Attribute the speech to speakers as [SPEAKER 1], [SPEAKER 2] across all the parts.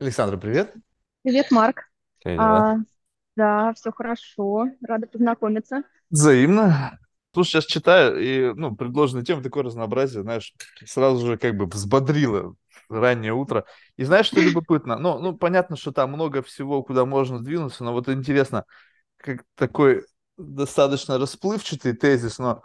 [SPEAKER 1] Александра, привет.
[SPEAKER 2] Привет, Марк.
[SPEAKER 1] Как дела?
[SPEAKER 2] А, да, все хорошо. Рада познакомиться.
[SPEAKER 1] Взаимно. Слушай, сейчас читаю, и, ну, предложенная тема такое разнообразие, знаешь, сразу же как бы взбодрило раннее утро. И знаешь, что любопытно? Ну, ну, понятно, что там много всего, куда можно двинуться, но вот интересно, как такой достаточно расплывчатый тезис, но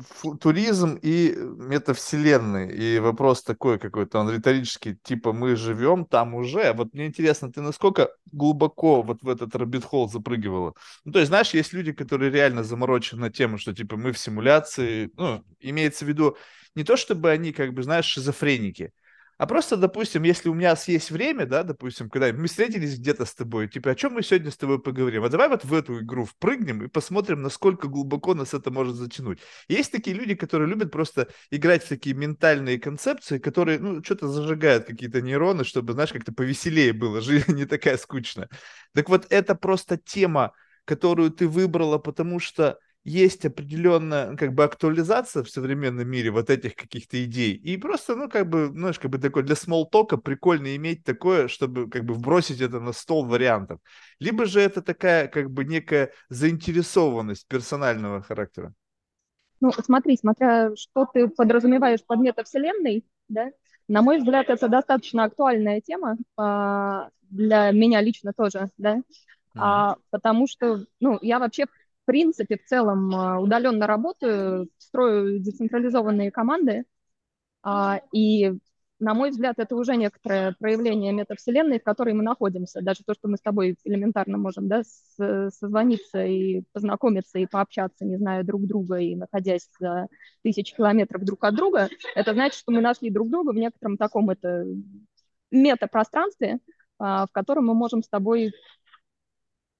[SPEAKER 1] футуризм и метавселенные. И вопрос такой какой-то, он риторический, типа мы живем там уже. Вот мне интересно, ты насколько глубоко вот в этот робит-холл запрыгивала? Ну, то есть, знаешь, есть люди, которые реально заморочены на тему, что типа мы в симуляции, ну, имеется в виду не то, чтобы они, как бы, знаешь, шизофреники, а просто, допустим, если у меня есть время, да, допустим, когда мы встретились где-то с тобой, типа, о чем мы сегодня с тобой поговорим? А давай вот в эту игру впрыгнем и посмотрим, насколько глубоко нас это может затянуть. Есть такие люди, которые любят просто играть в такие ментальные концепции, которые, ну, что-то зажигают какие-то нейроны, чтобы, знаешь, как-то повеселее было, жизнь не такая скучная. Так вот, это просто тема, которую ты выбрала, потому что есть определенная как бы актуализация в современном мире вот этих каких-то идей. И просто, ну, как бы, знаешь, как бы такой для смолтока прикольно иметь такое, чтобы как бы вбросить это на стол вариантов. Либо же это такая как бы некая заинтересованность персонального характера.
[SPEAKER 2] Ну, смотри, смотря что ты подразумеваешь под метавселенной, да, на мой взгляд, это достаточно актуальная тема а, для меня лично тоже, да, а, потому что, ну, я вообще принципе в целом а, удаленно работаю, строю децентрализованные команды, А, и, на мой взгляд, это уже некоторое проявление метавселенной, в которой мы находимся. Даже то, что мы с тобой элементарно можем да, созвониться и познакомиться и пообщаться, не зная друг друга и находясь за тысячи километров друг от друга, это значит, что мы нашли друг друга в некотором таком это метапространстве, а, в котором мы можем с тобой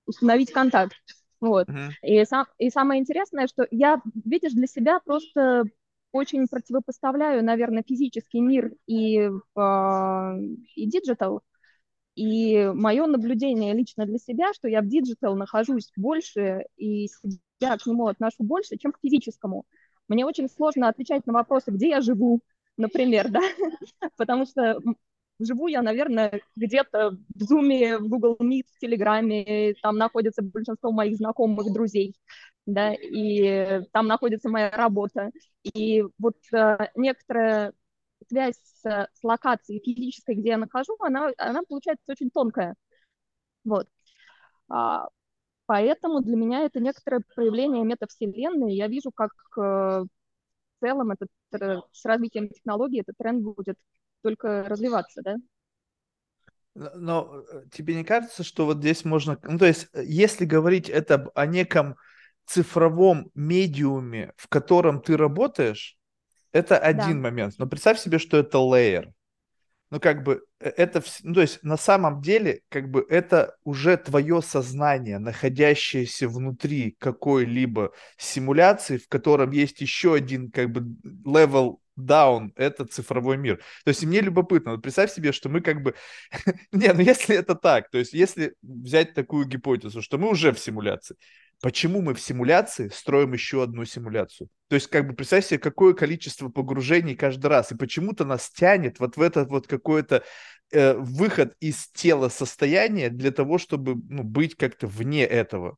[SPEAKER 2] установить контакт. Вот.
[SPEAKER 1] Мгм.
[SPEAKER 2] И, сам, и самое интересное, что я, видишь, для себя просто очень противопоставляю, наверное, физический мир и, э, и digital. И мое наблюдение лично для себя, что я в digital нахожусь больше и я к нему отношу больше, чем к физическому. Мне очень сложно отвечать на вопросы, где я живу, например, да, потому что живу я, наверное, где-то в Zoom, в Google Meet, в Телеграме, там находится большинство моих знакомых, друзей, да, и там находится моя работа. И вот э, некоторая связь с, с локацией физической, где я нахожу, она, она получается очень тонкая. Вот. А, поэтому для меня это некоторое проявление метавселенной. Я вижу, как э, в целом этот, с развитием технологий этот тренд будет только развиваться, да?
[SPEAKER 1] Но э, тебе не кажется, что вот здесь можно, ну, то есть, э, если говорить это о неком цифровом медиуме, в котором ты работаешь, это
[SPEAKER 2] Да,
[SPEAKER 1] один момент. Но представь себе, что это лейер. Ну, как бы, э, это, ну, то есть, на самом деле, как бы, это уже твое сознание, находящееся внутри какой-либо симуляции, в котором есть еще один, как бы, level down, это цифровой мир. То есть, мне любопытно, представь себе, что мы как бы, не, ну, если это так, то есть, если взять такую гипотезу, что мы уже в симуляции, почему мы в симуляции строим еще одну симуляцию? То есть, как бы, представь себе, какое количество погружений каждый раз, и почему-то нас тянет вот в этот вот какой-то э, выход из тела состояния для того, чтобы ну, быть как-то вне этого.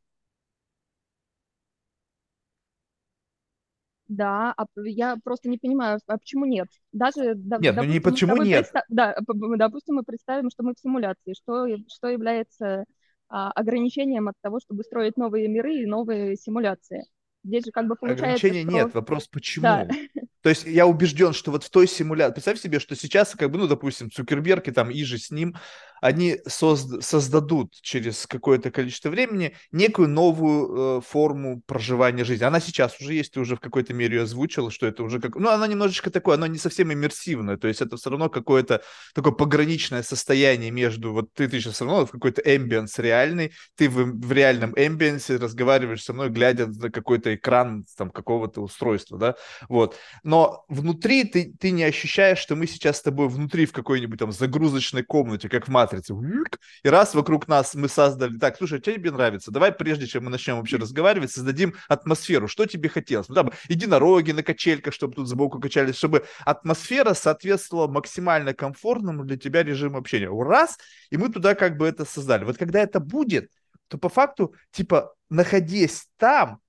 [SPEAKER 2] Да, а я просто не понимаю, а почему нет? Даже, да,
[SPEAKER 1] Нет, ну не
[SPEAKER 2] допустим, мы с
[SPEAKER 1] почему нет.
[SPEAKER 2] представим, да, допустим, мы представим, что мы в симуляции, что, что является а, ограничением от того, чтобы строить новые миры и новые симуляции. Здесь же как бы получается,
[SPEAKER 1] Ограничения
[SPEAKER 2] что,
[SPEAKER 1] нет. Вопрос,
[SPEAKER 2] да,
[SPEAKER 1] почему? То есть я убежден, что вот в той симуляции, представь себе, что сейчас, как бы, ну, допустим, Цукерберг и там и же с ним, они созд- создадут через какое-то количество времени некую новую э, форму проживания жизни. Она сейчас уже есть, ты уже в какой-то мере ее озвучила, что это уже как... Ну, она немножечко такое, оно не совсем иммерсивное, то есть это все равно какое-то такое пограничное состояние между... Вот ты, ты сейчас все равно в какой-то эмбиенс реальный, ты в, в реальном эмбиенсе разговариваешь со мной, глядя на какой-то экран там какого-то устройства, да, вот. Но внутри ты, ты не ощущаешь, что мы сейчас с тобой внутри в какой-нибудь там загрузочной комнате, как в матрицы. И раз вокруг нас мы создали, так, слушай, а что тебе нравится? Давай, прежде чем мы начнем вообще разговаривать, создадим атмосферу. Что тебе хотелось? Ну, там, единороги на качельках, чтобы тут сбоку качались, чтобы атмосфера соответствовала максимально комфортному для тебя режиму общения. Раз, и мы туда как бы это создали. Вот когда это будет, то по факту, типа, находясь там,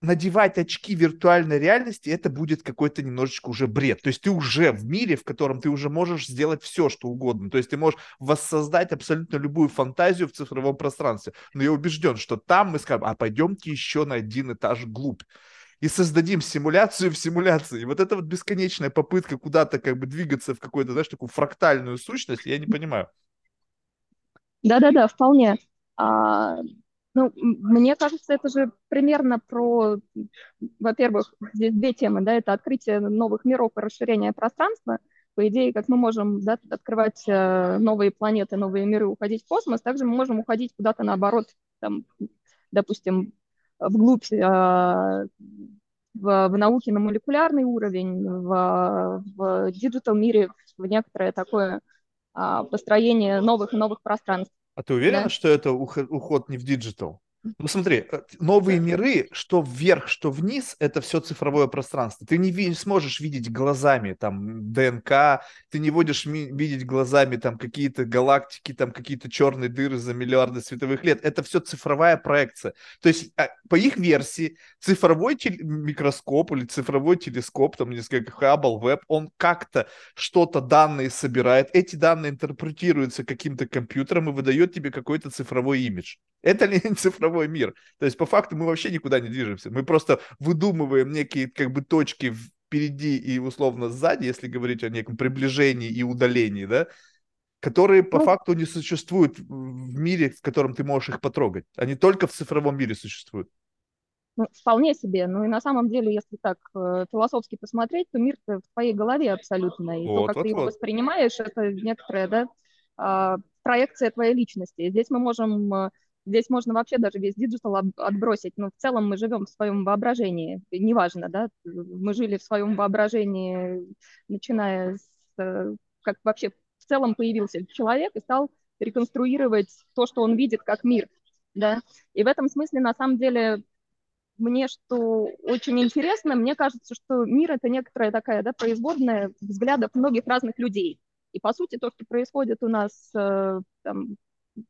[SPEAKER 1] надевать очки виртуальной реальности, это будет какой-то немножечко уже бред. То есть ты уже в мире, в котором ты уже можешь сделать все, что угодно. То есть ты можешь воссоздать абсолютно любую фантазию в цифровом пространстве. Но я убежден, что там мы скажем, а пойдемте еще на один этаж глубь и создадим симуляцию в симуляции. И вот эта вот бесконечная попытка куда-то как бы двигаться в какую-то, знаешь, такую фрактальную сущность, я не понимаю.
[SPEAKER 2] Да-да-да, вполне. А, ну, мне кажется, это же примерно про, во-первых, здесь две темы, да, это открытие новых миров и расширение пространства. По идее, как мы можем да, открывать э, новые планеты, новые миры, уходить в космос, также мы можем уходить куда-то наоборот, там, допустим, вглубь э, в, в науке на молекулярный уровень, в, в digital мире, в некоторое такое а, построение новых и новых пространств.
[SPEAKER 1] А ты уверена, да? что это уход не в digital? Ну смотри, э, новые миры, что вверх, что вниз, это все цифровое пространство. Ты не, ви- сможешь видеть глазами там ДНК, ты не будешь ми- видеть глазами там какие-то галактики, там какие-то черные дыры за миллиарды световых лет. Это все цифровая проекция. То есть а, по их версии цифровой тел- микроскоп или цифровой телескоп, там несколько Hubble, Webb, он как-то что-то данные собирает, эти данные интерпретируются каким-то компьютером и выдает тебе какой-то цифровой имидж. Это ли не цифровой мир? То есть по факту мы вообще никуда не движемся. Мы просто выдумываем некие как бы точки впереди и условно сзади, если говорить о неком приближении и удалении, да, которые по ну, факту не существуют в мире, в котором ты можешь их потрогать. Они только в цифровом мире существуют.
[SPEAKER 2] Ну, вполне себе. Ну и на самом деле, если так э, философски посмотреть, то мир в твоей голове абсолютно. И вот, то, как вот, ты его вот. воспринимаешь, это некоторая да, э, проекция твоей личности. Здесь мы можем э, Здесь можно вообще даже весь digital отбросить, но в целом мы живем в своем воображении, неважно, да, мы жили в своем воображении, начиная с, э, как вообще в целом появился человек и стал реконструировать то, что он видит как мир, да, и в этом смысле, на самом деле, мне что очень интересно, мне кажется, что мир — это некоторая такая, да, производная взглядов многих разных людей, и, по сути, то, что происходит у нас э, там,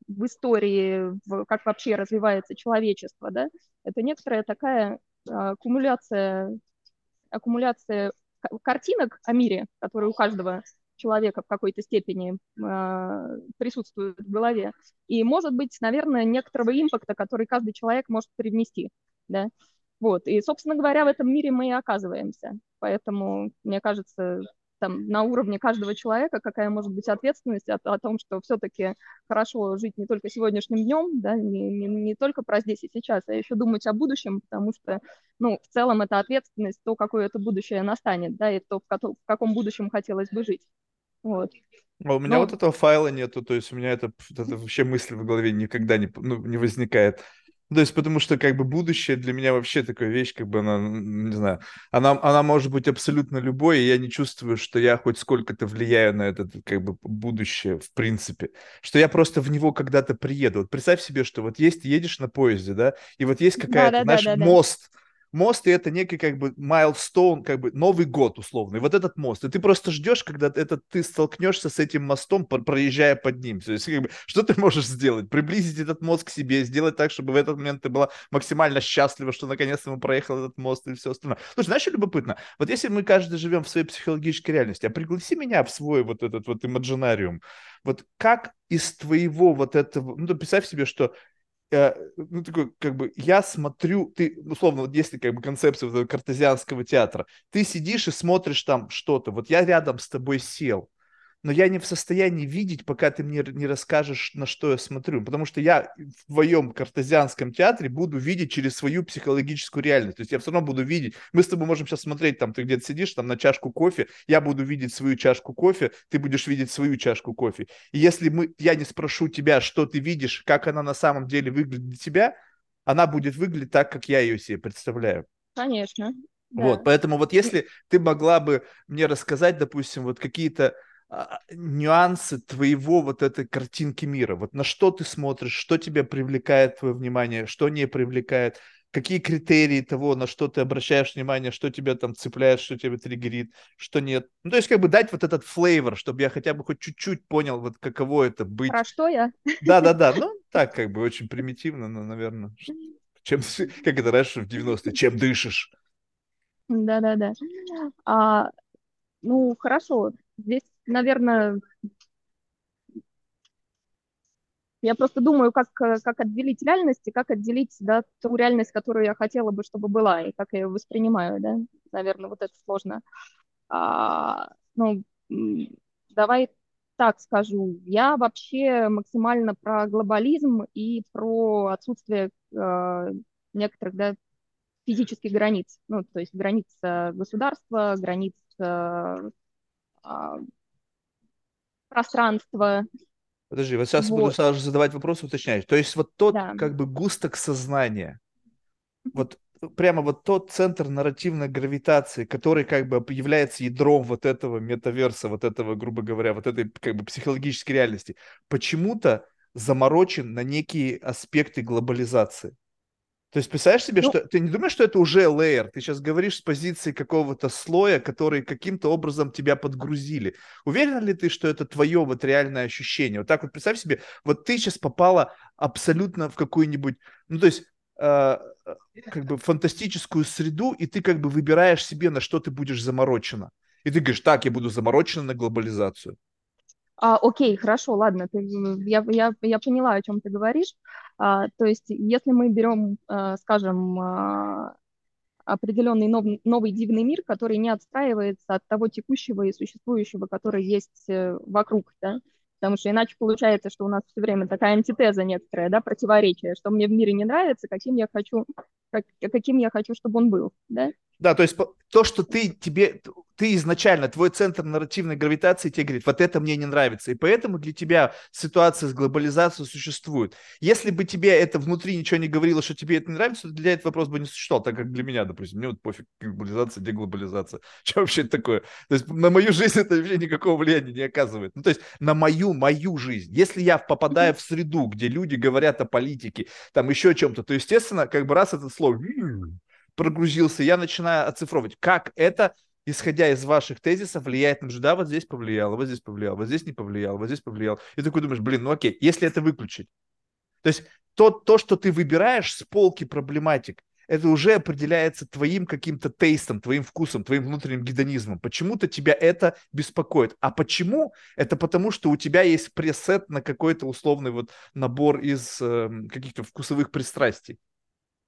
[SPEAKER 2] в истории, в, как вообще развивается человечество, да, это некоторая такая а, аккумуляция, аккумуляция картинок о мире, которые у каждого человека в какой-то степени э, присутствуют в голове. И, может быть, наверное, некоторого импакта, который каждый человек может привнести. Да? Вот. И, собственно говоря, в этом мире мы и оказываемся. Поэтому, мне кажется, там, на уровне каждого человека, какая может быть ответственность о, о том, что все-таки хорошо жить не только сегодняшним днем, да, не, не, не только про здесь и сейчас, а еще думать о будущем, потому что, ну, в целом это ответственность, то, какое это будущее настанет, да, и то, в, в каком будущем хотелось бы жить. Вот.
[SPEAKER 1] А у меня Но... вот этого файла нету, то есть у меня это, это вообще мысль в голове никогда не, ну, не возникает. То есть, потому что, как бы, будущее для меня вообще такая вещь, как бы, она, не знаю, она, она может быть абсолютно любой, и я не чувствую, что я хоть сколько-то влияю на это, как бы, будущее, в принципе. Что я просто в него когда-то приеду. Вот представь себе, что вот есть, едешь на поезде, да, и вот есть какая-то, да, да, наш да, да, мост, да мост, и это некий как бы майлстоун, как бы Новый год условный, вот этот мост. И ты просто ждешь, когда этот, ты столкнешься с этим мостом, проезжая под ним. То есть, как бы, что ты можешь сделать? Приблизить этот мост к себе, сделать так, чтобы в этот момент ты была максимально счастлива, что наконец-то мы проехал этот мост и все остальное. Слушай, знаешь, что любопытно? Вот если мы каждый живем в своей психологической реальности, а пригласи меня в свой вот этот вот имаджинариум, вот как из твоего вот этого, ну, представь себе, что ну, такой, как бы, я смотрю, ты, условно, вот если, как бы, концепция вот картезианского театра, ты сидишь и смотришь там что-то, вот я рядом с тобой сел, но я не в состоянии видеть, пока ты мне не расскажешь, на что я смотрю. Потому что я в твоем картезианском театре буду видеть через свою психологическую реальность. То есть я все равно буду видеть. Мы с тобой можем сейчас смотреть, там ты где-то сидишь, там на чашку кофе, я буду видеть свою чашку кофе, ты будешь видеть свою чашку кофе. И если мы, я не спрошу тебя, что ты видишь, как она на самом деле выглядит для тебя, она будет выглядеть так, как я ее себе представляю.
[SPEAKER 2] Конечно.
[SPEAKER 1] Вот, да. поэтому вот если ты могла бы мне рассказать, допустим, вот какие-то нюансы твоего вот этой картинки мира. Вот на что ты смотришь, что тебя привлекает твое внимание, что не привлекает, какие критерии того, на что ты обращаешь внимание, что тебя там цепляет, что тебя триггерит, что нет. Ну, то есть как бы дать вот этот флейвор, чтобы я хотя бы хоть чуть-чуть понял, вот каково это быть.
[SPEAKER 2] Про что я?
[SPEAKER 1] Да-да-да, ну, так как бы очень примитивно, но, наверное, чем, как это раньше в 90-е, чем дышишь.
[SPEAKER 2] Да-да-да. А, ну, хорошо. Здесь, наверное, я просто думаю, как, как отделить реальность и как отделить да, ту реальность, которую я хотела бы, чтобы была, и как я ее воспринимаю, да. Наверное, вот это сложно. А, ну, давай так скажу. Я вообще максимально про глобализм и про отсутствие э, некоторых да, физических границ. Ну, то есть границ государства, границ э, пространства.
[SPEAKER 1] Подожди, вот сейчас вот. буду сразу задавать вопрос, уточнять. То есть вот тот да. как бы густок сознания, вот прямо вот тот центр нарративной гравитации, который как бы является ядром вот этого метаверса, вот этого, грубо говоря, вот этой как бы психологической реальности, почему-то заморочен на некие аспекты глобализации. То есть представляешь себе, ну, что ты не думаешь, что это уже лейер? Ты сейчас говоришь с позиции какого-то слоя, который каким-то образом тебя подгрузили. Уверен ли ты, что это твое вот реальное ощущение? Вот так вот представь себе, вот ты сейчас попала абсолютно в какую-нибудь, ну то есть э, как бы фантастическую среду, и ты как бы выбираешь себе, на что ты будешь заморочена. И ты говоришь, так, я буду заморочена на глобализацию.
[SPEAKER 2] А, окей, хорошо, ладно, ты, я, я, я поняла, о чем ты говоришь. А, то есть, если мы берем, а, скажем, а, определенный нов, новый дивный мир, который не отстраивается от того текущего и существующего, который есть э, вокруг, да, потому что иначе получается, что у нас все время такая антитеза некоторая, да, противоречие, что мне в мире не нравится, каким я хочу, как, каким я хочу, чтобы он был, да.
[SPEAKER 1] Да, то есть то, что ты тебе, ты изначально, твой центр нарративной гравитации тебе говорит, вот это мне не нравится, и поэтому для тебя ситуация с глобализацией существует. Если бы тебе это внутри ничего не говорило, что тебе это не нравится, то для этого вопрос бы не существовал, так как для меня, допустим, мне вот пофиг, глобализация, деглобализация, что вообще это такое? То есть на мою жизнь это вообще никакого влияния не оказывает. Ну, то есть на мою, мою жизнь. Если я попадаю в среду, где люди говорят о политике, там еще о чем-то, то, естественно, как бы раз это слово прогрузился, я начинаю оцифровывать, как это, исходя из ваших тезисов, влияет на да, вот здесь повлияло, вот здесь повлияло, вот здесь не повлияло, вот здесь повлияло. И такой думаешь, блин, ну окей, если это выключить. То есть то, то, что ты выбираешь с полки проблематик, это уже определяется твоим каким-то тейстом, твоим вкусом, твоим внутренним гедонизмом. Почему-то тебя это беспокоит. А почему? Это потому, что у тебя есть пресет на какой-то условный вот набор из э, каких-то вкусовых пристрастий.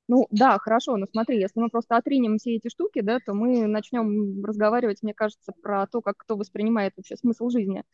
[SPEAKER 2] Ну да, хорошо, но смотри, если мы просто отринем все эти штуки, да, то мы начнем разговаривать, мне кажется, про то, как кто воспринимает вообще смысл жизни.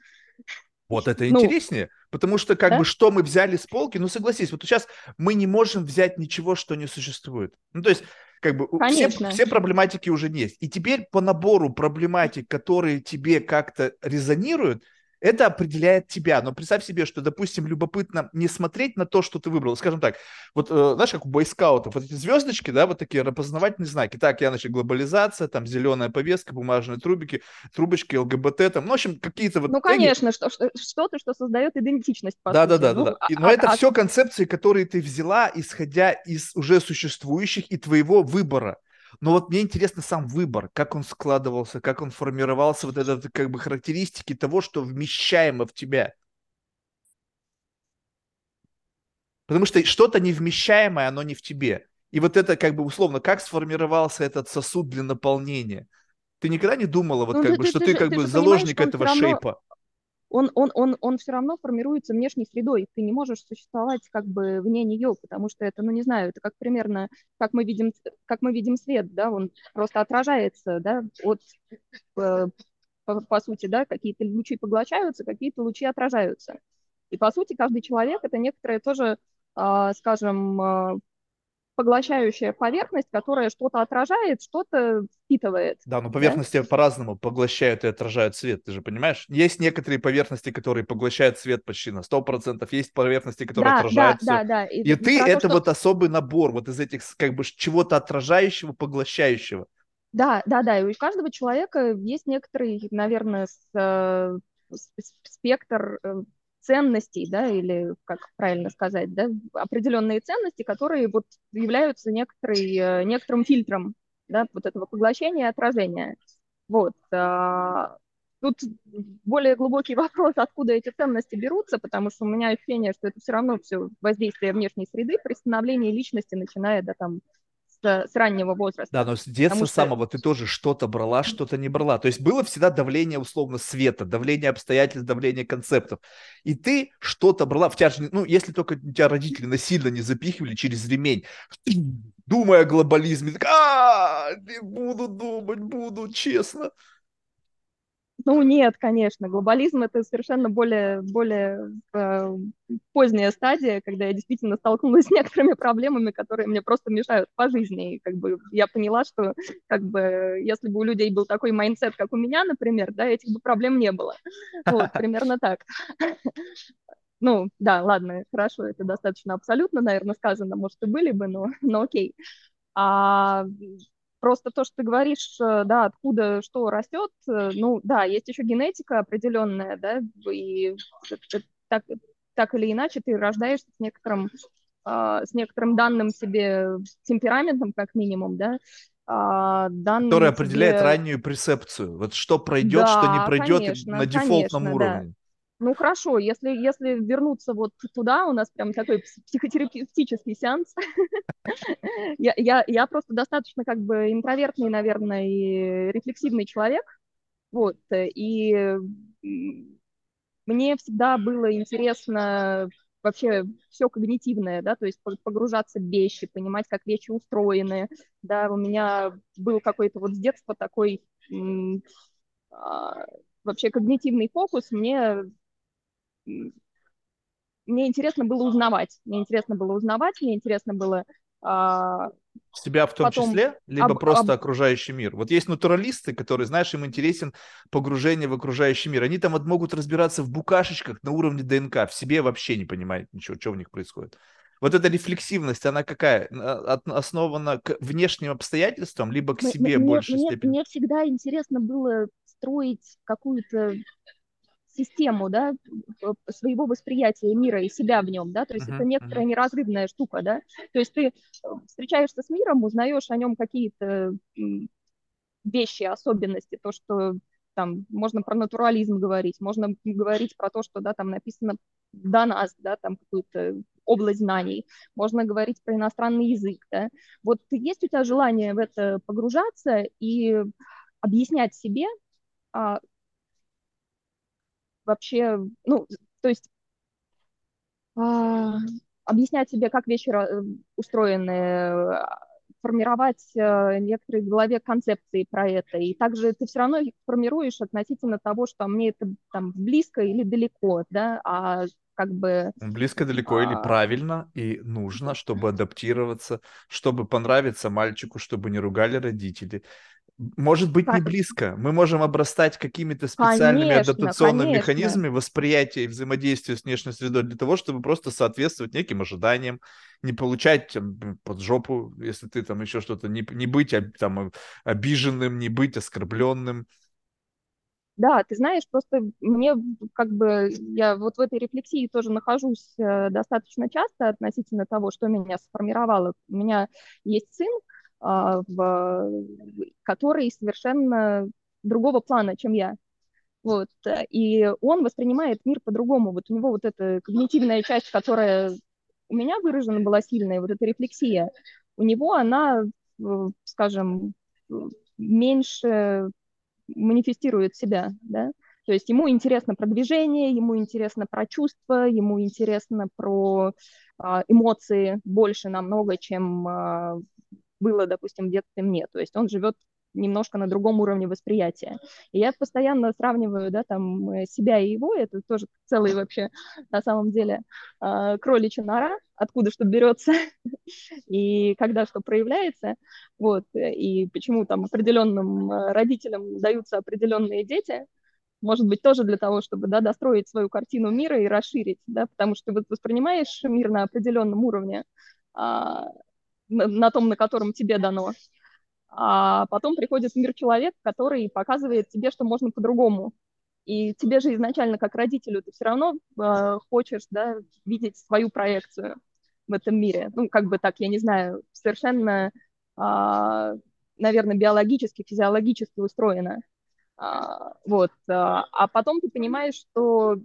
[SPEAKER 1] Вот это ну, интереснее, потому что как да? бы что мы взяли с полки, ну согласись, вот сейчас мы не можем взять ничего, что не существует. Ну то есть как бы все, все проблематики уже есть. И теперь по набору проблематик, которые тебе как-то резонируют, это определяет тебя. Но представь себе, что, допустим, любопытно не смотреть на то, что ты выбрал. Скажем так, вот э, знаешь, как у бойскаутов, вот эти звездочки, да, вот такие распознавательные знаки. Так, я, значит, глобализация, там, зеленая повестка, бумажные трубики, трубочки, ЛГБТ, там, ну, в общем, какие-то вот...
[SPEAKER 2] Ну, конечно, что, что, что-то, что создает идентичность, по
[SPEAKER 1] да, сути. Да, да, ну, да. Но а, это а... все концепции, которые ты взяла, исходя из уже существующих и твоего выбора. Но вот мне интересно сам выбор, как он складывался, как он формировался, вот это как бы характеристики того, что вмещаемо в тебя. Потому что что-то невмещаемое, оно не в тебе. И вот это как бы условно, как сформировался этот сосуд для наполнения? Ты никогда не думала, вот ну, как ты, бы, ты, что ты, ты как ты бы заложник этого равно, шейпа?
[SPEAKER 2] Он, он, он, он все равно формируется внешней средой. Ты не можешь существовать как бы вне нее, потому что это, ну не знаю, это как примерно, как мы видим, как мы видим свет, да, он просто отражается, да, от, э, по, по сути, да, какие-то лучи поглощаются, какие-то лучи отражаются. И по сути каждый человек это некоторое тоже, э, скажем, э, поглощающая поверхность, которая что-то отражает, что-то впитывает.
[SPEAKER 1] Да, но поверхности да? по-разному поглощают и отражают свет, ты же понимаешь? Есть некоторые поверхности, которые поглощают свет почти на 100%, есть поверхности, которые да, отражают да, свет. Да, да. И, и ты это то, что... вот особый набор вот из этих как бы чего-то отражающего, поглощающего.
[SPEAKER 2] Да, да, да, и у каждого человека есть некоторый, наверное, с, э, спектр э, ценностей, да, или как правильно сказать, да, определенные ценности, которые вот являются некоторой, э, некоторым фильтром, да, вот этого поглощения и отражения. Вот. А, тут более глубокий вопрос, откуда эти ценности берутся, потому что у меня ощущение, что это все равно все воздействие внешней среды при становлении личности, начиная да, там, с, раннего возраста.
[SPEAKER 1] Да, но с детства что... самого ты тоже что-то брала, что-то не брала. То есть было всегда давление условно света, давление обстоятельств, давление концептов. И ты что-то брала. В тебя же, ну, если только тебя родители насильно не запихивали через ремень, думая о глобализме, так, а, не буду думать, буду, честно.
[SPEAKER 2] Ну нет, конечно, глобализм это совершенно более, более э, поздняя стадия, когда я действительно столкнулась с некоторыми проблемами, которые мне просто мешают по жизни. И как бы я поняла, что как бы если бы у людей был такой mindset, как у меня, например, да, этих бы проблем не было. Вот, примерно так. Ну, да, ладно, хорошо, это достаточно абсолютно, наверное, сказано, может, и были бы, но, но окей. А Просто то, что ты говоришь, э, да, откуда что растет, э, ну да, есть еще генетика определенная, да, и так, так или иначе ты рождаешься с некоторым, а, с некоторым данным себе темпераментом, как минимум, да,
[SPEAKER 1] а, данным Который определяет тебе... раннюю пресепцию. Вот что пройдет, да, что не пройдет конечно, на дефолтном конечно, уровне. Да.
[SPEAKER 2] Ну хорошо, если, если вернуться вот туда, у нас прям такой психотерапевтический сеанс. я, я, я просто достаточно как бы интровертный, наверное, и рефлексивный человек. Вот, и мне всегда было интересно вообще все когнитивное, да, то есть погружаться в вещи, понимать, как вещи устроены, да, у меня был какой-то вот с детства такой а, вообще когнитивный фокус, мне мне интересно было узнавать. Мне интересно было узнавать, мне интересно было а,
[SPEAKER 1] себя в том Потом числе, либо об, просто об... окружающий мир. Вот есть натуралисты, которые, знаешь, им интересен погружение в окружающий мир. Они там вот могут разбираться в букашечках на уровне ДНК, в себе вообще не понимают ничего, что у них происходит. Вот эта рефлексивность, она какая? Основана к внешним обстоятельствам, либо к себе
[SPEAKER 2] мне,
[SPEAKER 1] большей
[SPEAKER 2] мне,
[SPEAKER 1] степени?
[SPEAKER 2] Мне всегда интересно было строить какую-то систему, да, своего восприятия мира и себя в нем, да, то есть uh-huh, это некоторая uh-huh. неразрывная штука, да, то есть ты э, встречаешься с миром, узнаешь о нем какие-то вещи, особенности, то, что там можно про натурализм говорить, можно говорить про то, что, да, там написано до нас, да, там какую-то область знаний, можно говорить про иностранный язык, да, вот есть у тебя желание в это погружаться и объяснять себе, а, вообще, ну, то есть а, объяснять себе, как вещи устроены, формировать э, некоторые в голове концепции про это. И также ты все равно их формируешь относительно того, что мне это там близко или далеко, да, а как бы...
[SPEAKER 1] Близко, далеко а... или правильно и нужно, чтобы адаптироваться, чтобы понравиться мальчику, чтобы не ругали родители, может быть не близко. Мы можем обрастать какими-то специальными конечно, адаптационными конечно. механизмами восприятия и взаимодействия с внешней средой для того, чтобы просто соответствовать неким ожиданиям, не получать там, под жопу, если ты там еще что-то, не, не быть там, обиженным, не быть оскорбленным.
[SPEAKER 2] Да, ты знаешь, просто мне как бы, я вот в этой рефлексии тоже нахожусь э, достаточно часто относительно того, что меня сформировало. У меня есть сын, в, который совершенно другого плана, чем я. Вот. И он воспринимает мир по-другому. Вот у него вот эта когнитивная часть, которая у меня выражена была сильная, вот эта рефлексия, у него она, скажем, меньше манифестирует себя, да, то есть ему интересно про движение, ему интересно про чувства, ему интересно про а, эмоции больше намного, чем а, было, допустим, в детстве мне. То есть он живет немножко на другом уровне восприятия. И я постоянно сравниваю, да, там, э, себя и его, это тоже целый вообще, на самом деле, э, кроличья нора, откуда что берется, и когда что проявляется, вот, и почему там определенным э, родителям даются определенные дети, может быть, тоже для того, чтобы, да, достроить свою картину мира и расширить, да, потому что ты вот воспринимаешь мир на определенном уровне, а, на том, на котором тебе дано. А потом приходит мир человек, который показывает тебе, что можно по-другому. И тебе же изначально, как родителю, ты все равно э, хочешь да, видеть свою проекцию в этом мире. Ну, как бы так, я не знаю, совершенно, э, наверное, биологически, физиологически устроено. Э, вот. Э, а потом ты понимаешь, что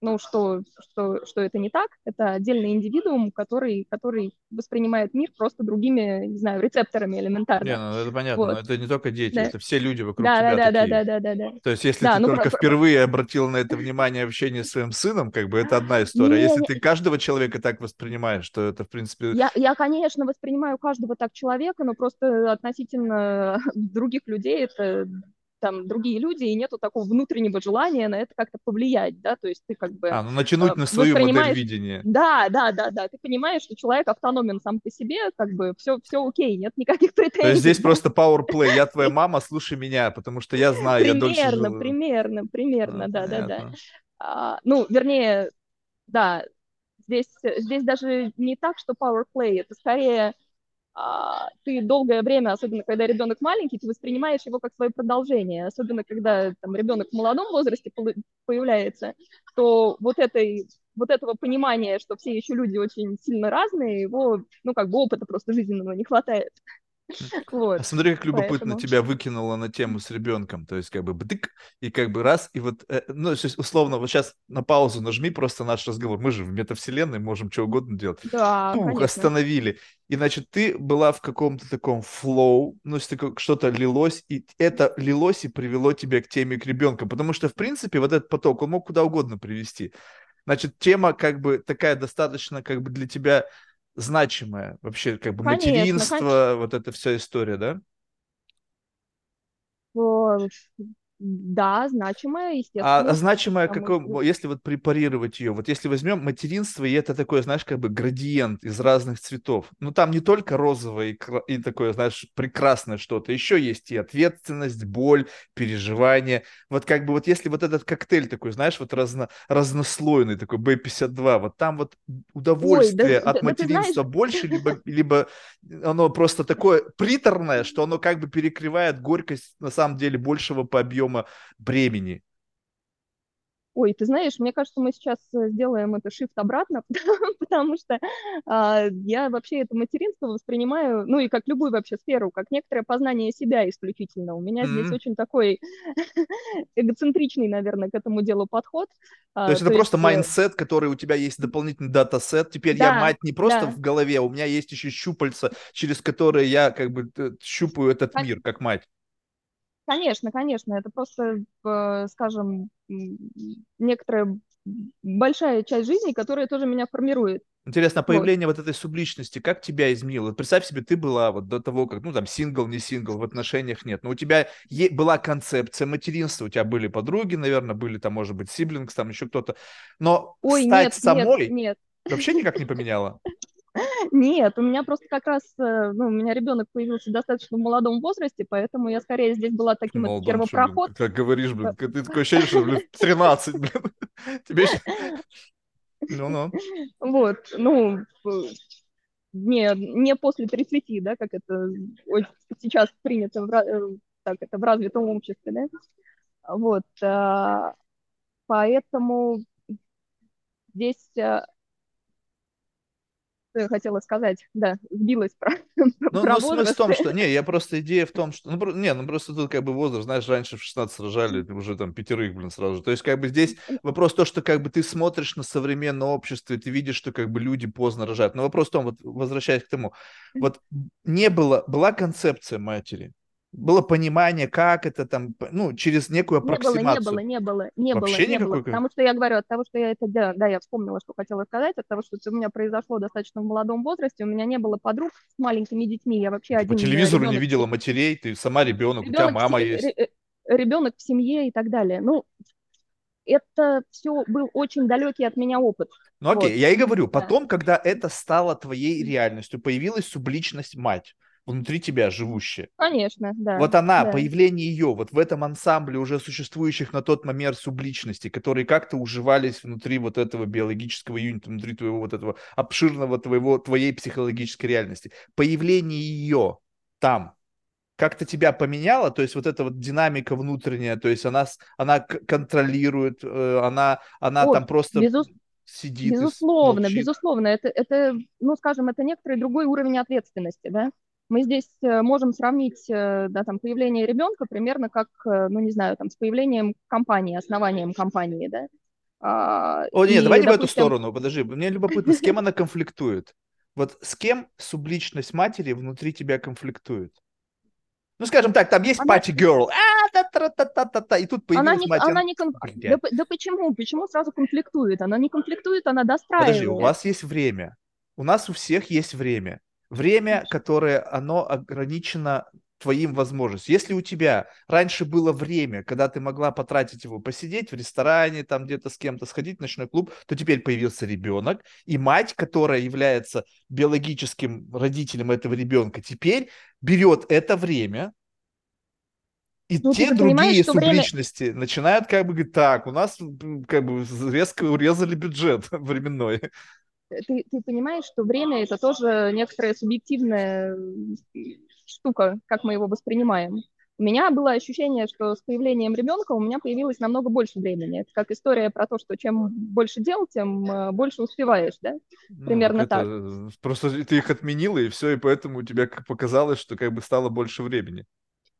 [SPEAKER 2] ну, что, что, что это не так, это отдельный индивидуум, который, который воспринимает мир просто другими, не знаю, рецепторами элементарно.
[SPEAKER 1] Не, ну это понятно, вот. но это не только дети, да. это все люди вокруг
[SPEAKER 2] да,
[SPEAKER 1] тебя
[SPEAKER 2] да,
[SPEAKER 1] такие.
[SPEAKER 2] Да, да, да, да, да.
[SPEAKER 1] То есть если да, ты ну, только про... впервые обратил на это внимание в общении с своим сыном, как бы это одна история. Не, если не... ты каждого человека так воспринимаешь, то это, в принципе...
[SPEAKER 2] Я, я, конечно, воспринимаю каждого так человека, но просто относительно других людей это там другие люди, и нету такого внутреннего желания на это как-то повлиять, да, то есть ты как бы...
[SPEAKER 1] А, ну натянуть э, на свою модель видения.
[SPEAKER 2] Да, да, да, да, ты понимаешь, что человек автономен сам по себе, как бы все, все окей, нет никаких претензий. То
[SPEAKER 1] есть здесь просто power play, я твоя мама, слушай меня, потому что я знаю, я дольше
[SPEAKER 2] Примерно, примерно, примерно, а, да, да, да. А, ну, вернее, да, здесь, здесь даже не так, что power play, это скорее ты долгое время, особенно когда ребенок маленький, ты воспринимаешь его как свое продолжение, особенно когда там ребенок в молодом возрасте появляется, то вот этой вот этого понимания, что все еще люди очень сильно разные, его, ну, как бы опыта просто жизненного не хватает.
[SPEAKER 1] Вот. А смотри, как любопытно Поэтому... тебя выкинуло на тему с ребенком. То есть, как бы бдык, и как бы раз, и вот, э, ну, то есть, условно, вот сейчас на паузу нажми просто наш разговор. Мы же в метавселенной можем что угодно делать.
[SPEAKER 2] Да,
[SPEAKER 1] Пух, конечно. остановили. И, значит, ты была в каком-то таком флоу, ну, что-то лилось, и это лилось и привело тебя к теме к ребенку. Потому что, в принципе, вот этот поток, он мог куда угодно привести. Значит, тема как бы такая достаточно как бы для тебя значимое вообще, как бы конечно, материнство, конечно. вот эта вся история, да?
[SPEAKER 2] Да, значимая, естественно. А,
[SPEAKER 1] а значимая, какой, если вот препарировать ее, вот если возьмем материнство, и это такое, знаешь, как бы градиент из разных цветов. Ну, там не только розовое и, и такое, знаешь, прекрасное что-то, еще есть и ответственность, боль, переживание. Вот как бы вот если вот этот коктейль такой, знаешь, вот разно, разнослойный такой B52, вот там вот удовольствие Ой, да, от да, материнства да, больше, либо, либо оно просто такое приторное, что оно как бы перекрывает горькость на самом деле большего по объему объема бремени.
[SPEAKER 2] Ой, ты знаешь, мне кажется, мы сейчас э, сделаем это shift обратно, потому что э, я вообще это материнство воспринимаю, ну и как любую вообще сферу, как некоторое познание себя исключительно. У меня mm-hmm. здесь очень такой эгоцентричный, наверное, к этому делу подход.
[SPEAKER 1] А, то есть то это есть... просто э, mindset, который у тебя есть дополнительный датасет. Теперь да, я мать не просто да. в голове, а у меня есть еще щупальца, через которые я как бы э, щупаю этот мир, как мать.
[SPEAKER 2] Конечно, конечно, это просто, э, скажем, некоторая большая часть жизни, которая тоже меня формирует.
[SPEAKER 1] Интересно, а появление вот. вот этой субличности, как тебя изменило? Представь себе, ты была вот до того, как, ну, там, сингл, не сингл, в отношениях нет, но у тебя е- была концепция материнства, у тебя были подруги, наверное, были там, может быть, siblings, там еще кто-то, но Ой, стать нет, самой нет, нет. вообще никак не поменяла?
[SPEAKER 2] Нет, у меня просто как раз, э, ну, у меня ребенок появился достаточно в молодом возрасте, поэтому я скорее здесь была таким Молодом, первопроход.
[SPEAKER 1] Что, как говоришь, блин, ты такое ощущение, что, блин, 13, блин, тебе Ну-ну.
[SPEAKER 2] Вот, ну, не, не после 30, да, как это сейчас принято в, э, так, это в развитом обществе, да. Вот, а, поэтому здесь э, что я хотела сказать, да, сбилась про, ну, про
[SPEAKER 1] ну, смысл в том, что, не, я просто, идея в том, что, ну, не, ну, просто тут как бы возраст, знаешь, раньше в 16 рожали, уже там пятерых, блин, сразу. Же, то есть как бы здесь вопрос то, что как бы ты смотришь на современное общество, и ты видишь, что как бы люди поздно рожают, но вопрос в том, вот возвращаясь к тому, вот не было, была концепция матери, было понимание, как это там, ну, через некую аппроксимацию.
[SPEAKER 2] Не было, не было, не было, Вообще не было, не было. Потому что я говорю, от того, что я это, да, да, я вспомнила, что хотела сказать, от того, что у меня произошло достаточно в молодом возрасте, у меня не было подруг с маленькими детьми, я вообще один.
[SPEAKER 1] По телевизору ребенок, не видела матерей, ты сама ребенок, ребенок у тебя мама есть.
[SPEAKER 2] Ребенок в семье и так далее. Ну, это все был очень далекий от меня опыт.
[SPEAKER 1] Ну окей, вот. я и говорю, потом, да. когда это стало твоей реальностью, появилась субличность мать, внутри тебя живущая.
[SPEAKER 2] Конечно, да.
[SPEAKER 1] Вот она,
[SPEAKER 2] да.
[SPEAKER 1] появление ее вот в этом ансамбле уже существующих на тот момент субличностей, которые как-то уживались внутри вот этого биологического юнита, внутри твоего вот этого обширного твоего, твоей психологической реальности. Появление ее там, как-то тебя поменяла, то есть вот эта вот динамика внутренняя, то есть она, она контролирует, э, она, она
[SPEAKER 2] О,
[SPEAKER 1] там просто
[SPEAKER 2] безус...
[SPEAKER 1] сидит
[SPEAKER 2] Безусловно, безусловно, это, это, ну, скажем, это некоторый другой уровень ответственности, да. Мы здесь э, можем сравнить, э, да, там, появление ребенка примерно как, ну, не знаю, там, с появлением компании, основанием компании, да.
[SPEAKER 1] А, О, нет, и, давай не допустим... в эту сторону, подожди, мне любопытно, с кем она конфликтует? Вот с кем субличность матери внутри тебя конфликтует? Ну, скажем так, там есть party girl, а, и тут появилась
[SPEAKER 2] она не, мать. Она не кон... да, да почему? Почему сразу конфликтует? Она не конфликтует, она достраивает.
[SPEAKER 1] Подожди, у вас есть время. У нас у всех есть время. Время, которое, оно ограничено твоим возможностям. Если у тебя раньше было время, когда ты могла потратить его, посидеть в ресторане, там где-то с кем-то сходить в ночной клуб, то теперь появился ребенок, и мать, которая является биологическим родителем этого ребенка, теперь берет это время, и ну, те другие субличности время... начинают как бы говорить, так, у нас как бы резко урезали бюджет временной.
[SPEAKER 2] Ты, ты понимаешь, что время это тоже некоторая субъективная штука, как мы его воспринимаем. У меня было ощущение, что с появлением ребенка у меня появилось намного больше времени. Это как история про то, что чем больше дел, тем э, больше успеваешь, да? Ну, Примерно так.
[SPEAKER 1] Это... Просто ты их отменила, и все, и поэтому у тебя показалось, что как бы стало больше времени.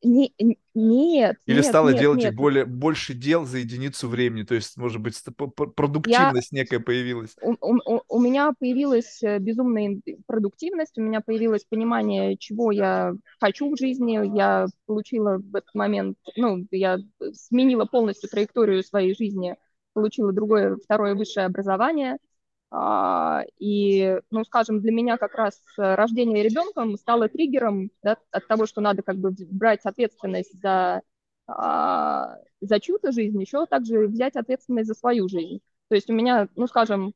[SPEAKER 2] Не, нет.
[SPEAKER 1] Или
[SPEAKER 2] нет,
[SPEAKER 1] стала
[SPEAKER 2] нет,
[SPEAKER 1] делать
[SPEAKER 2] нет.
[SPEAKER 1] более, больше дел за единицу времени, то есть, может быть, продуктивность Я... некая появилась.
[SPEAKER 2] У, у, у меня появилась э, безумная продуктивность, у меня появилось понимание, чего я хочу в жизни, я получила в этот момент, ну, я сменила полностью траекторию своей жизни, получила другое, второе высшее образование, и, ну, скажем, для меня как раз рождение ребенком стало триггером да, от того, что надо как бы брать ответственность за, а, за чью-то жизнь, еще также взять ответственность за свою жизнь. То есть у меня, ну, скажем,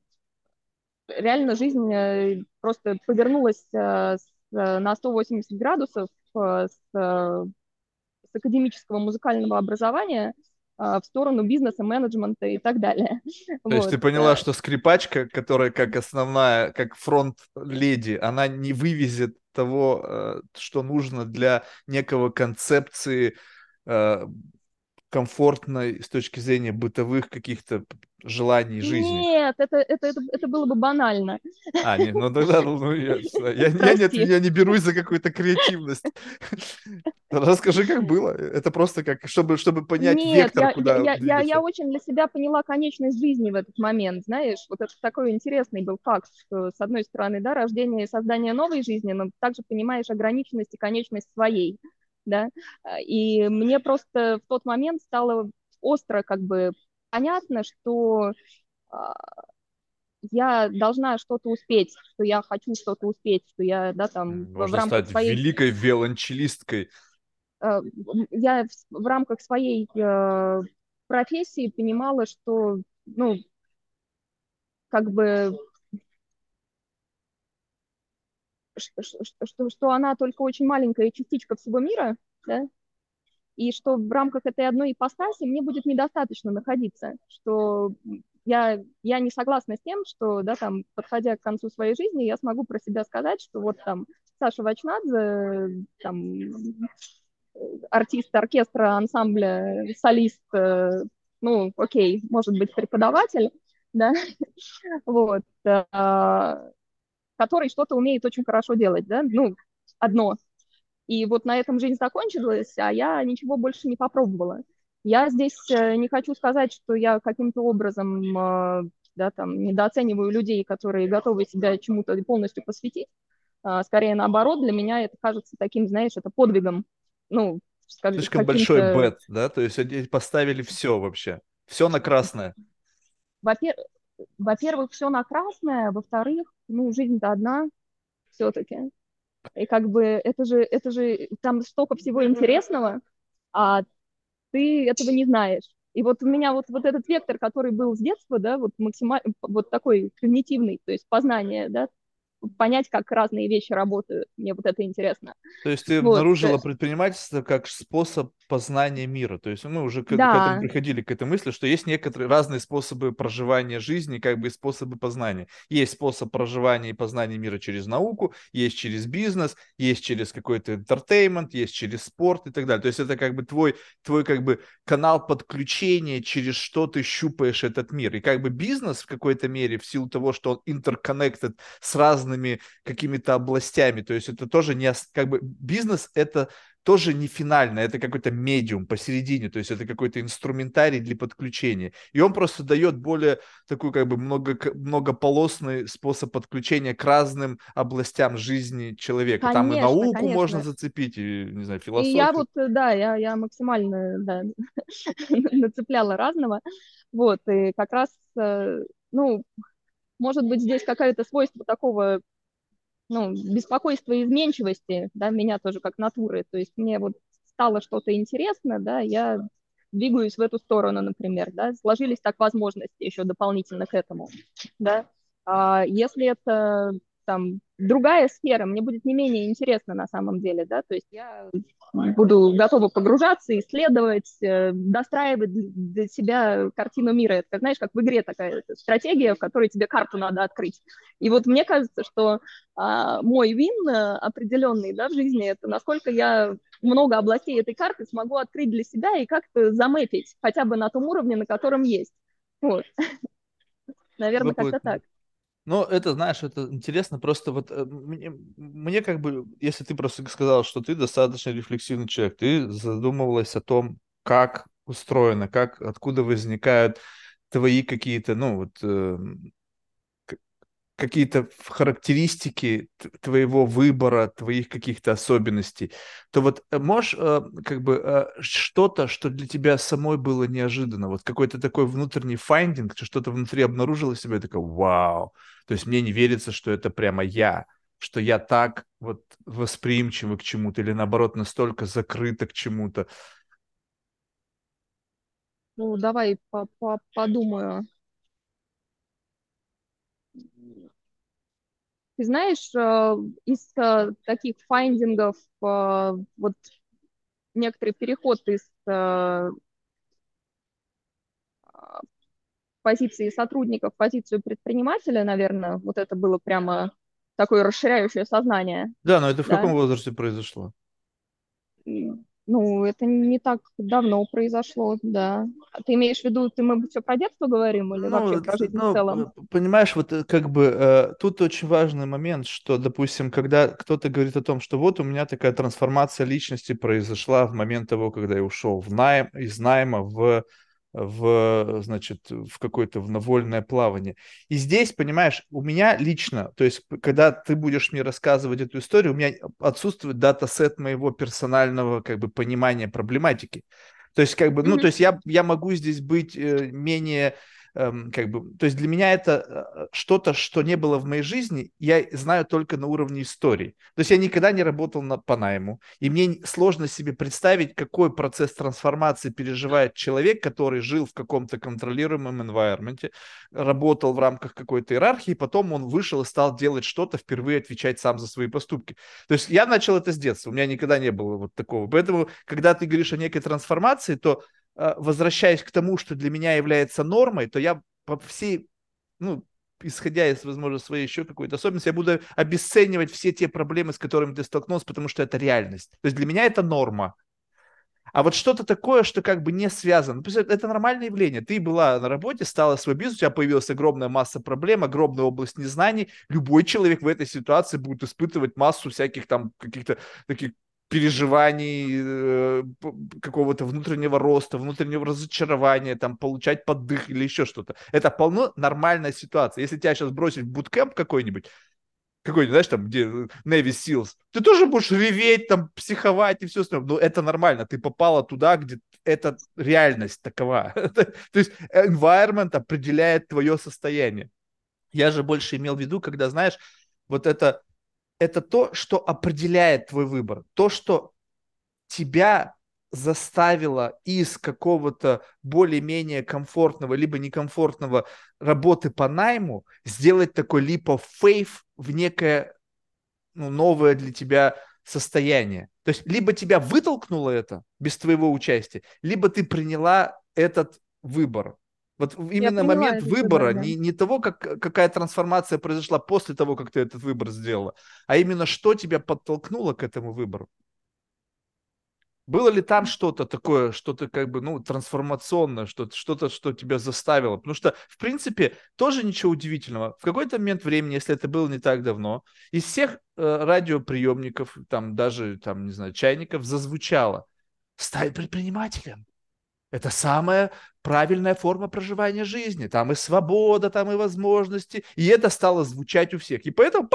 [SPEAKER 2] реально жизнь э, просто повернулась э, на 180 градусов э, с, с академического музыкального образования – а, в сторону бизнеса, менеджмента и так далее.
[SPEAKER 1] То вот. есть ты поняла, что скрипачка, которая как основная, как фронт-леди, она не вывезет того, э, что нужно для некого концепции э, комфортной с точки зрения бытовых каких-то желаний жизни.
[SPEAKER 2] Нет, это, это, это, это было бы банально.
[SPEAKER 1] А, нет, ну тогда ну, я, я, я, нет, я не берусь за какую-то креативность. Расскажи, как было. Это просто как, чтобы, чтобы понять нет, вектор,
[SPEAKER 2] я,
[SPEAKER 1] куда
[SPEAKER 2] я, я, я очень для себя поняла конечность жизни в этот момент, знаешь. Вот это такой интересный был факт, что, с одной стороны, да, рождение и создание новой жизни, но также понимаешь ограниченность и конечность своей да, и мне просто в тот момент стало остро как бы понятно, что а, я должна что-то успеть, что я хочу что-то успеть, что я, да, там,
[SPEAKER 1] Можно в рамках стать своей... великой виолончелисткой.
[SPEAKER 2] А, я в рамках своей э, профессии понимала, что, ну, как бы что, что она только очень маленькая частичка всего мира, да, и что в рамках этой одной ипостаси мне будет недостаточно находиться, что я, я не согласна с тем, что, да, там, подходя к концу своей жизни, я смогу про себя сказать, что вот там Саша Вачнадзе, там, артист оркестра, ансамбля, солист, э, ну, окей, может быть, преподаватель, да, вот, а, который что-то умеет очень хорошо делать, да, ну, одно. И вот на этом жизнь закончилась, а я ничего больше не попробовала. Я здесь э, не хочу сказать, что я каким-то образом э, да, там, недооцениваю людей, которые готовы себя чему-то полностью посвятить. А, скорее наоборот, для меня это кажется таким, знаешь, это подвигом. Ну,
[SPEAKER 1] скажем, Слишком большой бет, да? То есть они поставили все вообще. Все на красное.
[SPEAKER 2] Во-первых, во-первых, все на красное, во-вторых, ну, жизнь-то одна все-таки. И как бы это же, это же, там столько всего интересного, а ты этого не знаешь. И вот у меня вот, вот этот вектор, который был с детства, да, вот максимально, вот такой когнитивный, то есть познание, да, понять, как разные вещи работают. Мне вот это интересно.
[SPEAKER 1] То есть ты вот, обнаружила есть... предпринимательство как способ познания мира. То есть мы уже к, да. к этому приходили, к этой мысли, что есть некоторые разные способы проживания жизни, как бы способы познания. Есть способ проживания и познания мира через науку, есть через бизнес, есть через какой-то интертеймент, есть через спорт и так далее. То есть это как бы твой, твой как бы канал подключения, через что ты щупаешь этот мир. И как бы бизнес в какой-то мере, в силу того, что он интерконнектед с разными какими-то областями, то есть это тоже не, как бы бизнес это тоже не финально, это какой-то медиум посередине, то есть это какой-то инструментарий для подключения. И он просто дает более такой как бы много, многополосный способ подключения к разным областям жизни человека.
[SPEAKER 2] Конечно,
[SPEAKER 1] Там и науку
[SPEAKER 2] конечно.
[SPEAKER 1] можно зацепить, и, не знаю, философию.
[SPEAKER 2] И я вот, да, я, я максимально да, нацепляла разного. Вот, и как раз, э, ну, может быть, здесь какое-то свойство такого ну, беспокойство и изменчивости, да, меня тоже как натуры, то есть мне вот стало что-то интересно, да, я двигаюсь в эту сторону, например, да, сложились так возможности еще дополнительно к этому, да, а если это там другая сфера, мне будет не менее интересно на самом деле, да, то есть я буду готова погружаться, исследовать, э, достраивать для себя картину мира. Это, знаешь, как в игре такая стратегия, в которой тебе карту надо открыть. И вот мне кажется, что а, мой вин э, определенный да, в жизни, это насколько я много областей этой карты смогу открыть для себя и как-то заметить хотя бы на том уровне, на котором есть. Вот. Наверное, как-то так.
[SPEAKER 1] Ну, это, знаешь, это интересно, просто вот э, мне, мне как бы, если ты просто сказал, что ты достаточно рефлексивный человек, ты задумывалась о том, как устроено, как, откуда возникают твои какие-то, ну, вот, э, какие-то характеристики твоего выбора, твоих каких-то особенностей, то вот э, можешь э, как бы э, что-то, что для тебя самой было неожиданно, вот какой-то такой внутренний finding, что-то внутри обнаружило себя, и такой, вау, то есть мне не верится, что это прямо я, что я так вот восприимчивый к чему-то или наоборот настолько закрыто к чему-то.
[SPEAKER 2] Ну, давай по -по подумаю. Ты знаешь, э, из э, таких файндингов э, вот некоторый переход из позиции сотрудника в позицию предпринимателя, наверное, вот это было прямо такое расширяющее сознание.
[SPEAKER 1] Да, но это в да? каком возрасте произошло?
[SPEAKER 2] Ну, это не так давно произошло, да. А ты имеешь в виду, ты мы все про детство говорим или ну, вообще про жизнь ну, в целом?
[SPEAKER 1] Понимаешь, вот э, как бы э, тут очень важный момент, что, допустим, когда кто-то говорит о том, что вот у меня такая трансформация личности произошла в момент того, когда я ушел в найм, из найма в в, значит, в какое-то в навольное плавание. И здесь, понимаешь, у меня лично, то есть, когда ты будешь мне рассказывать эту историю, у меня отсутствует датасет моего персонального, как бы, понимания проблематики. То есть, как бы, ну, то есть я, я могу здесь быть э, менее как бы, то есть для меня это э, что-то, что не было в моей жизни, я знаю только на уровне истории. То есть я никогда не работал на, по найму, и мне сложно себе представить, какой процесс трансформации переживает человек, который жил в каком-то контролируемом environment, работал в рамках какой-то иерархии, потом он вышел и стал делать что-то, впервые отвечать сам за свои поступки. То есть я начал это с детства, у меня никогда не было вот такого. Поэтому, когда ты говоришь о некой трансформации, то Э, возвращаясь к тому, что для меня является нормой, то я по всей, ну, исходя из, возможно, своей еще какой-то особенности, я буду обесценивать все те проблемы, с которыми ты столкнулся, потому что это реальность. То есть для меня это норма. А вот что-то такое, что как бы не связано. Это нормальное явление. Ты была на работе, стала свой бизнес, у тебя появилась огромная масса проблем, огромная область незнаний. Любой человек в этой ситуации будет испытывать массу всяких там каких-то таких переживаний, э, какого-то внутреннего роста, внутреннего разочарования, там, получать поддых или еще что-то. Это полно нормальная ситуация. Если тебя сейчас бросить в буткемп какой-нибудь, какой-нибудь, знаешь, там, где э, Navy Seals, ты тоже будешь реветь, там, психовать и все остальное. Но это нормально, ты попала туда, где это реальность такова. То есть environment определяет твое состояние. Я же больше имел в виду, когда, знаешь, вот это это то, что определяет твой выбор. То, что тебя заставило из какого-то более-менее комфортного либо некомфортного работы по найму сделать такой leap of в некое ну, новое для тебя состояние. То есть либо тебя вытолкнуло это без твоего участия, либо ты приняла этот выбор. Вот именно момент выбора, выбор, да. не, не того, как, какая трансформация произошла после того, как ты этот выбор сделала, а именно что тебя подтолкнуло к этому выбору. Было ли там что-то такое, что-то как бы, ну, трансформационное, что-то, что-то, что тебя заставило? Потому что, в принципе, тоже ничего удивительного. В какой-то момент времени, если это было не так давно, из всех э, радиоприемников, там даже, там, не знаю, чайников зазвучало «Стать предпринимателем». Это самая правильная форма проживания жизни. Там и свобода, там и возможности. И это стало звучать у всех. И поэтому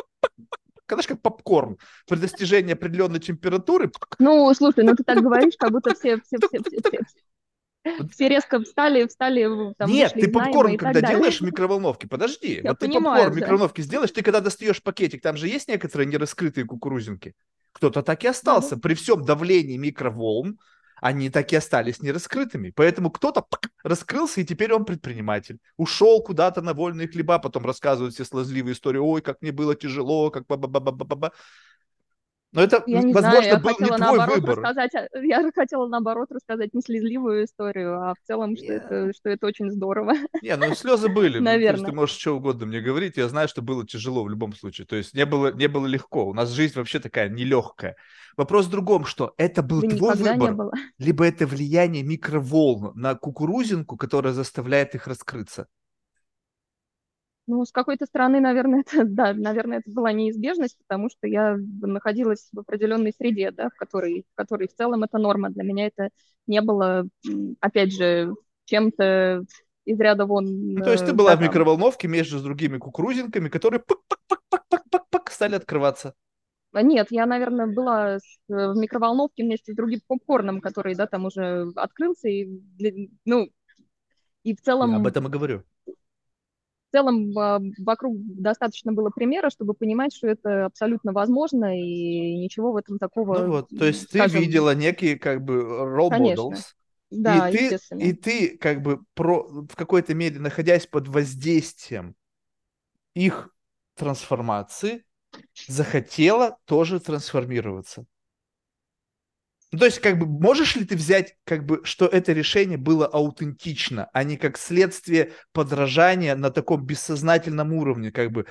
[SPEAKER 1] знаешь, как попкорн. При достижении определенной температуры...
[SPEAKER 2] Ну, слушай, ну ты так говоришь, как будто все, все, все, все, все, все резко встали, встали,
[SPEAKER 1] там, Нет, ты попкорн, когда делаешь в микроволновке, подожди.
[SPEAKER 2] Я
[SPEAKER 1] вот
[SPEAKER 2] понимаю,
[SPEAKER 1] ты попкорн в микроволновке сделаешь, ты когда достаешь пакетик, там же есть некоторые нераскрытые кукурузинки. Кто-то так и остался. Да. При всем давлении микроволн, они так и остались нераскрытыми. Поэтому кто-то раскрылся, и теперь он предприниматель. Ушел куда-то на вольные хлеба, потом рассказывают все слезливые истории, ой, как мне было тяжело, как ба ба ба ба ба ба но это,
[SPEAKER 2] я не возможно, знаю, я был хотела не твой выбор. Рассказать, я хотела, наоборот, рассказать не слезливую историю, а в целом, что, yeah. это, что это очень здорово.
[SPEAKER 1] Не, ну слезы были. Наверное. Есть ты можешь что угодно мне говорить, я знаю, что было тяжело в любом случае. То есть не было, не было легко. У нас жизнь вообще такая нелегкая. Вопрос в другом, что это был да твой выбор, либо это влияние микроволн на кукурузинку, которая заставляет их раскрыться.
[SPEAKER 2] Ну, с какой-то стороны, наверное, это, да, наверное, это была неизбежность, потому что я находилась в определенной среде, да, в которой, в которой в целом это норма. Для меня это не было, опять же, чем-то из ряда вон.
[SPEAKER 1] Ну, то есть ты была да, в микроволновке между другими кукурузинками, которые пак-пак-пак-пак-пак стали открываться.
[SPEAKER 2] А нет, я, наверное, была в микроволновке вместе с другим попкорном, который, да, там уже открылся, и, ну, и в целом...
[SPEAKER 1] Я об этом и говорю
[SPEAKER 2] целом вокруг достаточно было примера, чтобы понимать, что это абсолютно возможно, и ничего в этом такого...
[SPEAKER 1] Ну вот, то есть скажем... ты видела некие как бы role Конечно. models, да, и ты, и ты как бы про, в какой-то мере, находясь под воздействием их трансформации, захотела тоже трансформироваться. Ну, то есть, как бы, можешь ли ты взять, как бы, что это решение было аутентично, а не как следствие подражания на таком бессознательном уровне, как бы,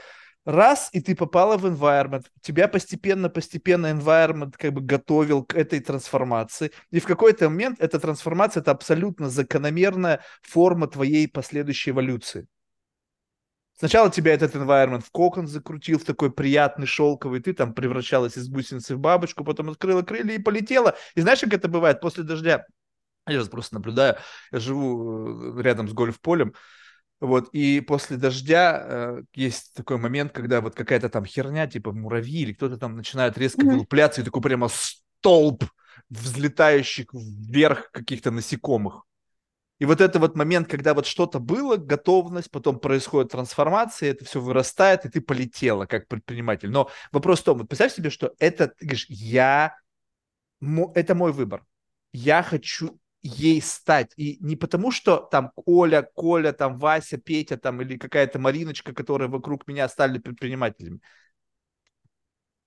[SPEAKER 1] раз, и ты попала в environment, тебя постепенно-постепенно environment как бы готовил к этой трансформации, и в какой-то момент эта трансформация – это абсолютно закономерная форма твоей последующей эволюции. Сначала тебя этот environment в кокон закрутил, в такой приятный шелковый, ты там превращалась из гусеницы в бабочку, потом открыла крылья и полетела. И знаешь, как это бывает после дождя? Я сейчас просто наблюдаю, я живу э, рядом с гольф-полем, вот, и после дождя э, есть такой момент, когда вот какая-то там херня, типа муравьи или кто-то там начинает резко mm-hmm. вылупляться, и такой прямо столб взлетающих вверх каких-то насекомых. И вот это вот момент, когда вот что-то было, готовность, потом происходит трансформация, это все вырастает, и ты полетела как предприниматель. Но вопрос в том, вот представь себе, что это, ты говоришь, я, это мой выбор. Я хочу ей стать. И не потому, что там Коля, Коля, там Вася, Петя, там или какая-то Мариночка, которые вокруг меня стали предпринимателями.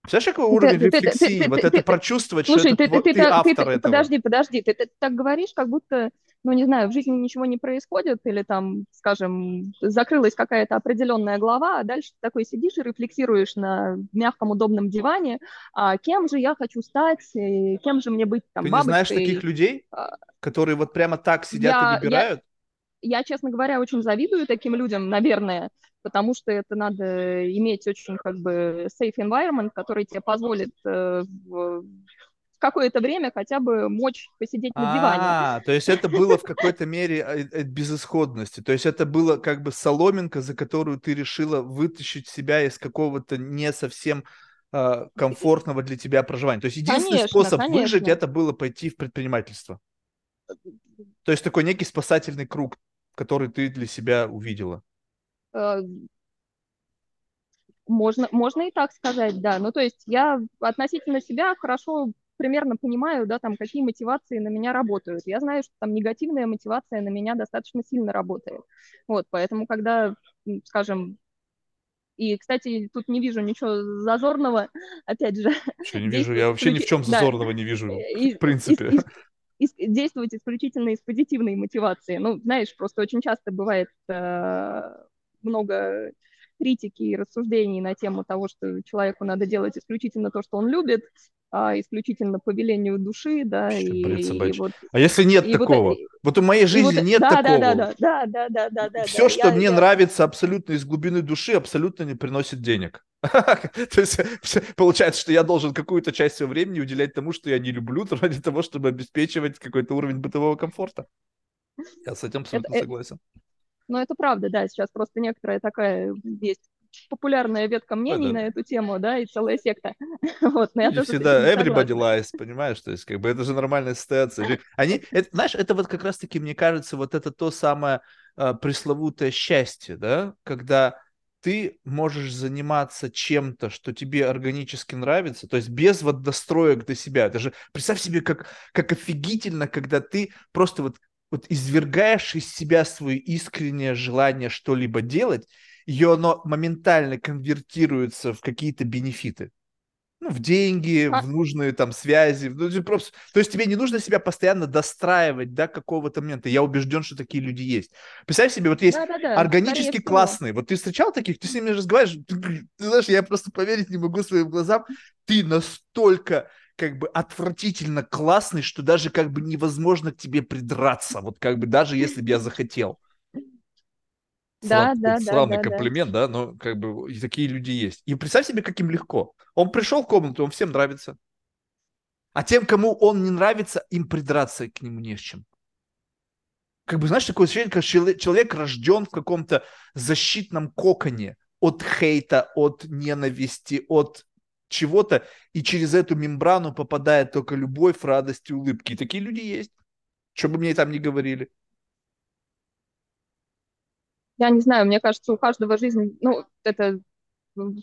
[SPEAKER 1] Представляешь, какой уровень ты, рефлексии? Ты, ты, вот это прочувствовать,
[SPEAKER 2] слушай,
[SPEAKER 1] что
[SPEAKER 2] ты, это, автор этого. Подожди, подожди, ты так говоришь, как будто, ну, не знаю, в жизни ничего не происходит, или там, скажем, закрылась какая-то определенная глава, а дальше ты такой сидишь и рефлексируешь на мягком, удобном диване, а кем же я хочу стать, кем же мне быть там
[SPEAKER 1] Ты
[SPEAKER 2] бабочкой.
[SPEAKER 1] не знаешь таких людей, а, которые вот прямо так сидят я, и выбирают?
[SPEAKER 2] Я, я, честно говоря, очень завидую таким людям, наверное, потому что это надо иметь очень как бы safe environment, который тебе позволит э, какое-то время хотя бы мочь посидеть на диване.
[SPEAKER 1] А, то есть это было в какой-то мере э, э, безысходности. То есть это было как бы соломинка, за которую ты решила вытащить себя из какого-то не совсем э, комфортного для тебя проживания. То есть единственный конечно, способ конечно. выжить это было пойти в предпринимательство. То есть такой некий спасательный круг, который ты для себя увидела. Э,
[SPEAKER 2] можно, можно и так сказать, да. Ну, то есть я относительно себя хорошо примерно понимаю, да, там, какие мотивации на меня работают. Я знаю, что там негативная мотивация на меня достаточно сильно работает. Вот, поэтому, когда, скажем, И, кстати, тут не вижу ничего зазорного, опять же.
[SPEAKER 1] Что не вижу, я вообще ни в чем зазорного да. не вижу, в принципе.
[SPEAKER 2] Из, из, из, действовать исключительно из позитивной мотивации. Ну, знаешь, просто очень часто бывает э, много критики и рассуждений на тему того, что человеку надо делать исключительно то, что он любит, а, исключительно по велению души, да, и,
[SPEAKER 1] и вот... А если нет и такого? Вот, вот у моей жизни вот, нет да, такого.
[SPEAKER 2] Да, да, да, да, да, да, да.
[SPEAKER 1] Все,
[SPEAKER 2] да,
[SPEAKER 1] что я, мне я... нравится абсолютно из глубины души, абсолютно не приносит денег. То есть получается, что я должен какую-то часть своего времени уделять тому, что я не люблю, ради того, чтобы обеспечивать какой-то уровень бытового комфорта. Я с этим абсолютно это, согласен.
[SPEAKER 2] Ну, это правда, да, сейчас просто некоторая такая есть популярная ветка мнений да, да. на эту тему, да, и целая секта.
[SPEAKER 1] вот, но я тоже всегда everybody lies, понимаешь, то есть как бы это же нормальная ситуация. Они, это, знаешь, это вот как раз-таки, мне кажется, вот это то самое а, пресловутое счастье, да, когда ты можешь заниматься чем-то, что тебе органически нравится, то есть без вот достроек до себя. Это же, представь себе, как, как офигительно, когда ты просто вот, вот извергаешь из себя свое искреннее желание что-либо делать, ее оно моментально конвертируется в какие-то бенефиты. Ну, в деньги, а... в нужные там связи. Ну, просто... То есть тебе не нужно себя постоянно достраивать до какого-то момента. Я убежден, что такие люди есть. Представь себе, вот есть да, да, да. органически Скорее классные. Всего. Вот ты встречал таких, ты с ними разговариваешь, ты, ты знаешь, я просто поверить не могу своим глазам. Ты настолько как бы отвратительно классный, что даже как бы невозможно к тебе придраться. Вот как бы даже если бы я захотел.
[SPEAKER 2] Да, да, да.
[SPEAKER 1] Странный
[SPEAKER 2] да,
[SPEAKER 1] комплимент, да. да, но как бы такие люди есть. И представь себе, как им легко. Он пришел в комнату, он всем нравится. А тем, кому он не нравится, им придраться к нему не с чем. Как бы, знаешь, такое ощущение, как человек рожден в каком-то защитном коконе от хейта, от ненависти, от чего-то, и через эту мембрану попадает только любовь, радость и улыбки. И такие люди есть. Что бы мне там ни говорили
[SPEAKER 2] я не знаю, мне кажется, у каждого жизнь, ну, это,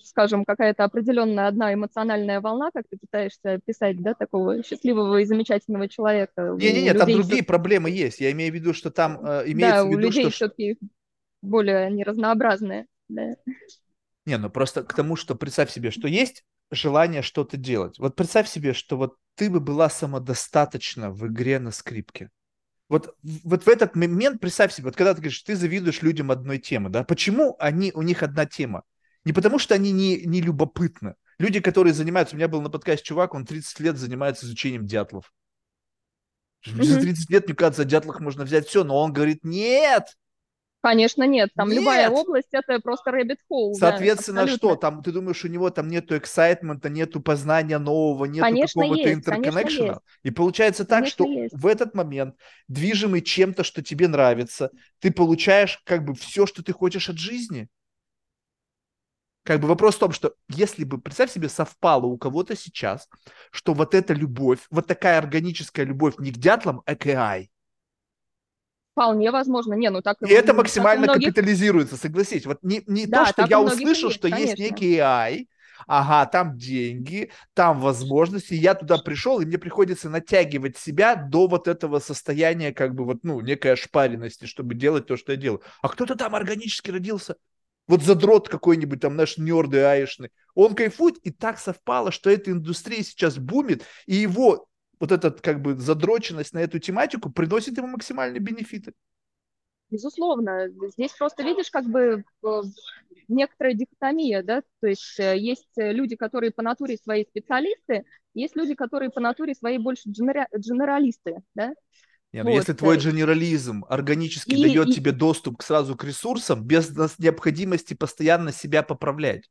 [SPEAKER 2] скажем, какая-то определенная одна эмоциональная волна, как ты пытаешься писать, да, такого счастливого и замечательного человека.
[SPEAKER 1] Не-не-не, там другие все... проблемы есть. Я имею в виду, что там э, имеется
[SPEAKER 2] да,
[SPEAKER 1] в виду,
[SPEAKER 2] у людей что... все-таки более они разнообразные, да.
[SPEAKER 1] Не, ну просто к тому, что представь себе, что есть желание что-то делать. Вот представь себе, что вот ты бы была самодостаточна в игре на скрипке. Вот, вот в этот момент, представь себе, вот когда ты говоришь, ты завидуешь людям одной темы, да, почему они, у них одна тема? Не потому, что они не, не любопытны. Люди, которые занимаются, у меня был на подкасте чувак, он 30 лет занимается изучением дятлов. Mm-hmm. За 30 лет, мне кажется, дятлах можно взять все, но он говорит, нет,
[SPEAKER 2] Конечно, нет. Там нет. любая область это просто rabbit hole.
[SPEAKER 1] Соответственно, да, что? Там ты думаешь, у него там нету эксайтмента, нету познания нового, нету конечно, какого-то интерконнекшена. И получается так, конечно, что есть. в этот момент, движимый чем-то, что тебе нравится, ты получаешь как бы все, что ты хочешь от жизни. Как бы вопрос в том, что если бы, представь себе, совпало у кого-то сейчас, что вот эта любовь, вот такая органическая любовь не к дятлам, а к AI,
[SPEAKER 2] Вполне возможно. Не, ну так...
[SPEAKER 1] И это максимально многих... капитализируется, согласись. Вот не, не да, то, что я услышал, есть, что конечно. есть некий AI, ага, там деньги, там возможности, я туда пришел, и мне приходится натягивать себя до вот этого состояния, как бы вот, ну, некой ошпаренности, чтобы делать то, что я делаю. А кто-то там органически родился. Вот задрот какой-нибудь там наш нерды аишный. Он кайфует, и так совпало, что эта индустрия сейчас бумит, и его вот эта как бы задроченность на эту тематику приносит ему максимальные бенефиты.
[SPEAKER 2] Безусловно. Здесь просто видишь как бы э, некоторая дихотомия, да, то есть э, есть люди, которые по натуре свои специалисты, есть люди, которые по натуре свои больше дженера... дженералисты, да.
[SPEAKER 1] Не, ну вот. Если твой дженерализм органически и, дает и... тебе доступ к сразу к ресурсам без необходимости постоянно себя поправлять,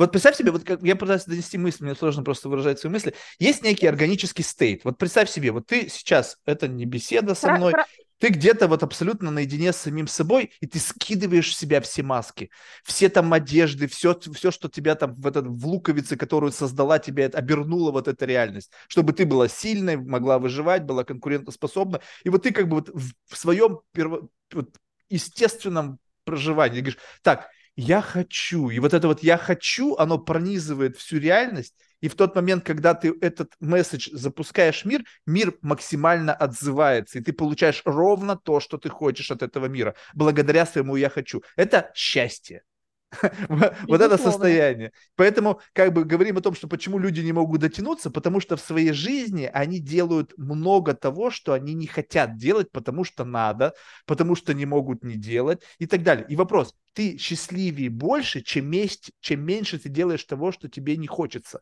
[SPEAKER 1] вот представь себе, вот как я пытаюсь донести мысль, мне сложно просто выражать свои мысли. Есть некий органический стейт. Вот представь себе, вот ты сейчас, это не беседа со мной, ты где-то вот абсолютно наедине с самим собой, и ты скидываешь в себя все маски, все там одежды, все, все что тебя там в, этот, в луковице, которую создала тебя, обернула вот эта реальность, чтобы ты была сильной, могла выживать, была конкурентоспособна. И вот ты как бы вот в, в своем перво, вот, естественном проживании говоришь, так, я хочу. И вот это вот я хочу, оно пронизывает всю реальность. И в тот момент, когда ты этот месседж запускаешь в мир, мир максимально отзывается. И ты получаешь ровно то, что ты хочешь от этого мира. Благодаря своему я хочу. Это счастье. вот это состояние. Поэтому как бы говорим о том, что почему люди не могут дотянуться, потому что в своей жизни они делают много того, что они не хотят делать, потому что надо, потому что не могут не делать и так далее. И вопрос, ты счастливее больше, чем, месть, чем меньше ты делаешь того, что тебе не хочется.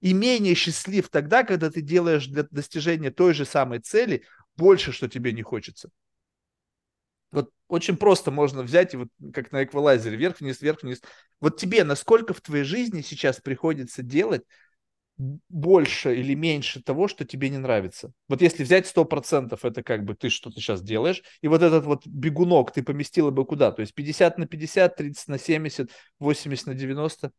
[SPEAKER 1] И менее счастлив тогда, когда ты делаешь для достижения той же самой цели больше, что тебе не хочется. Вот очень просто можно взять, и вот как на эквалайзере, вверх-вниз, вверх-вниз. Вот тебе насколько в твоей жизни сейчас приходится делать больше или меньше того, что тебе не нравится. Вот если взять 100%, это как бы ты что-то сейчас делаешь, и вот этот вот бегунок ты поместила бы куда? То есть 50 на 50, 30 на 70, 80 на 90?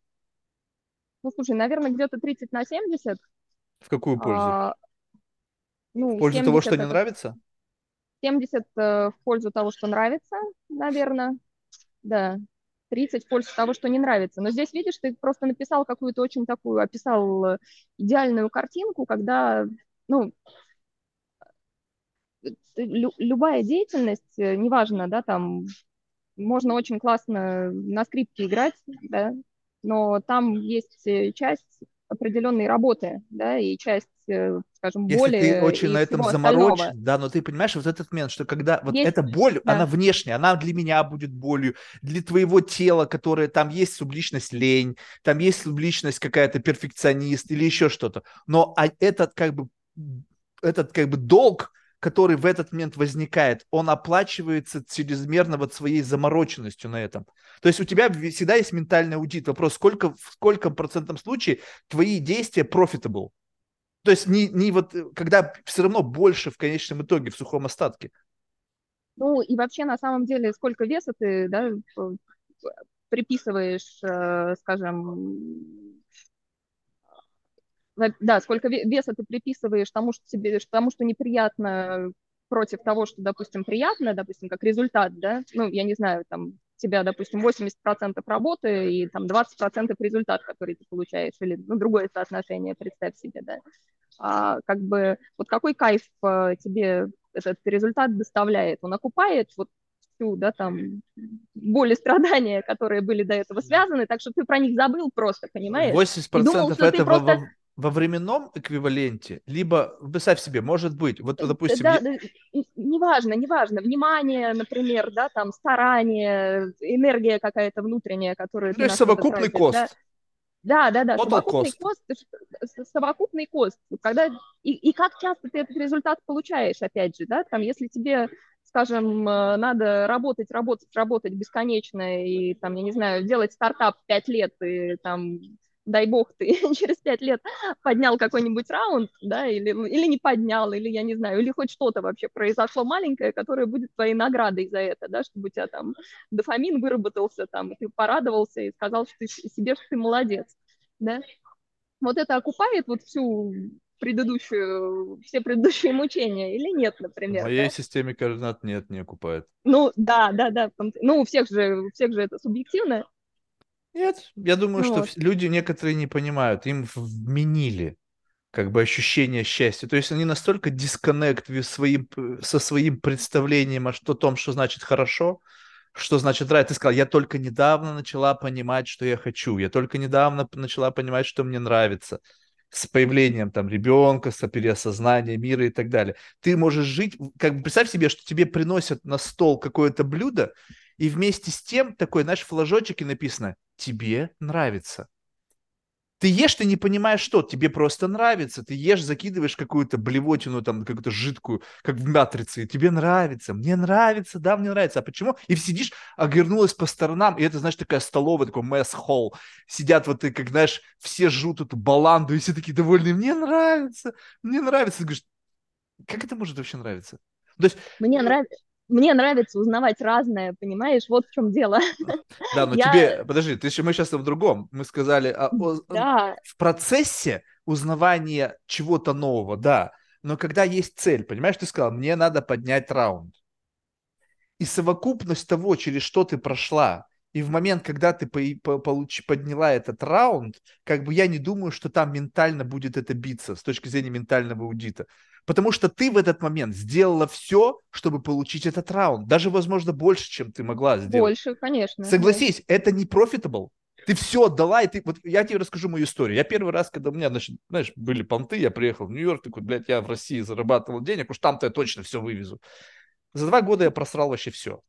[SPEAKER 2] Ну, слушай, наверное, где-то 30 на 70.
[SPEAKER 1] В какую пользу? А, ну, в пользу того, что это... не нравится?
[SPEAKER 2] 70 э, в пользу того, что нравится, наверное, да. 30 в пользу того, что не нравится. Но здесь, видишь, ты просто написал какую-то очень такую, описал э, идеальную картинку, когда, ну, лю- любая деятельность, э, неважно, да, там, можно очень классно на скрипке играть, да, но там есть часть определенной работы, да, и часть Э, скажем,
[SPEAKER 1] Если боли. Если ты очень на этом заморочен, да, но ты понимаешь вот этот момент, что когда вот есть, эта боль, да. она внешняя, она для меня будет болью, для твоего тела, которое там есть субличность лень, там есть субличность какая-то перфекционист или еще что-то, но а этот как бы этот как бы долг, который в этот момент возникает, он оплачивается чрезмерно вот своей замороченностью на этом. То есть у тебя всегда есть ментальный аудит. Вопрос, сколько, в сколько процентном случае твои действия profitable? То есть не, не вот, э, когда все равно больше в конечном итоге в сухом остатке.
[SPEAKER 2] Ну и вообще на самом деле сколько веса ты да, приписываешь, э, скажем, да, сколько веса ты приписываешь тому, что тебе, тому, что неприятно против того, что, допустим, приятно, допустим, как результат, да, ну, я не знаю, там, тебя, допустим, 80% работы и там 20% результат, который ты получаешь, или ну, другое соотношение, представь себе, да а, как бы вот какой кайф а, тебе этот результат доставляет? Он окупает вот всю, да, там, боль и страдания, которые были до этого связаны, так что ты про них забыл просто, понимаешь?
[SPEAKER 1] 80% думал, это просто... во, временном эквиваленте, либо, представь себе, может быть, вот, допустим...
[SPEAKER 2] Да, я... неважно, неважно, внимание, например, да, там, старание, энергия какая-то внутренняя, которая...
[SPEAKER 1] То есть совокупный кост. Да?
[SPEAKER 2] Да, да, да. совокупный кост. кост, совокупный кост. Когда и, и как часто ты этот результат получаешь, опять же, да, там, если тебе, скажем, э, надо работать, работать, работать бесконечно и там, я не знаю, делать стартап пять лет и там дай бог, ты через пять лет поднял какой-нибудь раунд, да, или, или не поднял, или я не знаю, или хоть что-то вообще произошло маленькое, которое будет твоей наградой за это, да, чтобы у тебя там дофамин выработался, там, и ты порадовался и сказал что ты, себе, что ты молодец, да. Вот это окупает вот всю предыдущую, все предыдущие мучения или нет, например?
[SPEAKER 1] В моей
[SPEAKER 2] да?
[SPEAKER 1] системе координат нет, не окупает.
[SPEAKER 2] Ну, да, да, да. Ну, у всех же, у всех же это субъективно,
[SPEAKER 1] нет, я думаю, вот. что люди некоторые не понимают, им вменили как бы ощущение счастья. То есть они настолько дисконнект своим, со своим представлением о том, что значит хорошо, что значит нравится. Ты сказал, я только недавно начала понимать, что я хочу, я только недавно начала понимать, что мне нравится с появлением там ребенка, с переосознанием мира и так далее. Ты можешь жить, как бы представь себе, что тебе приносят на стол какое-то блюдо, и вместе с тем такой, знаешь, флажочек и написано «Тебе нравится». Ты ешь, ты не понимаешь, что, тебе просто нравится. Ты ешь, закидываешь какую-то блевотину, там, какую-то жидкую, как в матрице, и тебе нравится. Мне нравится, да, мне нравится. А почему? И сидишь, оглянулась по сторонам, и это, знаешь, такая столовая, такой месс-холл. Сидят вот, и, как, знаешь, все жрут эту баланду, и все такие довольные. Мне нравится, мне нравится. Ты говоришь, как это может вообще нравиться?
[SPEAKER 2] То есть, мне нравится мне нравится узнавать разное, понимаешь? Вот в чем дело.
[SPEAKER 1] Да, но Я... тебе, подожди, ты еще мы сейчас в другом. Мы сказали о, о, да. в процессе узнавания чего-то нового, да. Но когда есть цель, понимаешь, ты сказал, мне надо поднять раунд. И совокупность того, через что ты прошла, и в момент, когда ты по, по, получ, подняла этот раунд, как бы я не думаю, что там ментально будет это биться с точки зрения ментального аудита. Потому что ты в этот момент сделала все, чтобы получить этот раунд. Даже, возможно, больше, чем ты могла сделать.
[SPEAKER 2] Больше, конечно.
[SPEAKER 1] Согласись, да. это не profitable. Ты все отдала, и ты... Вот я тебе расскажу мою историю. Я первый раз, когда у меня, значит, знаешь, были понты, я приехал в Нью-Йорк, такой, блядь, я в России зарабатывал денег, уж там-то я точно все вывезу. За два года я просрал вообще все.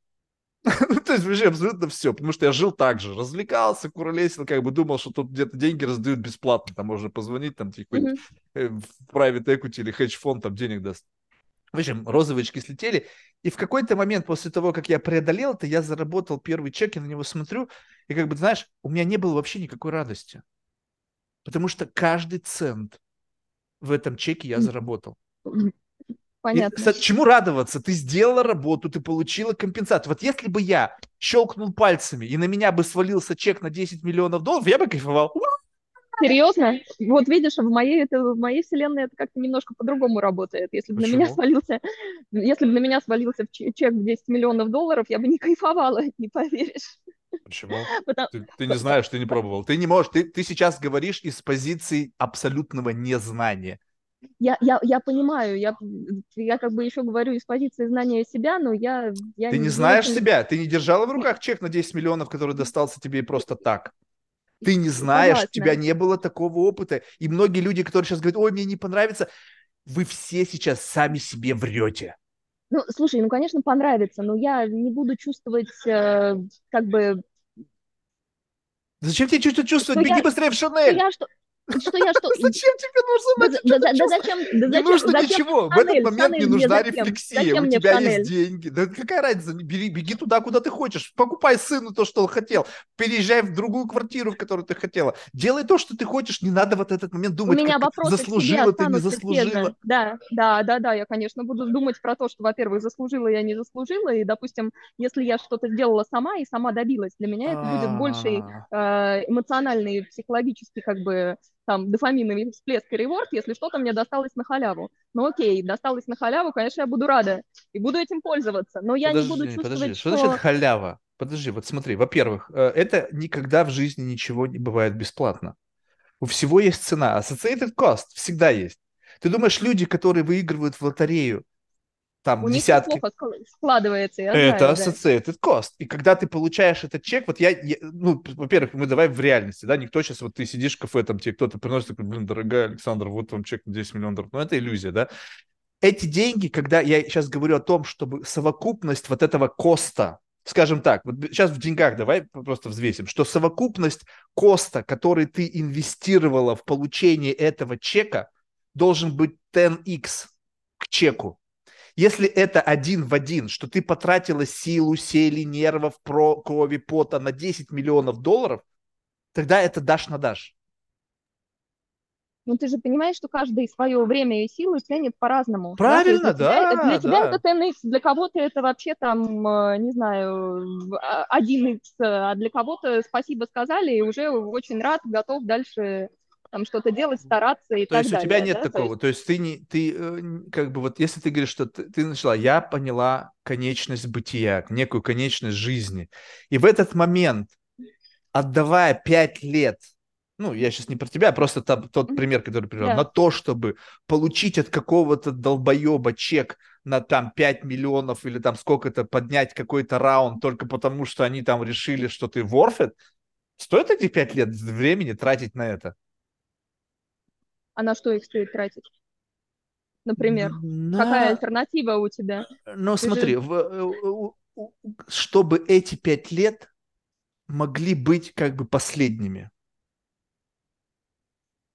[SPEAKER 1] Ну, то есть вообще абсолютно все, потому что я жил так же, развлекался, куролесил, как бы думал, что тут где-то деньги раздают бесплатно, там можно позвонить, там типа mm-hmm. в private equity или хедж-фонд там денег даст. В общем, розовые слетели, и в какой-то момент после того, как я преодолел это, я заработал первый чек, я на него смотрю, и как бы, знаешь, у меня не было вообще никакой радости, потому что каждый цент в этом чеке я заработал.
[SPEAKER 2] Понятно.
[SPEAKER 1] И, чему радоваться? Ты сделала работу, ты получила компенсацию. Вот если бы я щелкнул пальцами, и на меня бы свалился чек на 10 миллионов долларов, я бы кайфовал.
[SPEAKER 2] Серьезно? Вот видишь, в моей, это, в моей вселенной это как-то немножко по-другому работает. Если бы на меня свалился, если бы на меня свалился чек в 10 миллионов долларов, я бы не кайфовала, не поверишь.
[SPEAKER 1] Почему? Потому... Ты, ты не знаешь, ты не пробовал. Ты не можешь. Ты, ты сейчас говоришь из позиции абсолютного незнания
[SPEAKER 2] я, я, я понимаю, я, я как бы еще говорю из позиции знания себя, но я... я
[SPEAKER 1] ты не, не знаешь очень... себя, ты не держала в руках чек на 10 миллионов, который достался тебе просто так. Ты не знаешь, Согласна. у тебя не было такого опыта. И многие люди, которые сейчас говорят, ой, мне не понравится, вы все сейчас сами себе врете.
[SPEAKER 2] Ну, слушай, ну, конечно, понравится, но я не буду чувствовать, э, как бы...
[SPEAKER 1] Зачем тебе чувствовать? чувствовать? Беги я, быстрее в Шанель!
[SPEAKER 2] Я что, что я что?
[SPEAKER 1] Зачем тебе нужно да, да, да, зачем, да, Не нужно зачем ничего. В этот момент не нужна рефлексия. У тебя есть деньги. Да какая разница? Бери, беги туда, куда ты хочешь. Покупай сыну то, что он хотел. Переезжай в другую квартиру, в которую ты хотела. Делай то, что ты хочешь. Не надо вот этот момент думать,
[SPEAKER 2] У меня
[SPEAKER 1] как заслужила ты, не заслужила.
[SPEAKER 2] Да, да, да, да. Я, конечно, буду думать про то, что, во-первых, заслужила я, не заслужила. И, допустим, если я что-то сделала сама и сама добилась, для меня это будет больший а. э, эмоциональный, психологический, как бы, там, дофаминовый всплеск и реворд, если что-то мне досталось на халяву. Ну окей, досталось на халяву, конечно, я буду рада и буду этим пользоваться, но я подожди, не буду чувствовать,
[SPEAKER 1] подожди, что... что значит халява? Подожди, вот смотри, во-первых, э, это никогда в жизни ничего не бывает бесплатно. У всего есть цена. Associated cost всегда есть. Ты думаешь, люди, которые выигрывают в лотерею, там У десятки.
[SPEAKER 2] них плохо складывается, я
[SPEAKER 1] Это да. cost. И когда ты получаешь этот чек, вот я, я ну, во-первых, мы давай в реальности, да, никто сейчас, вот ты сидишь в кафе, там тебе кто-то приносит, такой, блин, дорогая Александр, вот вам чек на 10 миллионов долларов. Ну, это иллюзия, да. Эти деньги, когда я сейчас говорю о том, чтобы совокупность вот этого коста, скажем так, вот сейчас в деньгах давай просто взвесим, что совокупность коста, который ты инвестировала в получение этого чека, должен быть 10x к чеку. Если это один в один, что ты потратила силу, сели, нервов, про, крови, пота на 10 миллионов долларов, тогда это дашь на дашь.
[SPEAKER 2] Ну, ты же понимаешь, что каждый свое время и силы ценит по-разному.
[SPEAKER 1] Правильно, да.
[SPEAKER 2] Тебя, для тебя это 10x, для кого-то это вообще там, э, не знаю, 1x, а для кого-то спасибо сказали и уже очень рад, готов дальше там что-то делать, стараться и
[SPEAKER 1] то так далее. То есть у тебя нет да? такого, то есть... то есть ты не, ты э, как бы вот, если ты говоришь, что ты, ты начала, я поняла конечность бытия, некую конечность жизни, и в этот момент, отдавая пять лет, ну, я сейчас не про тебя, а просто там, тот пример, который привел, yeah. на то, чтобы получить от какого-то долбоеба чек на там 5 миллионов или там сколько-то поднять какой-то раунд только потому, что они там решили, что ты ворфит, стоит эти 5 лет времени тратить на это?
[SPEAKER 2] А на что их стоит тратить? Например, на... какая альтернатива у тебя?
[SPEAKER 1] Ну, Ты смотри, же... в, э, чтобы эти пять лет могли быть как бы последними.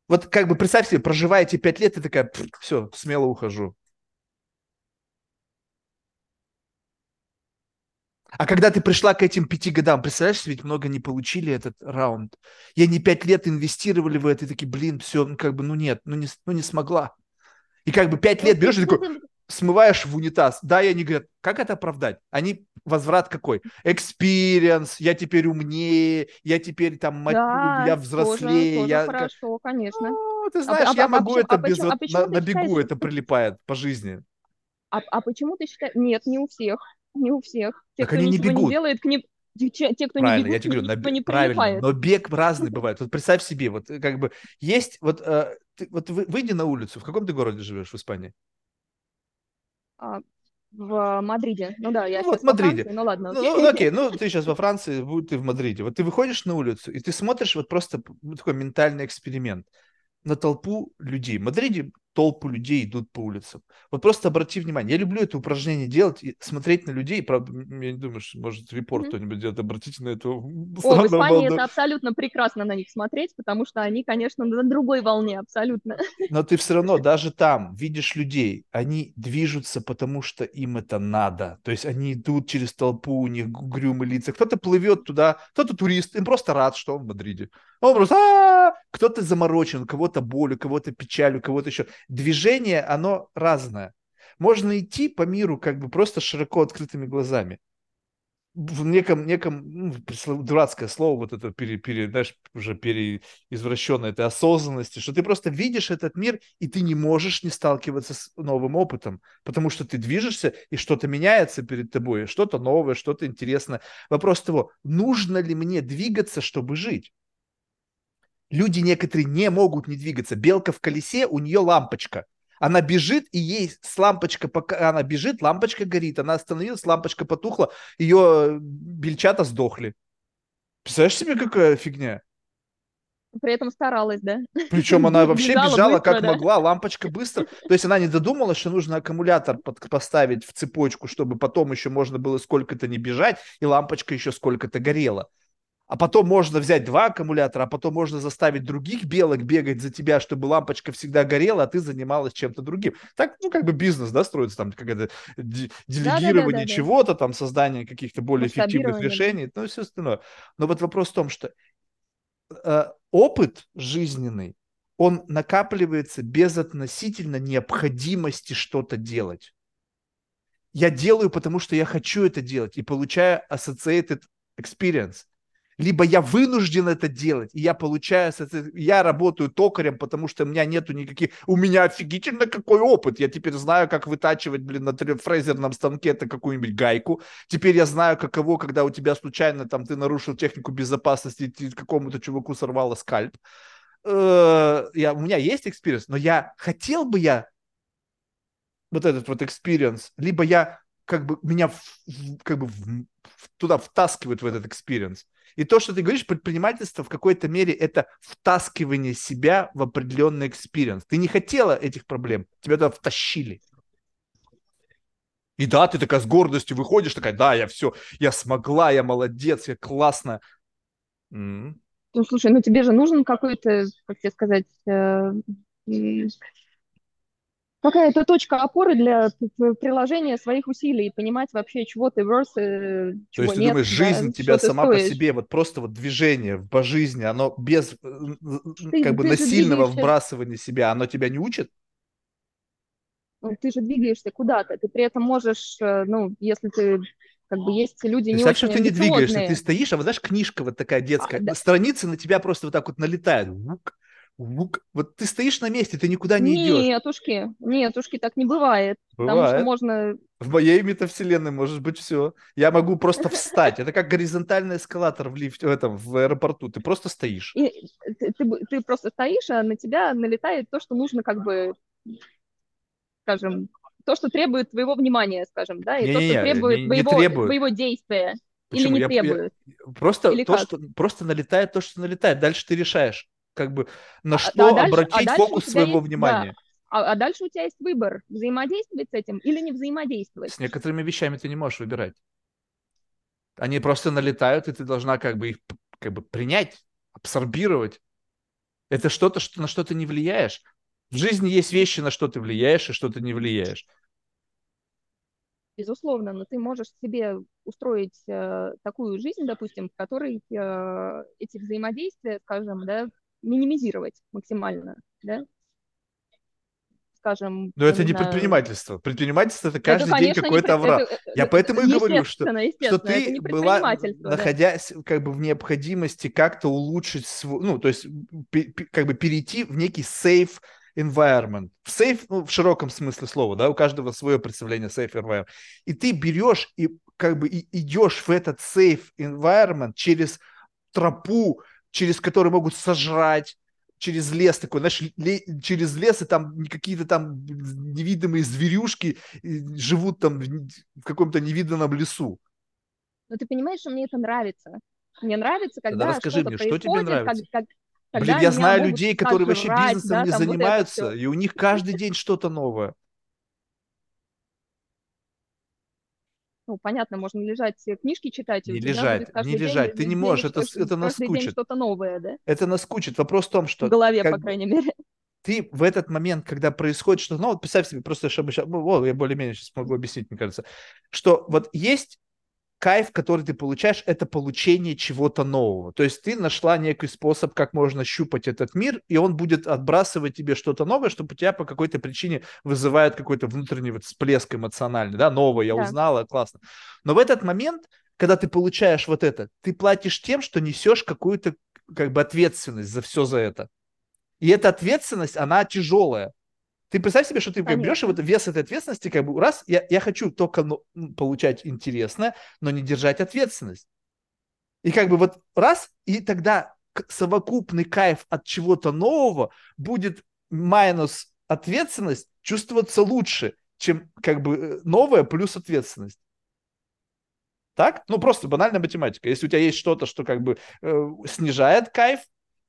[SPEAKER 1] Вот как бы представь себе, проживаете пять лет, и такая, все, смело ухожу. А когда ты пришла к этим пяти годам, представляешь, ведь много не получили этот раунд. Я не пять лет инвестировали в это, и такие, блин, все, ну как бы, ну нет, ну не, ну не смогла. И как бы пять лет берешь и такой, смываешь в унитаз. Да, и они говорят, как это оправдать? Они, возврат какой? Experience, я теперь умнее, я теперь там, да, я взрослее. Тоже,
[SPEAKER 2] я... хорошо, конечно.
[SPEAKER 1] Ну, ты а знаешь, а, я а, могу а, это а, без, а, вот, на, на бегу, считаешь... это прилипает по жизни.
[SPEAKER 2] А, а почему ты считаешь? Нет, не у всех не у всех.
[SPEAKER 1] Те, так кто они не бегут.
[SPEAKER 2] не делает, к ним те, кто
[SPEAKER 1] правильно,
[SPEAKER 2] не бегут,
[SPEAKER 1] я тебе говорю, на, не правильно, но бег разный бывает. Вот представь себе, вот э, как бы есть, вот, э, ты, вот вы, выйди на улицу, в каком ты городе живешь в Испании?
[SPEAKER 2] А, в Мадриде. Ну да, я
[SPEAKER 1] ну, вот
[SPEAKER 2] сейчас
[SPEAKER 1] в Мадриде.
[SPEAKER 2] Франции, ну ладно.
[SPEAKER 1] Ну, ну, окей, ну ты сейчас во Франции, ты в Мадриде. Вот ты выходишь на улицу, и ты смотришь вот просто такой ментальный эксперимент на толпу людей. В Мадриде толпу людей идут по улицам. Вот просто обрати внимание. Я люблю это упражнение делать и смотреть на людей. Правда, я не думаю, что может репорт mm-hmm. кто-нибудь делает. Обратите на это. О,
[SPEAKER 2] в Испании это абсолютно прекрасно на них смотреть, потому что они, конечно, на другой волне абсолютно.
[SPEAKER 1] Но ты все равно даже там видишь людей. Они движутся, потому что им это надо. То есть они идут через толпу, у них грюмые лица. Кто-то плывет туда, кто-то турист. Им просто рад, что он в Мадриде. Он просто кто-то заморочен, кого-то боль, кого-то печаль, у кого-то еще движение, оно разное. Можно идти по миру как бы просто широко открытыми глазами. В неком, неком ну, дурацкое слово, вот это пере, пере, знаешь, уже переизвращенное, это осознанности, что ты просто видишь этот мир, и ты не можешь не сталкиваться с новым опытом, потому что ты движешься, и что-то меняется перед тобой, что-то новое, что-то интересное. Вопрос того, нужно ли мне двигаться, чтобы жить? Люди некоторые не могут не двигаться. Белка в колесе, у нее лампочка. Она бежит, и ей с лампочка, пока она бежит, лампочка горит. Она остановилась, лампочка потухла, ее бельчата сдохли. Представляешь себе, какая фигня?
[SPEAKER 2] При этом старалась, да?
[SPEAKER 1] Причем она вообще бежала, бежала быстро, как да? могла, лампочка быстро. То есть она не додумалась, что нужно аккумулятор под, поставить в цепочку, чтобы потом еще можно было сколько-то не бежать, и лампочка еще сколько-то горела а потом можно взять два аккумулятора, а потом можно заставить других белок бегать за тебя, чтобы лампочка всегда горела, а ты занималась чем-то другим. Так, ну, как бы бизнес, да, строится там, какое-то делегирование да, да, да, чего-то, там, создание каких-то более эффективных решений, ну, и все остальное. Но вот вопрос в том, что э, опыт жизненный, он накапливается без относительно необходимости что-то делать. Я делаю, потому что я хочу это делать и получаю associated experience либо я вынужден это делать, и я получаю, я работаю токарем, потому что у меня нету никаких, у меня офигительно какой опыт, я теперь знаю, как вытачивать, блин, на фрезерном станке это какую-нибудь гайку, теперь я знаю, каково, когда у тебя случайно там ты нарушил технику безопасности, ты какому-то чуваку сорвало скальп, э, я, у меня есть experience, но я хотел бы я вот этот вот experience, либо я как бы меня как бы туда втаскивают в этот experience. И то, что ты говоришь, предпринимательство в какой-то мере это втаскивание себя в определенный experience. Ты не хотела этих проблем, тебя туда втащили. И да, ты такая с гордостью выходишь, такая, да, я все, я смогла, я молодец, я классно.
[SPEAKER 2] Ну, слушай, ну тебе же нужен какой-то, как тебе сказать, э, какая-то точка опоры для приложения своих усилий и понимать вообще, чего ты worth, э, чего
[SPEAKER 1] То есть ты
[SPEAKER 2] нет,
[SPEAKER 1] думаешь, жизнь да, тебя сама по себе, вот просто вот движение по жизни, оно без э, ты, как бы насильного вбрасывания себя, оно тебя не учит?
[SPEAKER 2] Ты же двигаешься куда-то, ты при этом можешь, э, ну, если ты как бы есть люди не
[SPEAKER 1] что ты не двигаешься, ты стоишь, а вот знаешь, книжка вот такая детская, а, да. страницы на тебя просто вот так вот налетают. Вот ты стоишь на месте, ты никуда не идешь.
[SPEAKER 2] Нет, ушки, нет, ушки, так не бывает. Бывает. Потому что можно...
[SPEAKER 1] В моей метавселенной может быть все. Я могу просто встать. Это как горизонтальный эскалатор в лифте, в этом, в аэропорту. Ты просто стоишь.
[SPEAKER 2] И ты, ты, ты просто стоишь, а на тебя налетает то, что нужно как бы, скажем, то, что требует твоего внимания, скажем, да, и не, то, что не, требует не, твоего, не требует. твоего действия. Почему? Или не я, требует.
[SPEAKER 1] Я, просто, Или то, что, просто налетает то, что налетает. Дальше ты решаешь как бы на а, что а дальше, обратить а фокус своего есть, внимания.
[SPEAKER 2] Да. А, а дальше у тебя есть выбор, взаимодействовать с этим или не взаимодействовать.
[SPEAKER 1] С некоторыми вещами ты не можешь выбирать. Они просто налетают, и ты должна как бы их как бы принять, абсорбировать. Это что-то, что, на что ты не влияешь. В жизни есть вещи, на что ты влияешь, и что ты не влияешь.
[SPEAKER 2] Безусловно, но ты можешь себе устроить э, такую жизнь, допустим, в которой э, эти взаимодействия, скажем, да, минимизировать максимально, да? скажем.
[SPEAKER 1] Но это не предпринимательство. Предпринимательство это каждый это, день какой-то аврал. Это, Я поэтому и говорю, что, что ты была, находясь как бы в необходимости как-то улучшить свой, ну, то есть как бы перейти в некий safe environment. В safe, ну, в широком смысле слова, да, у каждого свое представление safe environment. И ты берешь и как бы и идешь в этот safe environment через тропу через которые могут сожрать, через лес такой, знаешь, ле, через лес, и там какие-то там невидимые зверюшки живут там в каком-то невиданном лесу.
[SPEAKER 2] Но ты понимаешь, что мне это нравится. Мне нравится, когда
[SPEAKER 1] Тогда расскажи мне, что тебе нравится?
[SPEAKER 2] Как, как,
[SPEAKER 1] Блин, я знаю людей, которые вообще бизнесом да, не занимаются, вот и у них каждый день что-то новое.
[SPEAKER 2] Ну, понятно, можно лежать, э, книжки читать.
[SPEAKER 1] Не лежать, не лежать. Ты не можешь, это, это наскучит.
[SPEAKER 2] что-то новое, да?
[SPEAKER 1] Это наскучит. Вопрос в том, что...
[SPEAKER 2] В голове, по крайней мере.
[SPEAKER 1] Ты в этот момент, когда происходит что-то, ну, вот представь себе, просто чтобы сейчас, ну, вот, я более-менее сейчас могу объяснить, мне кажется, что вот есть кайф, который ты получаешь, это получение чего-то нового. То есть ты нашла некий способ, как можно щупать этот мир, и он будет отбрасывать тебе что-то новое, что у тебя по какой-то причине вызывает какой-то внутренний вот всплеск эмоциональный, да, новое, я да. узнала, классно. Но в этот момент, когда ты получаешь вот это, ты платишь тем, что несешь какую-то как бы ответственность за все за это. И эта ответственность, она тяжелая. Ты представь себе, что ты как берешь вот вес этой ответственности, как бы раз, я, я хочу только ну, получать интересное, но не держать ответственность. И как бы вот раз, и тогда совокупный кайф от чего-то нового будет минус ответственность чувствоваться лучше, чем как бы э, новое плюс ответственность. Так? Ну, просто банальная математика. Если у тебя есть что-то, что как бы э, снижает кайф,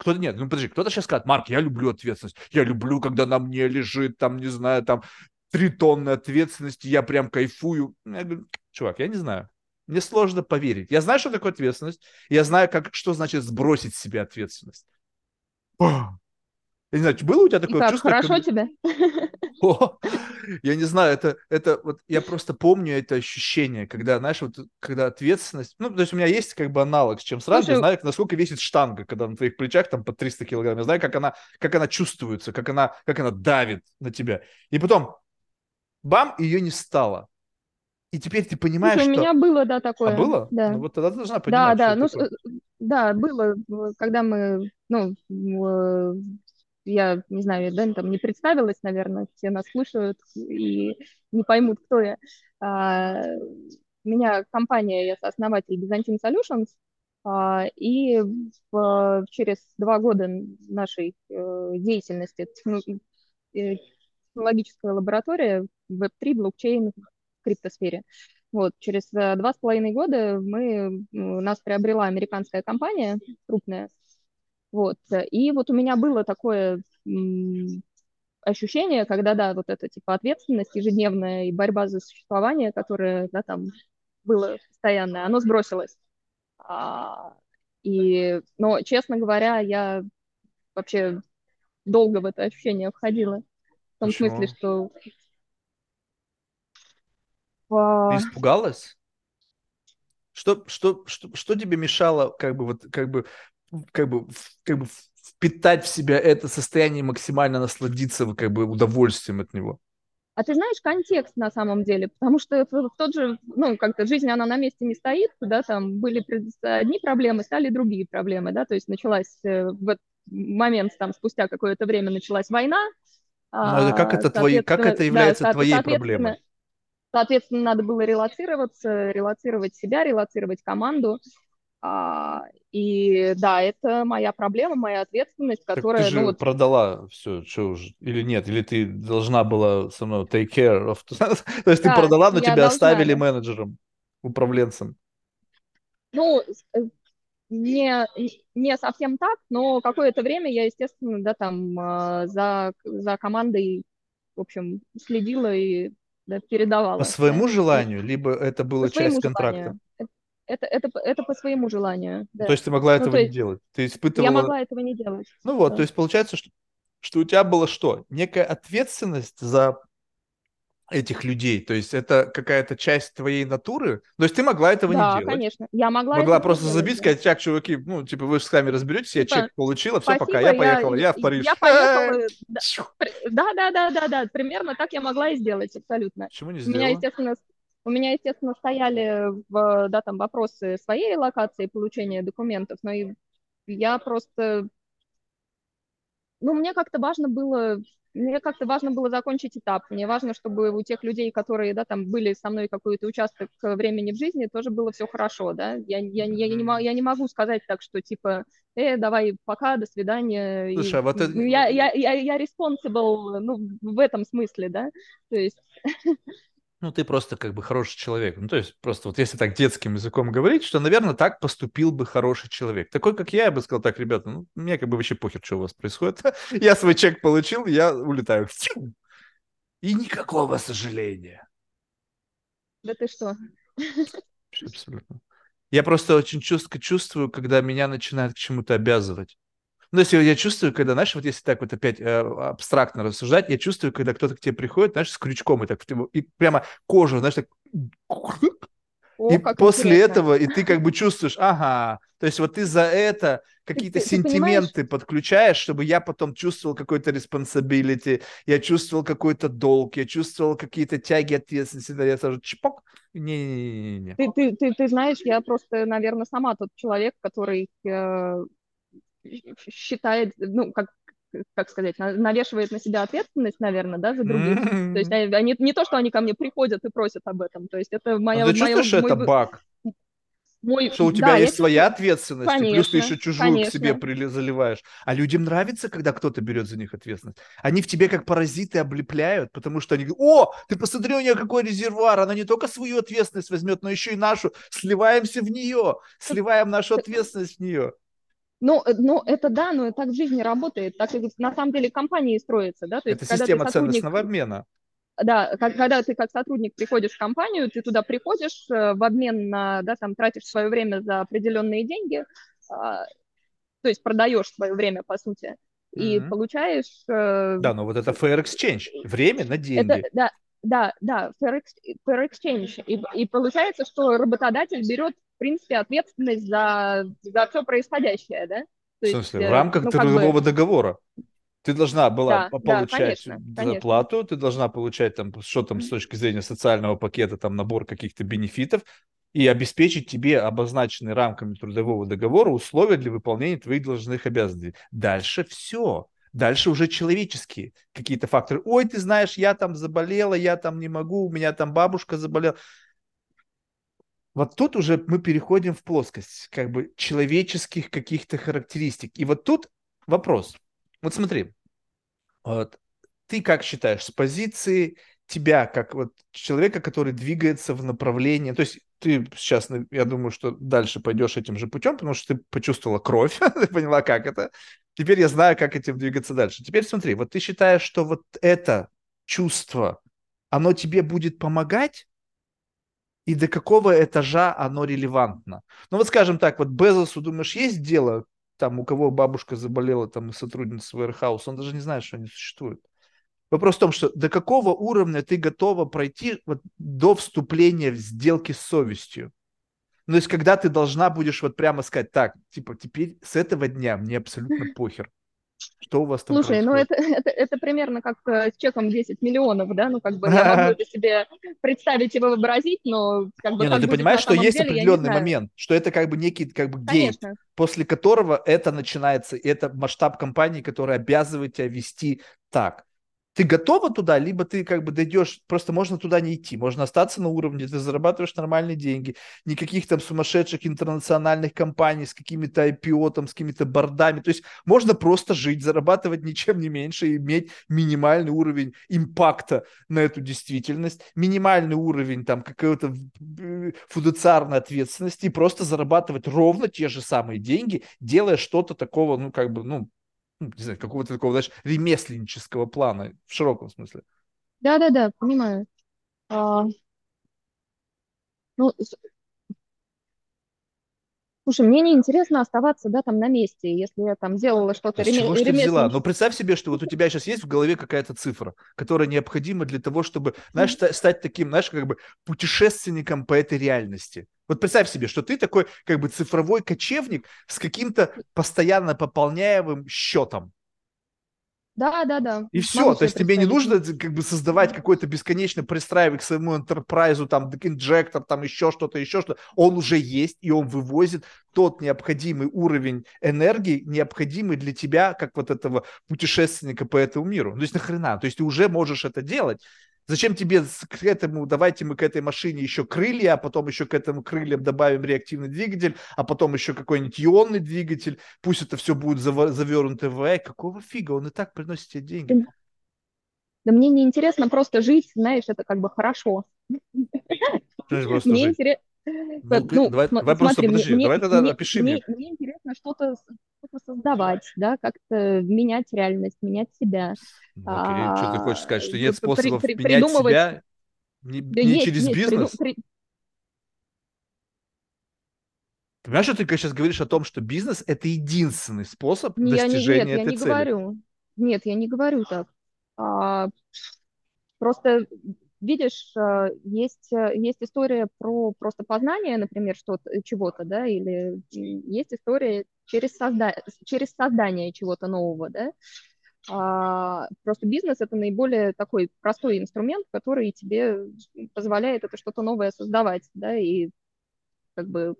[SPEAKER 1] кто-то нет, ну подожди, кто-то сейчас скажет, Марк, я люблю ответственность, я люблю, когда на мне лежит, там, не знаю, там, три тонны ответственности, я прям кайфую. Я говорю, чувак, я не знаю. Мне сложно поверить. Я знаю, что такое ответственность. Я знаю, как, что значит сбросить с себя ответственность. Я не знаю, было у тебя такое
[SPEAKER 2] И как,
[SPEAKER 1] чувство?
[SPEAKER 2] Хорошо как... тебе?
[SPEAKER 1] О, я не знаю, это, это вот я просто помню это ощущение, когда, знаешь, вот когда ответственность, ну, то есть у меня есть как бы аналог с чем сразу, Слушай, я знаю, насколько весит штанга, когда на твоих плечах там по 300 килограмм, я знаю, как она, как она чувствуется, как она, как она давит на тебя. И потом, бам, ее не стало. И теперь ты понимаешь,
[SPEAKER 2] Слушай,
[SPEAKER 1] что...
[SPEAKER 2] у меня было, да, такое.
[SPEAKER 1] А было?
[SPEAKER 2] Да.
[SPEAKER 1] Ну вот тогда ты должна понимать,
[SPEAKER 2] Да, да, ну,
[SPEAKER 1] такое.
[SPEAKER 2] да, было, когда мы, ну, я не знаю, да, там не представилась, наверное, все нас слушают и не поймут, кто я. А, меня компания, я основатель Byzantine Solutions, а, и в, через два года нашей э, деятельности э, технологическая лаборатория Web3, блокчейн в криптосфере. Вот, через э, два с половиной года мы, нас приобрела американская компания крупная, вот. И вот у меня было такое ощущение, когда, да, вот это, типа, ответственность ежедневная и борьба за существование, которое, да, там было постоянное, оно сбросилось. А, и, но, честно говоря, я вообще долго в это ощущение входила. В том Почему? смысле, что...
[SPEAKER 1] Ты испугалась? Что, что, что, что тебе мешало, как бы, вот, как бы, как бы, как бы впитать в себя это состояние, максимально насладиться как бы удовольствием от него.
[SPEAKER 2] А ты знаешь контекст на самом деле, потому что в тот же, ну, как-то жизнь, она на месте не стоит, да, там были одни проблемы, стали другие проблемы, да, то есть началась э, в этот момент, там, спустя какое-то время началась война.
[SPEAKER 1] Ну, это как это, твои, как это является да, твоей проблемой?
[SPEAKER 2] Соответственно, надо было релацироваться, релацировать себя, релацировать команду, а, и да, это моя проблема, моя ответственность, которая...
[SPEAKER 1] Так ты же
[SPEAKER 2] ну, вот...
[SPEAKER 1] продала все, что уже, или нет? Или ты должна была со мной take care of... То есть да, ты продала, но тебя должна, оставили менеджером, управленцем.
[SPEAKER 2] Ну, э, не, не совсем так, но какое-то время я, естественно, да, там а, за, за командой, в общем, следила и да, передавала.
[SPEAKER 1] По своему желанию, либо это было По часть контракта?
[SPEAKER 2] Желанию это, это, это по своему желанию. Да.
[SPEAKER 1] То есть ты могла ну, этого не делать? Ты испытывала...
[SPEAKER 2] Я могла этого не делать.
[SPEAKER 1] Ну вот, да. то есть получается, что, что у тебя было что? Некая ответственность за этих людей, то есть это какая-то часть твоей натуры, то есть ты могла этого да, не делать.
[SPEAKER 2] Да, конечно, я могла.
[SPEAKER 1] Могла просто делать, забить, сказать, так, чуваки, ну типа вы же с вами разберетесь, я типа, чек получила, все, пока, я поехала, я, я в Париж.
[SPEAKER 2] Я поехала, да, да, да, да, да, примерно так я могла и сделать, абсолютно.
[SPEAKER 1] Почему не сделала?
[SPEAKER 2] Меня, естественно, у меня, естественно, стояли в, да, там вопросы своей локации получения документов, но и я просто ну, мне как-то важно было мне как-то важно было закончить этап. Мне важно, чтобы у тех людей, которые, да, там были со мной какой-то участок времени в жизни, тоже было все хорошо, да. Я, я, я, я, не, я не могу сказать так, что типа, э, давай, пока, до свидания.
[SPEAKER 1] Слушай, и, а вот это...
[SPEAKER 2] я, я, я, я responsible, ну, в этом смысле, да. То есть
[SPEAKER 1] ну, ты просто как бы хороший человек. Ну, то есть просто вот если так детским языком говорить, что, наверное, так поступил бы хороший человек. Такой, как я, я бы сказал, так, ребята, ну, мне как бы вообще похер, что у вас происходит. я свой чек получил, я улетаю. И никакого сожаления.
[SPEAKER 2] Да ты что?
[SPEAKER 1] Абсолютно. Я просто очень чувствую, чувствую, когда меня начинают к чему-то обязывать. Ну, если я чувствую, когда, знаешь, вот если так вот опять э, абстрактно рассуждать, я чувствую, когда кто-то к тебе приходит, знаешь, с крючком и так, и прямо кожу, знаешь, так... О, и после интересно. этого, и ты как бы чувствуешь, ага, то есть вот ты за это какие-то ты, сентименты ты подключаешь, чтобы я потом чувствовал какой-то responsibility, я чувствовал какой-то долг, я чувствовал какие-то тяги ответственности, да, я сразу чпок, не-не-не.
[SPEAKER 2] Ты, ты, ты, ты знаешь, я просто, наверное, сама тот человек, который э, считает, ну, как, как сказать, навешивает на себя ответственность, наверное, да, за других. Mm-hmm. То есть они, не то, что они ко мне приходят и просят об этом, то есть это моя...
[SPEAKER 1] А ты
[SPEAKER 2] моя,
[SPEAKER 1] чувствуешь, мой... это баг? Мой... Что у тебя да, есть своя чувствую... ответственность, конечно, плюс ты еще чужую конечно. к себе при... заливаешь. А людям нравится, когда кто-то берет за них ответственность. Они в тебе как паразиты облепляют, потому что они говорят, о, ты посмотри, у нее какой резервуар, она не только свою ответственность возьмет, но еще и нашу. Сливаемся в нее, сливаем нашу ответственность в нее.
[SPEAKER 2] Ну, э, ну, это да, но так в жизни работает, так на самом деле компании строятся, да.
[SPEAKER 1] То есть, это система сотрудник... ценностного обмена.
[SPEAKER 2] Да, когда ты как сотрудник приходишь в компанию, ты туда приходишь э, в обмен на, да, там тратишь свое время за определенные деньги, а, то есть продаешь свое время, по сути, и mm-hmm. получаешь... Э,
[SPEAKER 1] да, но вот это fair exchange, время на деньги. Это,
[SPEAKER 2] да, да, да, fair, fair exchange. И, и получается, что работодатель берет принципе, ответственность за, за все происходящее, да?
[SPEAKER 1] То в смысле, есть, в рамках ну, трудового бы... договора? Ты должна была да, получать да, конечно, зарплату, конечно. ты должна получать там, что там с точки зрения социального пакета, там набор каких-то бенефитов и обеспечить тебе обозначенные рамками трудового договора условия для выполнения твоих должностных обязанностей. Дальше все. Дальше уже человеческие какие-то факторы. Ой, ты знаешь, я там заболела, я там не могу, у меня там бабушка заболела. Вот тут уже мы переходим в плоскость как бы человеческих каких-то характеристик. И вот тут вопрос. Вот смотри, вот, ты как считаешь, с позиции тебя, как вот человека, который двигается в направлении, то есть ты сейчас, я думаю, что дальше пойдешь этим же путем, потому что ты почувствовала кровь, ты поняла, как это. Теперь я знаю, как этим двигаться дальше. Теперь смотри, вот ты считаешь, что вот это чувство, оно тебе будет помогать и до какого этажа оно релевантно. Ну вот скажем так, вот Безосу, думаешь, есть дело, там у кого бабушка заболела, там и сотрудница Warehouse, он даже не знает, что они существуют. Вопрос в том, что до какого уровня ты готова пройти вот до вступления в сделки с совестью. Ну, то есть, когда ты должна будешь вот прямо сказать, так, типа, теперь с этого дня мне абсолютно похер. Что у вас там
[SPEAKER 2] Слушай, ну это, это, это примерно как э, с чеком 10 миллионов, да, ну как бы я могу это себе представить и вообразить, но как бы...
[SPEAKER 1] Не,
[SPEAKER 2] ну
[SPEAKER 1] ты понимаешь, что есть деле, определенный момент, что это как бы некий как бы гейт, после которого это начинается, это масштаб компании, который обязывает тебя вести так ты готова туда, либо ты как бы дойдешь, просто можно туда не идти, можно остаться на уровне, ты зарабатываешь нормальные деньги, никаких там сумасшедших интернациональных компаний с какими-то IPO, там, с какими-то бордами, то есть можно просто жить, зарабатывать ничем не меньше и иметь минимальный уровень импакта на эту действительность, минимальный уровень там какой-то э, фудуциарной ответственности и просто зарабатывать ровно те же самые деньги, делая что-то такого, ну, как бы, ну, ну, не знаю, какого-то такого, знаешь, ремесленнического плана в широком смысле.
[SPEAKER 2] Да-да-да, понимаю. А, ну, Слушай, мне не интересно оставаться, да, там на месте, если я там делала что-то
[SPEAKER 1] а реме... чего ж ты взяла? Ну, представь себе, что вот у тебя сейчас есть в голове какая-то цифра, которая необходима для того, чтобы, знаешь, стать таким, знаешь, как бы путешественником по этой реальности. Вот представь себе, что ты такой как бы цифровой кочевник с каким-то постоянно пополняемым счетом.
[SPEAKER 2] Да, да, да.
[SPEAKER 1] И все, то есть тебе не нужно как бы создавать какой-то бесконечно пристраивать к своему enterprise, там, инжектор, там еще что-то, еще что-то. Он уже есть, и он вывозит тот необходимый уровень энергии, необходимый для тебя, как вот этого путешественника по этому миру. То есть нахрена? То есть ты уже можешь это делать. Зачем тебе к этому, давайте мы к этой машине еще крылья, а потом еще к этому крыльям добавим реактивный двигатель, а потом еще какой-нибудь ионный двигатель, пусть это все будет завернуто в АЭ. Какого фига? Он и так приносит тебе деньги.
[SPEAKER 2] Да мне не интересно просто жить, знаешь, это как бы хорошо.
[SPEAKER 1] Мне интересно... Ну, ну, давай, см- давай просто, подожди, мне, давай тогда мне, опиши
[SPEAKER 2] мне. Мне, мне интересно что-то, создавать, да, как-то менять реальность, менять себя.
[SPEAKER 1] Ну, окей, а, что ты хочешь сказать, что нет способов при, при, менять себя не, да не есть, через есть, бизнес? При, при... Понимаешь, что ты сейчас говоришь о том, что бизнес – это единственный способ не, достижения я не, нет, этой
[SPEAKER 2] я не
[SPEAKER 1] цели?
[SPEAKER 2] Говорю. Нет, я не говорю так. А, просто видишь, э, есть, э, есть история про просто познание, например, что-то, чего-то, да, или есть история через, созда... через создание чего-то нового, да. А, просто бизнес это наиболее такой простой инструмент, который тебе позволяет это что-то новое создавать, да, и как бы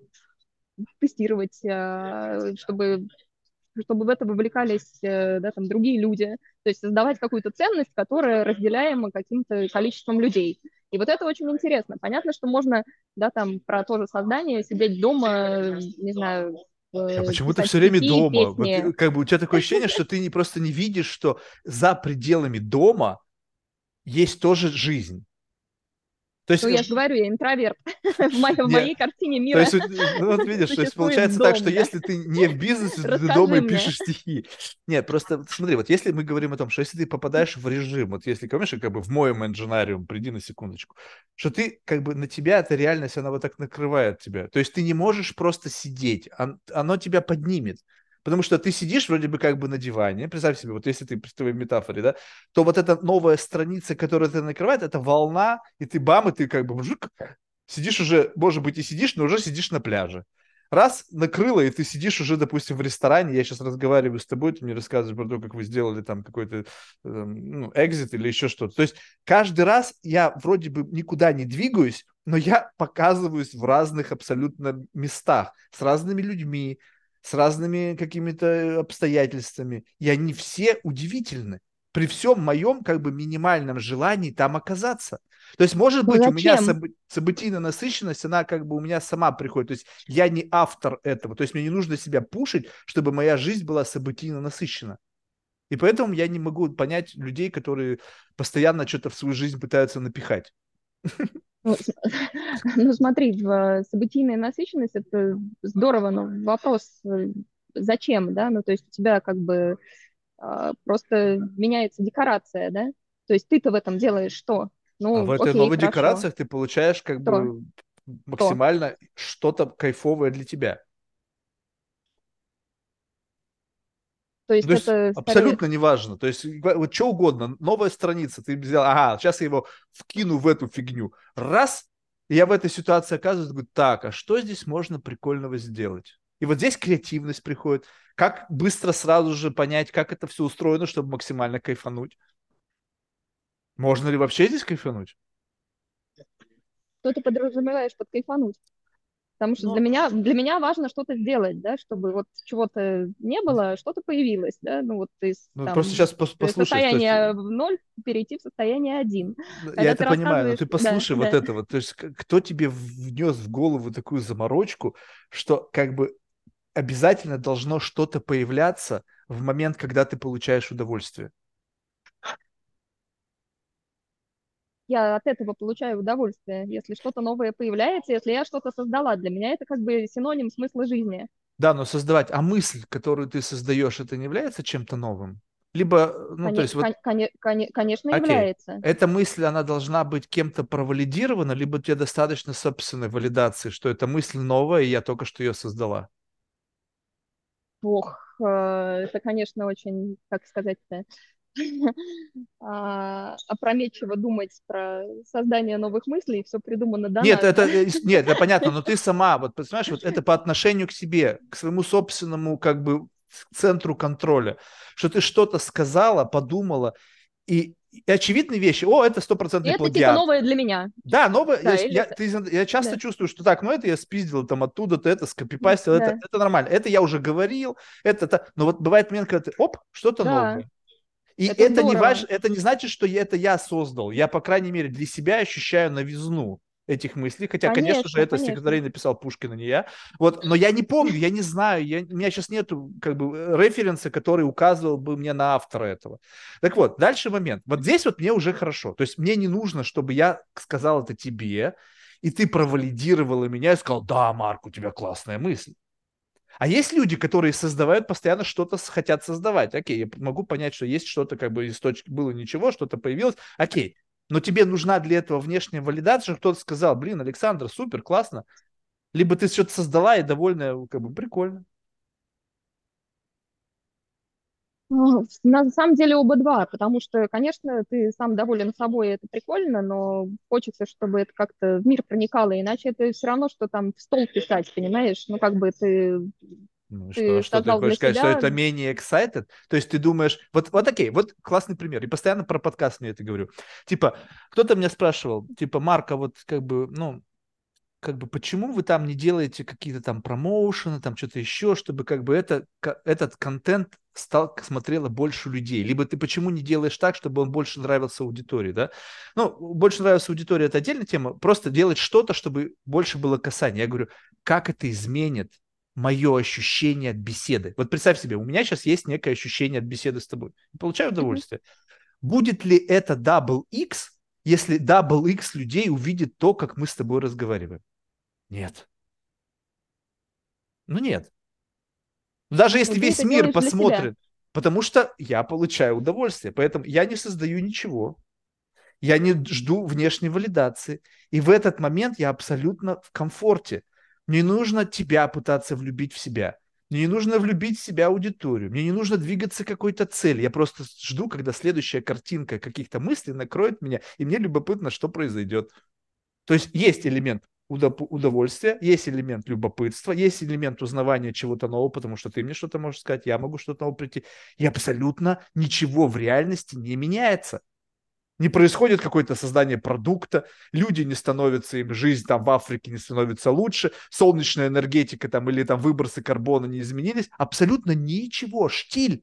[SPEAKER 2] тестировать, а, чтобы чтобы в это вовлекались э, да, там, другие люди, то есть создавать какую-то ценность, которая разделяема каким-то количеством людей. И вот это очень интересно. Понятно, что можно, да, там, про то же создание, сидеть дома, не знаю,
[SPEAKER 1] а почему ты все время дома? Вот, э, как бы у тебя такое ощущение, что ты не просто не видишь, что за пределами дома есть тоже жизнь.
[SPEAKER 2] То есть, ну, я же говорю, я интроверт. в, моей, в моей картине мира.
[SPEAKER 1] То есть, ну, вот видишь, то есть получается дом, так, что да? если ты не в бизнесе, то ты дома и пишешь стихи. Нет, просто смотри, вот если мы говорим о том, что если ты попадаешь в режим, вот если, помнишь, как бы в моем инженариум, приди на секундочку, что ты как бы на тебя эта реальность, она вот так накрывает тебя. То есть ты не можешь просто сидеть, оно тебя поднимет. Потому что ты сидишь вроде бы как бы на диване, представь себе, вот если ты при твоей метафоре, да, то вот эта новая страница, которая тебя накрывает, это волна, и ты бам, и ты как бы жук, сидишь уже, может быть, и сидишь, но уже сидишь на пляже. Раз накрыло, и ты сидишь уже, допустим, в ресторане, я сейчас разговариваю с тобой, ты мне рассказываешь про то, как вы сделали там какой-то э, ну, экзит или еще что-то. То есть каждый раз я вроде бы никуда не двигаюсь, но я показываюсь в разных абсолютно местах, с разными людьми, с разными какими-то обстоятельствами, и они все удивительны при всем моем как бы минимальном желании там оказаться. То есть, может ну, быть, зачем? у меня собы- событийная насыщенность, она как бы у меня сама приходит. То есть, я не автор этого. То есть, мне не нужно себя пушить, чтобы моя жизнь была событийно насыщена. И поэтому я не могу понять людей, которые постоянно что-то в свою жизнь пытаются напихать.
[SPEAKER 2] Ну, ну, смотри, в событийная насыщенность это здорово, но вопрос, э, зачем, да? Ну, то есть у тебя как бы а, просто меняется декорация, да? То есть ты-то в этом делаешь что?
[SPEAKER 1] Ну, а в этой окей, новой хорошо. декорациях ты получаешь как что? бы максимально что? что-то кайфовое для тебя. То есть, То есть это абсолютно скорее... неважно. То есть вот что угодно, новая страница, ты взял, ага, сейчас я его вкину в эту фигню. Раз, и я в этой ситуации оказываюсь, говорю, так, а что здесь можно прикольного сделать? И вот здесь креативность приходит. Как быстро сразу же понять, как это все устроено, чтобы максимально кайфануть? Можно ли вообще здесь кайфануть?
[SPEAKER 2] Что ты подразумеваешь под кайфануть? Потому что Но... для, меня, для меня важно что-то сделать, да, чтобы вот чего-то не было, что-то появилось, да, ну вот из
[SPEAKER 1] ну, там, просто сейчас пос послушай,
[SPEAKER 2] состояния есть... в ноль перейти в состояние один.
[SPEAKER 1] Я это понимаю, но ты послушай да, вот да. это вот, то есть кто тебе внес в голову такую заморочку, что как бы обязательно должно что-то появляться в момент, когда ты получаешь удовольствие.
[SPEAKER 2] Я от этого получаю удовольствие. Если что-то новое появляется, если я что-то создала, для меня это как бы синоним смысла жизни.
[SPEAKER 1] Да, но создавать, а мысль, которую ты создаешь, это не является чем-то новым? Либо, ну,
[SPEAKER 2] Кон-
[SPEAKER 1] то есть вот...
[SPEAKER 2] Кон- кон- конечно, okay. является.
[SPEAKER 1] Эта мысль, она должна быть кем-то провалидирована, либо тебе достаточно собственной валидации, что эта мысль новая, и я только что ее создала?
[SPEAKER 2] Ох, э, это, конечно, очень, как сказать-то, опрометчиво думать про создание новых мыслей, все придумано до
[SPEAKER 1] Нет, это, э, нет, это понятно, но ты сама, вот, понимаешь, вот это по отношению к себе, к своему собственному, как бы, центру контроля, что ты что-то сказала, подумала, и, и очевидные вещи, о, это стопроцентный
[SPEAKER 2] это
[SPEAKER 1] плагиат.
[SPEAKER 2] типа новое для меня.
[SPEAKER 1] Да, новое,
[SPEAKER 2] Да,
[SPEAKER 1] я,
[SPEAKER 2] или
[SPEAKER 1] я,
[SPEAKER 2] это-
[SPEAKER 1] ты- я часто
[SPEAKER 2] да.
[SPEAKER 1] чувствую, что так, ну это я спиздил там оттуда-то, это скопипастил,
[SPEAKER 2] Да.
[SPEAKER 1] это, это нормально, это я уже говорил, это, это, но вот бывает момент, когда ты, оп, что-то
[SPEAKER 2] Да.
[SPEAKER 1] новое. И
[SPEAKER 2] Это
[SPEAKER 1] это, не
[SPEAKER 2] здорово.
[SPEAKER 1] важ... это не значит, что это я создал. Я, по крайней мере, для себя ощущаю новизну этих мыслей. Хотя, конечно, же,
[SPEAKER 2] Конечно,
[SPEAKER 1] это
[SPEAKER 2] конечно.
[SPEAKER 1] стихотворение написал Пушкин, а не я. Вот, но я не помню, я не знаю, я... у меня сейчас нету как бы э, референса, который указывал бы мне на автора этого. Так вот, дальше момент. Вот здесь вот мне уже хорошо. То есть мне не нужно, чтобы я сказал это тебе, и ты провалидировала меня и сказал, да, Марк, у тебя классная мысль. А есть люди, которые создавают постоянно что-то, хотят создавать. Окей, я могу понять, что есть что-то, как бы из точки было ничего, что-то появилось. Окей, но тебе нужна для этого внешняя валидация, кто-то сказал, блин, Александр, супер, классно. Либо ты что-то создала и довольная, как бы прикольно.
[SPEAKER 2] Ну, На самом деле оба два, потому что, конечно, ты сам доволен собой, это прикольно, но хочется, чтобы это как-то в мир проникало, иначе это все равно, что там в стол писать, понимаешь? Ну, как бы ты...
[SPEAKER 1] Ну
[SPEAKER 2] Ты
[SPEAKER 1] что, что ты хочешь сказать, что это менее excited? То есть ты думаешь, вот, вот окей, вот классный пример, и постоянно про подкаст мне это говорю. Типа, кто-то меня спрашивал, типа, Марка, вот как бы, ну, как бы, почему вы там не делаете какие-то там промоушены, там что-то еще, чтобы как бы это, этот контент стал, смотрело больше людей? Либо ты почему не делаешь так, чтобы он больше нравился аудитории, да? Ну, больше нравится аудитории, это отдельная тема, просто делать что-то, чтобы больше было касания. Я говорю, как это изменит мое ощущение от беседы? Вот представь себе, у меня сейчас есть некое ощущение от беседы с тобой. Получаю удовольствие. Будет ли это double X, если double X людей увидит то, как мы с тобой разговариваем? Нет. Ну нет. Даже если
[SPEAKER 2] ты
[SPEAKER 1] весь мир посмотрит, потому что я получаю удовольствие, поэтому я не создаю ничего, я не жду внешней валидации, и в этот момент я абсолютно в комфорте. Мне не нужно тебя пытаться влюбить в себя, мне не нужно влюбить в себя аудиторию, мне не нужно двигаться к какой-то цели, я просто жду, когда следующая картинка каких-то мыслей накроет меня, и мне любопытно, что произойдет. То есть есть элемент удовольствия, есть элемент любопытства, есть элемент узнавания чего-то нового, потому что ты мне что-то можешь сказать, я могу что-то новое прийти. И абсолютно ничего в реальности не меняется. Не происходит какое-то создание продукта, люди не становятся, им жизнь там в Африке не становится лучше, солнечная энергетика там или там выбросы карбона не изменились, абсолютно ничего, штиль.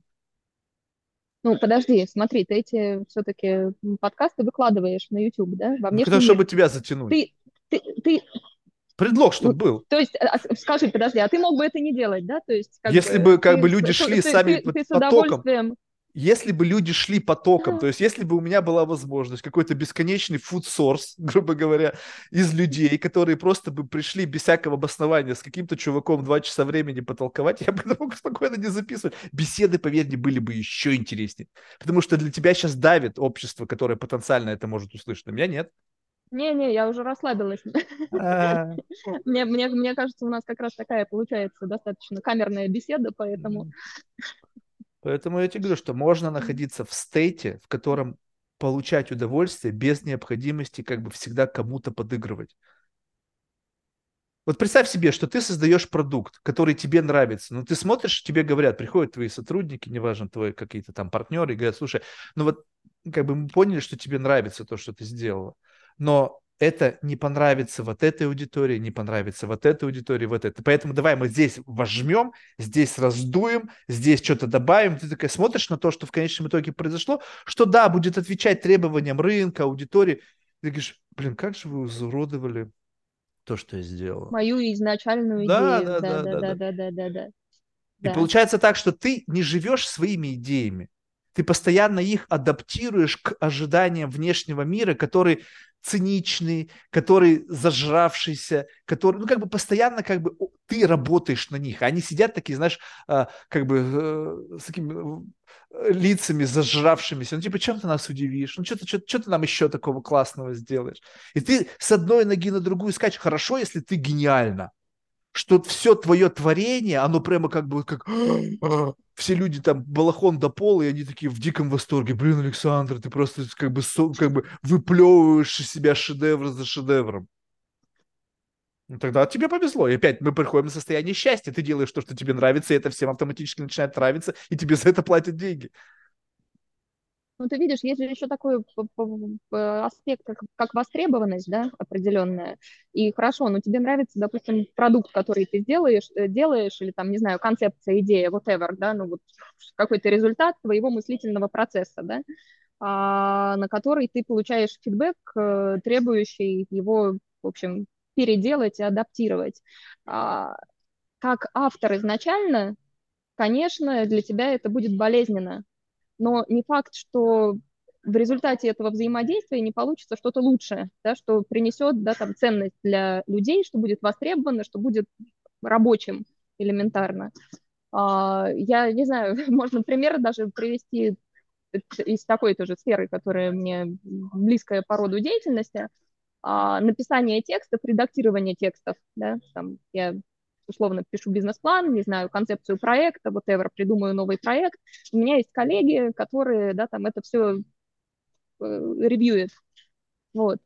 [SPEAKER 2] Ну, подожди, смотри, ты эти все-таки подкасты выкладываешь на YouTube, да, во
[SPEAKER 1] Ну, потому, чтобы тебя затянуть.
[SPEAKER 2] Ты, ты, ты,
[SPEAKER 1] Предлог, чтобы был.
[SPEAKER 2] то есть, а, а, скажи, подожди, а ты мог бы это не делать, да? То есть, как
[SPEAKER 1] Если бы, как
[SPEAKER 2] ты
[SPEAKER 1] бы, люди шли
[SPEAKER 2] ты-
[SPEAKER 1] сами
[SPEAKER 2] ты-
[SPEAKER 1] под
[SPEAKER 2] ты с
[SPEAKER 1] потоком. Если бы люди шли потоком, то есть если бы у меня была возможность, какой-то бесконечный food source, грубо говоря, из людей, которые просто бы пришли без всякого обоснования с каким-то чуваком два часа времени потолковать, я бы это мог спокойно не записывать. Беседы, поверь мне, были бы еще интереснее. Потому что для тебя сейчас давит общество, которое потенциально это может услышать. На меня нет.
[SPEAKER 2] Не-не, я уже расслабилась.
[SPEAKER 1] А,
[SPEAKER 2] Мне, мне, мне кажется, у нас как раз такая получается достаточно камерная беседа, поэтому...
[SPEAKER 1] Поэтому я тебе говорю, что можно находиться в стейте, в котором получать удовольствие без необходимости как бы всегда кому-то подыгрывать. Вот представь себе, что ты создаешь продукт, который тебе нравится. Ну, ты смотришь, тебе говорят, приходят твои сотрудники, неважно, твои какие-то там партнеры, и говорят, слушай, ну вот как бы мы поняли, что тебе нравится то, что ты сделала, но это не понравится вот этой аудитории, не понравится вот этой аудитории, вот этой. Поэтому давай мы здесь вожмем, здесь раздуем, здесь что-то добавим. Ты такая смотришь на то, что в конечном итоге произошло, что да, будет отвечать требованиям рынка, аудитории. Ты говоришь, блин, как же вы изуродовали то, что я сделала.
[SPEAKER 2] Мою изначальную
[SPEAKER 1] Да,
[SPEAKER 2] идею.
[SPEAKER 1] да, да, да, да.
[SPEAKER 2] да, да, да, да.
[SPEAKER 1] И
[SPEAKER 2] Да.
[SPEAKER 1] получается так, что ты не живешь своими идеями. Ты постоянно их адаптируешь к ожиданиям внешнего мира, который циничный, который зажравшийся, который, ну, как бы постоянно, как бы, ты работаешь на них. Они сидят такие, знаешь, а, как бы э, с такими э, лицами зажравшимися. Ну, типа, чем ты нас удивишь? Ну, что ты, что, что ты нам еще такого классного сделаешь? И ты с одной ноги на другую скачешь. Хорошо, если ты гениальна что все твое творение, оно прямо как бы как все люди там балахон до пола, и они такие в диком восторге. Блин, Александр, ты просто как бы, как бы выплевываешь из себя шедевр за шедевром. Ну, тогда тебе повезло. И опять мы приходим на состояние счастья. Ты делаешь то, что тебе нравится, и это всем автоматически начинает нравиться, и тебе за это платят деньги.
[SPEAKER 2] Ну, ты видишь, есть же еще такой аспект, как, как востребованность, да, определенная. И хорошо, но тебе нравится, допустим, продукт, который ты сделаешь, э, делаешь, или там, не знаю, концепция, идея, whatever, да, ну вот какой-то результат твоего мыслительного процесса, да, а, на который ты получаешь фидбэк, э, требующий его, в общем, переделать и адаптировать. А, как автор изначально, конечно, для тебя это будет болезненно, но не факт, что в результате этого взаимодействия не получится что-то лучшее, да, что принесет да, там, ценность для людей, что будет востребовано, что будет рабочим элементарно. А, я не знаю, можно пример даже привести из такой тоже сферы, которая мне близкая по роду деятельности, а, написание текстов, редактирование текстов, да, там я условно пишу бизнес-план, не знаю, концепцию проекта, whatever, придумаю новый проект. У меня есть коллеги, которые, да, там это все э, ревьюют. Вот.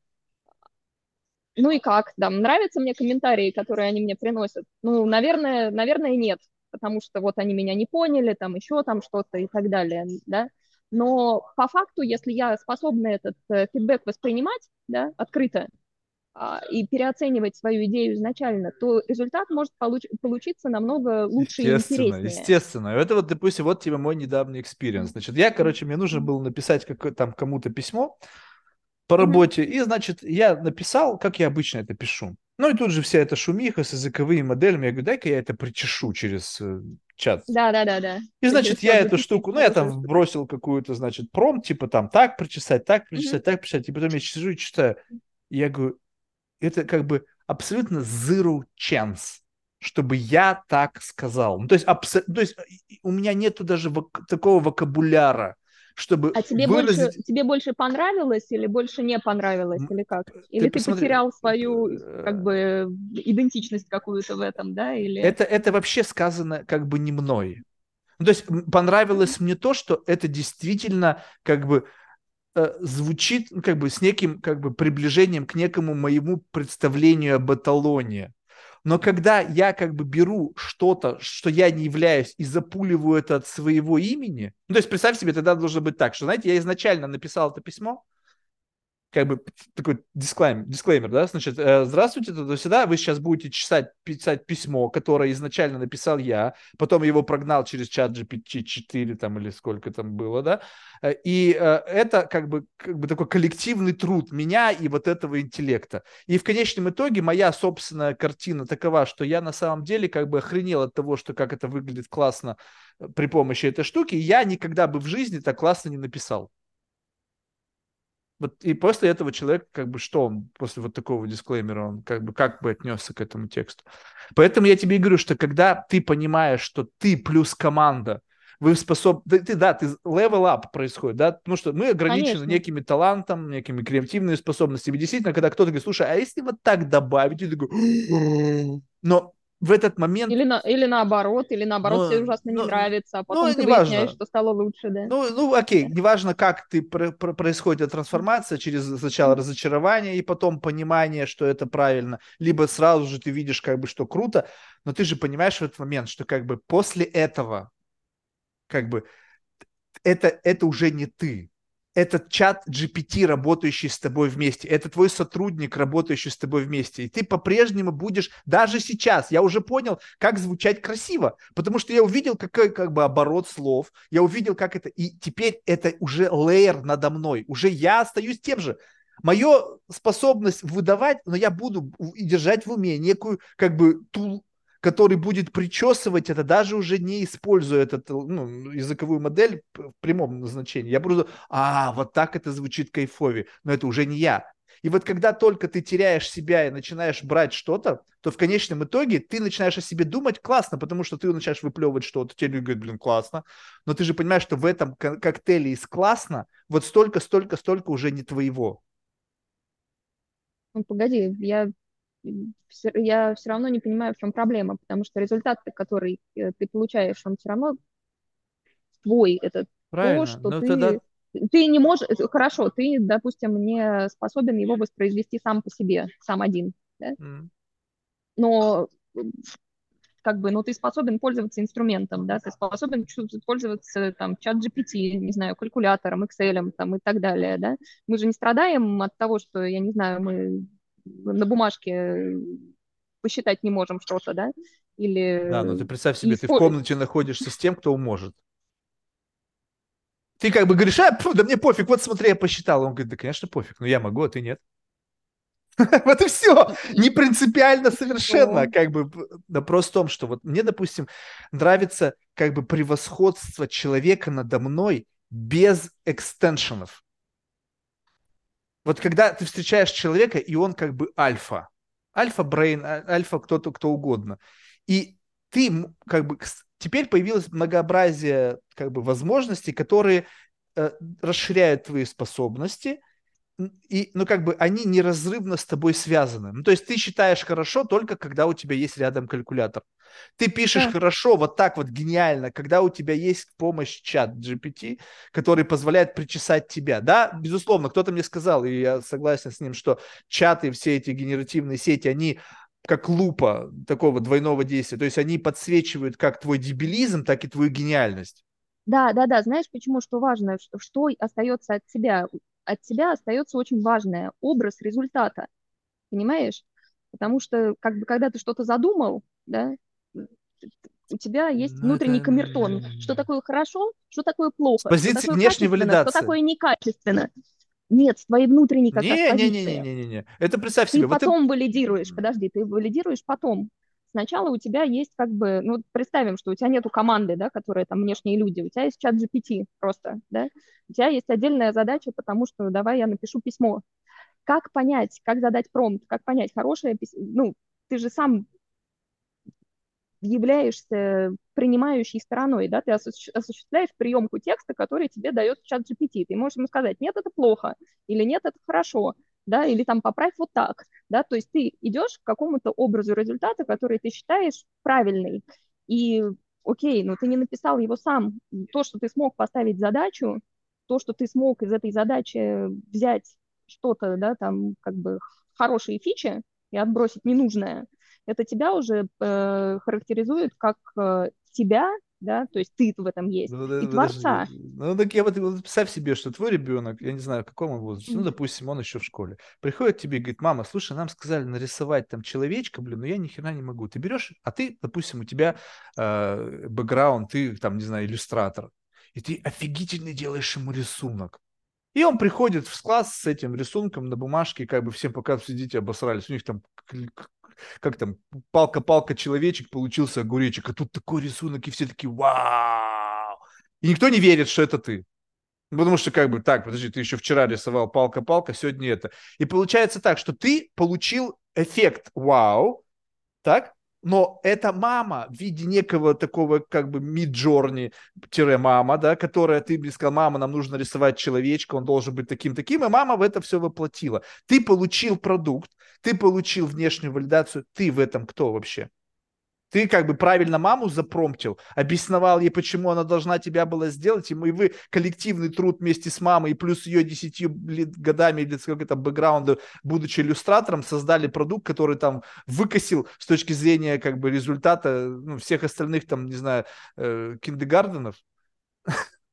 [SPEAKER 2] Ну и как? Да, нравятся мне комментарии, которые они мне приносят? Ну, наверное, наверное, нет, потому что вот они меня не поняли, там еще там что-то и так далее, да. Но по факту, если я способна этот э, фидбэк воспринимать, да, открыто, и переоценивать свою идею изначально, то результат может получ- получиться намного лучше и интереснее.
[SPEAKER 1] Естественно. Это вот, допустим, вот тебе мой недавний experience. Значит, я, короче, мне нужно было написать как, там кому-то письмо по работе, mm-hmm. и, значит, я написал, как я обычно это пишу. Ну и тут же вся эта шумиха с языковыми моделями. Я говорю, дай-ка я это причешу через э, чат.
[SPEAKER 2] Да, да, да, да.
[SPEAKER 1] И значит, я эту штуку, ну, я там бросил какую-то, значит, промпт, типа там так причесать, так причесать, mm-hmm. так причесать. И потом я сижу и читаю. И я говорю, это как бы абсолютно zero chance, чтобы я так сказал. Ну, то, есть, абс... то есть у меня нету даже вок... такого вокабуляра, чтобы
[SPEAKER 2] А тебе, выразить... больше, тебе больше понравилось или больше не понравилось, или как? Или ты, ты посмотри... потерял свою э, как бы идентичность какую-то в этом, да? Или...
[SPEAKER 1] Это, это вообще сказано как бы не мной. Ну, то есть понравилось мне то, что это действительно как бы Э, звучит ну, как бы с неким как бы приближением к некому моему представлению об эталоне. Но когда я как бы беру что-то, что я не являюсь, и запуливаю это от своего имени, ну, то есть представь себе, тогда должно быть так, что, знаете, я изначально написал это письмо, как бы такой дисклеймер, дисклеймер да, значит, э, здравствуйте, туда-сюда, вы сейчас будете чесать, писать письмо, которое изначально написал я, потом его прогнал через чат GPT-4 там или сколько там было, да, э, и э, это как бы, как бы такой коллективный труд меня и вот этого интеллекта. И в конечном итоге моя собственная картина такова, что я на самом деле как бы охренел от того, что как это выглядит классно при помощи этой штуки, и я никогда бы в жизни так классно не написал. Вот и после этого человек, как бы, что он, после вот такого дисклеймера, он как бы, как бы отнесся к этому тексту. Поэтому я тебе и говорю, что когда ты понимаешь, что ты плюс команда, вы способны, да, ты, да, ты level up происходит, да, потому что мы ограничены Конечно. некими талантом, некими креативными способностями. Действительно, когда кто-то говорит, слушай, а если вот так добавить, и ты такой, но в этот момент...
[SPEAKER 2] Или, на, или наоборот, или наоборот, ну, тебе ужасно ну, не нравится, а потом ну, ты выясняешь, важно. что стало лучше, да.
[SPEAKER 1] Ну, ну окей, неважно, как ты про, про, происходит трансформация, через сначала разочарование и потом понимание, что это правильно, либо сразу же ты видишь, как бы, что круто, но ты же понимаешь в этот момент, что как бы после этого, как бы, это, это уже не ты, этот чат GPT, работающий с тобой вместе, это твой сотрудник, работающий с тобой вместе. И ты по-прежнему будешь, даже сейчас, я уже понял, как звучать красиво, потому что я увидел какой как бы оборот слов, я увидел, как это, и теперь это уже лейер надо мной, уже я остаюсь тем же. Мою способность выдавать, но я буду держать в уме некую как бы тул, который будет причесывать это, даже уже не используя этот, ну, языковую модель в прямом назначении. Я буду, а, вот так это звучит кайфовее, но это уже не я. И вот когда только ты теряешь себя и начинаешь брать что-то, то в конечном итоге ты начинаешь о себе думать классно, потому что ты начинаешь выплевывать что-то, тебе люди говорят, блин, классно, но ты же понимаешь, что в этом коктейле из классно вот столько, столько, столько уже не твоего.
[SPEAKER 2] Ну, погоди, я я все равно не понимаю, в чем проблема, потому что результат, который э, ты получаешь, он все равно твой. Это Правильно. то, что Но ну, ты... Тогда... Ты не можешь... Э, хорошо, ты, допустим, не способен его воспроизвести сам по себе, сам один. Да? Mm. но как бы, но ты способен пользоваться инструментом, да, ты способен пользоваться там чат GPT, не знаю, калькулятором, Excel там и так далее, да. Мы же не страдаем от того, что, я не знаю, мы на бумажке посчитать не можем что-то, да, или...
[SPEAKER 1] Да, но ты представь себе, ты в комнате находишься с тем, кто может. Ты как бы говоришь, а, да мне пофиг, вот смотри, я посчитал. Он говорит, да, конечно, пофиг, но я могу, а ты нет. Вот и все. Не принципиально совершенно. Как бы вопрос в том, что вот мне, допустим, нравится как бы превосходство человека надо мной без экстеншенов. Вот когда ты встречаешь человека, и он как бы альфа. Альфа-брейн, а, альфа кто-то, кто угодно. И ты как бы... Теперь появилось многообразие как бы возможностей, которые э, расширяют твои способности – и, ну, как бы они неразрывно с тобой связаны. Ну, то есть ты считаешь хорошо только когда у тебя есть рядом калькулятор. Ты пишешь да. хорошо, вот так вот гениально, когда у тебя есть помощь чат GPT, который позволяет причесать тебя. Да, безусловно, кто-то мне сказал, и я согласен с ним, что чаты, все эти генеративные сети, они как лупа такого двойного действия. То есть они подсвечивают как твой дебилизм, так и твою гениальность.
[SPEAKER 2] Да, да, да. Знаешь, почему что важно, что, остается от тебя? От тебя остается очень важное – образ результата, понимаешь? Потому что как бы когда ты что-то задумал, да, у тебя есть ну, внутренний это... камертон. Что такое хорошо, что такое плохо. С
[SPEAKER 1] позиции внешней валидации.
[SPEAKER 2] Что такое некачественно. Нет, твои внутренние как
[SPEAKER 1] не, не, не, не, не, не, не. Это представь
[SPEAKER 2] ты
[SPEAKER 1] себе.
[SPEAKER 2] потом вот ты... валидируешь, подожди, ты валидируешь потом. Сначала у тебя есть как бы, ну, представим, что у тебя нету команды, да, которые там внешние люди, у тебя есть чат GPT просто, да, у тебя есть отдельная задача, потому что давай я напишу письмо. Как понять, как задать промпт, как понять, хорошее письмо, ну, ты же сам являешься принимающей стороной, да, ты осуществляешь приемку текста, который тебе дает чат GPT. Ты можешь ему сказать, нет, это плохо, или нет, это хорошо, да, или там поправь вот так, да, то есть ты идешь к какому-то образу результата, который ты считаешь правильный, и окей, но ты не написал его сам, то, что ты смог поставить задачу, то, что ты смог из этой задачи взять что-то, да, там, как бы хорошие фичи и отбросить ненужное, это тебя уже э, характеризует как э, тебя да, то есть ты в этом есть, ну, и творца.
[SPEAKER 1] Ну, так я вот, вот представь себе, что твой ребенок, я не знаю, в каком он возрасте, ну, допустим, он еще в школе, приходит к тебе и говорит, мама, слушай, нам сказали нарисовать там человечка, блин, но я ни хрена не могу. Ты берешь, а ты, допустим, у тебя э, бэкграунд, ты там, не знаю, иллюстратор, и ты офигительно делаешь ему рисунок. И он приходит в класс с этим рисунком на бумажке, как бы всем показывают, сидите, обосрались. У них там как там, палка-палка человечек, получился огуречек, а тут такой рисунок, и все такие, вау! И никто не верит, что это ты. Потому что как бы, так, подожди, ты еще вчера рисовал палка-палка, сегодня это. И получается так, что ты получил эффект вау, так, но это мама в виде некого такого как бы миджорни-мама, да, которая, ты мне сказал, мама, нам нужно рисовать человечка, он должен быть таким-таким, и мама в это все воплотила. Ты получил продукт, ты получил внешнюю валидацию, ты в этом кто вообще? Ты как бы правильно маму запромптил, объясновал ей, почему она должна тебя была сделать, и вы коллективный труд вместе с мамой и плюс ее десятью годами или сколько-то бэкграунда, будучи иллюстратором, создали продукт, который там выкосил с точки зрения как бы результата ну, всех остальных там, не знаю, э, киндегарденов.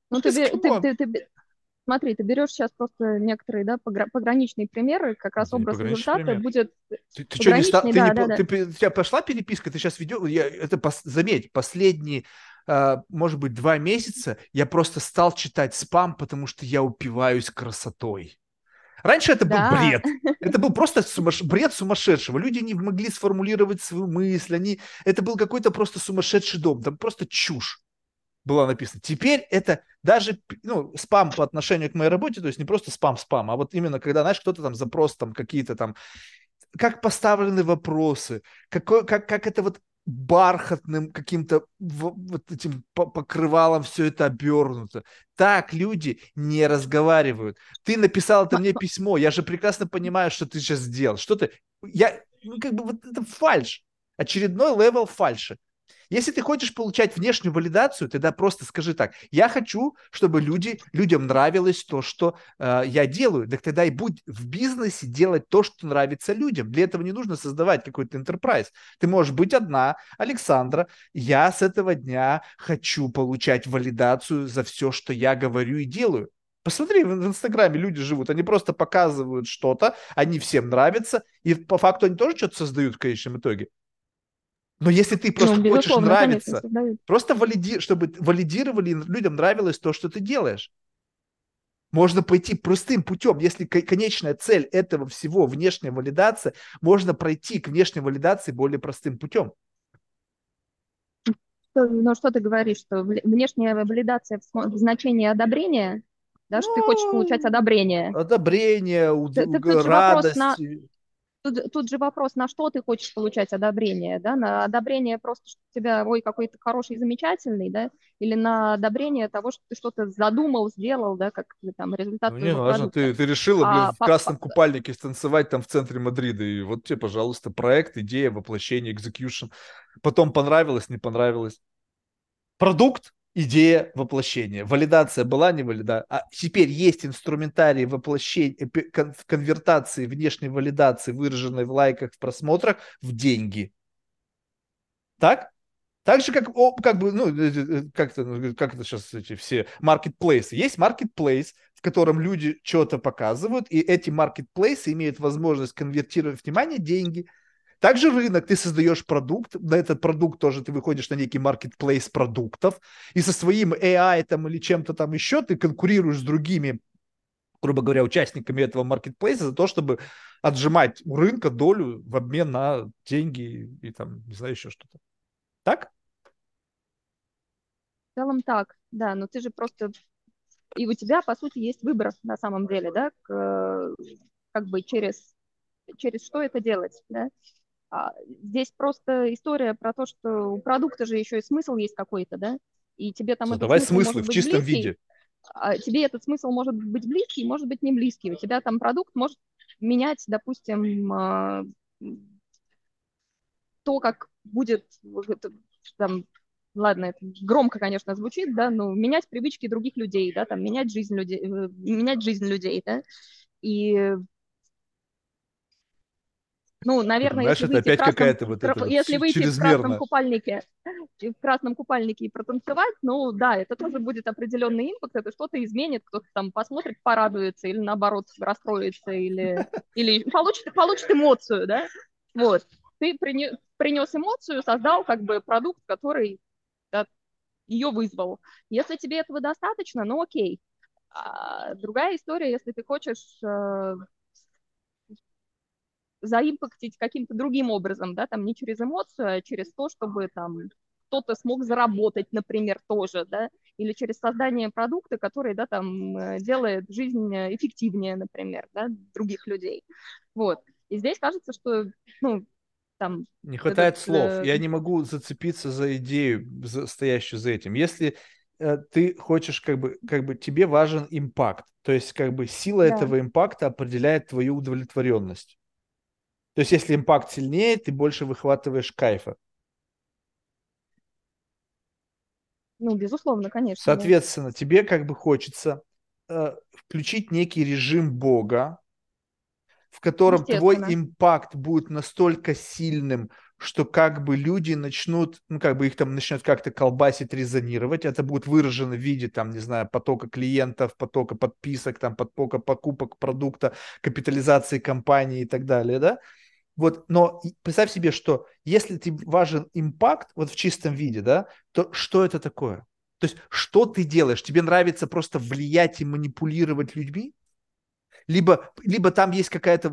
[SPEAKER 2] Ну, ты, ты, ты, ты, Смотри, ты берешь сейчас просто некоторые да, пограничные примеры, как раз образ результата пример. будет
[SPEAKER 1] Ты, ты что, не стал, ты, да, не, да, ты, да. у тебя пошла переписка, ты сейчас ведешь, я, это, пос, заметь, последние, э, может быть, два месяца я просто стал читать спам, потому что я упиваюсь красотой. Раньше это да. был бред. Это был просто сумасш... бред сумасшедшего. Люди не могли сформулировать свою мысль. Они... Это был какой-то просто сумасшедший дом. Там просто чушь была написана. Теперь это даже ну, спам по отношению к моей работе, то есть не просто спам-спам, а вот именно когда, знаешь, кто-то там запрос, там какие-то там, как поставлены вопросы, какой, как, как это вот бархатным каким-то вот этим покрывалом все это обернуто. Так люди не разговаривают. Ты написал это мне письмо, я же прекрасно понимаю, что ты сейчас сделал. Что ты... Я... Ну, как бы вот это фальш. Очередной level фальши. Если ты хочешь получать внешнюю валидацию, тогда просто скажи так. Я хочу, чтобы люди, людям нравилось то, что э, я делаю. Так тогда и будь в бизнесе делать то, что нравится людям. Для этого не нужно создавать какой-то enterprise. Ты можешь быть одна, Александра. Я с этого дня хочу получать валидацию за все, что я говорю и делаю. Посмотри, в Инстаграме люди живут, они просто показывают что-то, они всем нравятся, и по факту они тоже что-то создают в конечном итоге. Но если ты просто ну, хочешь нравиться, просто валиди, чтобы валидировали, людям нравилось то, что ты делаешь. Можно пойти простым путем. Если конечная цель этого всего внешняя валидация, можно пройти к внешней валидации более простым путем.
[SPEAKER 2] Ну, что ты говоришь, что внешняя валидация в значении одобрения, да, ну, что ты хочешь получать одобрение.
[SPEAKER 1] Одобрение, уд... радость. На
[SPEAKER 2] Тут, тут же вопрос, на что ты хочешь получать одобрение, да, на одобрение просто, что у тебя, ой, какой-то хороший, замечательный, да, или на одобрение того, что ты что-то задумал, сделал, да, как там результат.
[SPEAKER 1] Ну, не важно, ты, ты решила, блин, а, в красном по, купальнике станцевать там в центре Мадрида, и вот тебе, пожалуйста, проект, идея, воплощение, execution. Потом понравилось, не понравилось. Продукт, идея воплощения. Валидация была не валида, а теперь есть инструментарий воплощения, конвертации внешней валидации, выраженной в лайках, в просмотрах, в деньги. Так? Так же, как, как бы, ну, э, э, э, как это, как это сейчас эти все маркетплейсы. Есть маркетплейс, в котором люди что-то показывают, и эти маркетплейсы имеют возможность конвертировать внимание деньги – также рынок, ты создаешь продукт, на этот продукт тоже ты выходишь на некий маркетплейс продуктов, и со своим AI там или чем-то там еще ты конкурируешь с другими грубо говоря, участниками этого маркетплейса за то, чтобы отжимать у рынка долю в обмен на деньги и там, не знаю, еще что-то. Так?
[SPEAKER 2] В целом так, да, но ты же просто... И у тебя, по сути, есть выбор на самом деле, да, как бы через, через что это делать, да. А, здесь просто история про то, что у продукта же еще и смысл есть какой-то, да? И тебе там
[SPEAKER 1] Давай смыслы в чистом близкий, виде.
[SPEAKER 2] А тебе этот смысл может быть близкий, может быть не близкий. У тебя там продукт может менять, допустим, а, то, как будет там, ладно, это громко, конечно, звучит, да, но менять привычки других людей, да, там, менять жизнь людей, э, менять жизнь людей, да, и ну, наверное,
[SPEAKER 1] Знаешь, если это опять какая-то вот
[SPEAKER 2] это если выйти в красном купальнике, в красном купальнике и протанцевать, ну да, это тоже будет определенный импакт, это что-то изменит, кто-то там посмотрит, порадуется или наоборот расстроится или или получит получит эмоцию, да, вот. Ты принес, принес эмоцию, создал как бы продукт, который да, ее вызвал. Если тебе этого достаточно, ну окей. А другая история, если ты хочешь э, заимпактить каким-то другим образом, да, там не через эмоцию, а через то, чтобы там кто-то смог заработать, например, тоже, да, или через создание продукта, который, да, там э, делает жизнь эффективнее, например, да, других людей. Вот. И здесь кажется, что, ну, там...
[SPEAKER 1] Не хватает этот, слов. Э... Я не могу зацепиться за идею, за, стоящую за этим. Если э, ты хочешь, как бы, как бы тебе важен импакт, то есть, как бы, сила да. этого импакта определяет твою удовлетворенность. То есть, если импакт сильнее, ты больше выхватываешь кайфа.
[SPEAKER 2] Ну, безусловно, конечно.
[SPEAKER 1] Соответственно, да. тебе как бы хочется э, включить некий режим Бога, в котором твой импакт будет настолько сильным, что как бы люди начнут, ну как бы их там начнет как-то колбасить, резонировать, это будет выражено в виде там, не знаю, потока клиентов, потока подписок, там потока покупок продукта, капитализации компании и так далее, да, вот, но представь себе, что если тебе важен импакт, вот в чистом виде, да, то что это такое? То есть, что ты делаешь? Тебе нравится просто влиять и манипулировать людьми? Либо, либо там есть какая-то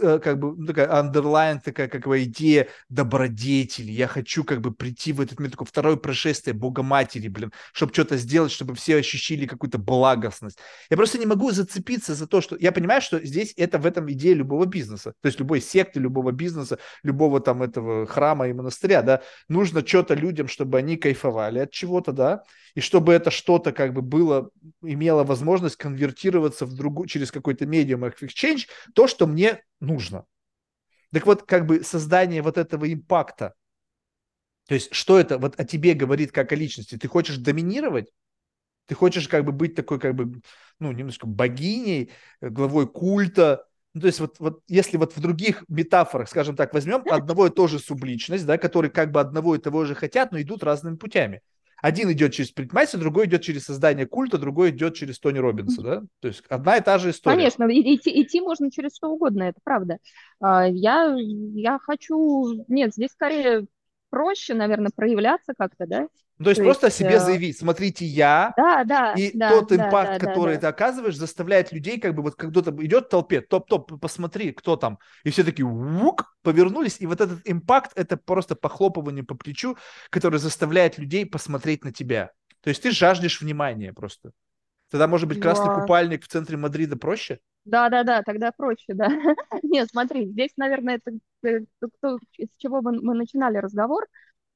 [SPEAKER 1] э, как бы ну, такая underline, такая как бы идея добродетели. Я хочу как бы прийти в этот мир, такое второе пришествие Бога блин, чтобы что-то сделать, чтобы все ощущали какую-то благостность. Я просто не могу зацепиться за то, что... Я понимаю, что здесь это в этом идея любого бизнеса, то есть любой секты, любого бизнеса, любого там этого храма и монастыря, да, нужно что-то людям, чтобы они кайфовали от чего-то, да, и чтобы это что-то как бы было, имело возможность конвертироваться в другую, через какой какой-то of exchange то, что мне нужно. Так вот, как бы создание вот этого импакта, То есть, что это вот о тебе говорит как о личности? Ты хочешь доминировать? Ты хочешь как бы быть такой как бы, ну, немножко богиней, главой культа, ну, то есть вот, вот если вот в других метафорах, скажем так, возьмем одного и то же субличность, да, которые как бы одного и того же хотят, но идут разными путями. Один идет через предпринимательство, другой идет через создание культа, другой идет через Тони Робинса, да? То есть одна и та же история.
[SPEAKER 2] Конечно, идти, идти можно через что угодно, это правда. А, я, я хочу... Нет, здесь скорее проще, наверное, проявляться как-то, да?
[SPEAKER 1] Ну, то есть то просто есть, о себе э, заявить, смотрите, я,
[SPEAKER 2] да, да,
[SPEAKER 1] и
[SPEAKER 2] да,
[SPEAKER 1] тот
[SPEAKER 2] да,
[SPEAKER 1] импакт,
[SPEAKER 2] да,
[SPEAKER 1] который
[SPEAKER 2] да,
[SPEAKER 1] ты оказываешь, заставляет людей, как бы вот как кто-то идет в толпе, топ-топ, посмотри, кто там, и все такие вук, повернулись, и вот этот импакт, это просто похлопывание по плечу, которое заставляет людей посмотреть на тебя. То есть ты жаждешь внимания просто. Тогда, может быть, красный да. купальник в центре Мадрида проще?
[SPEAKER 2] Да, да, да, тогда проще, да. Нет, смотри, здесь, наверное, это э, то, с чего мы, мы начинали разговор,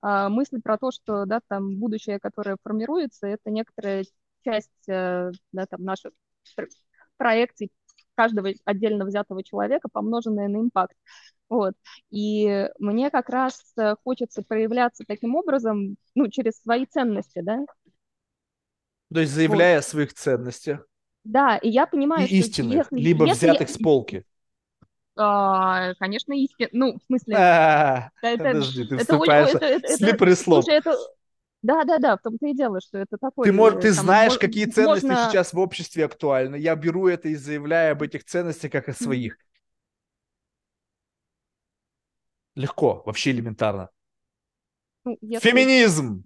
[SPEAKER 2] а, мысль про то, что да, там будущее, которое формируется, это некоторая часть э, да, там, наших проекций каждого отдельно взятого человека, помноженная на импакт. Вот. И мне как раз э, хочется проявляться таким образом, ну, через свои ценности, да.
[SPEAKER 1] То есть заявляя вот. о своих ценностях.
[SPEAKER 2] Да, и я понимаю,
[SPEAKER 1] и что истинных, если, либо если, взятых с полки.
[SPEAKER 2] А, конечно, истинно. Ну, в смысле... А,
[SPEAKER 1] это, подожди, ты вступаешь это, это, слепый слов. Слушай, это...
[SPEAKER 2] Да, да, да, в том-то и дело, что это такое.
[SPEAKER 1] Ты, можешь, ты там, знаешь, мож, какие ценности можно... сейчас в обществе актуальны. Я беру это и заявляю об этих ценностях как о своих. Легко, вообще элементарно. Ну. Феминизм!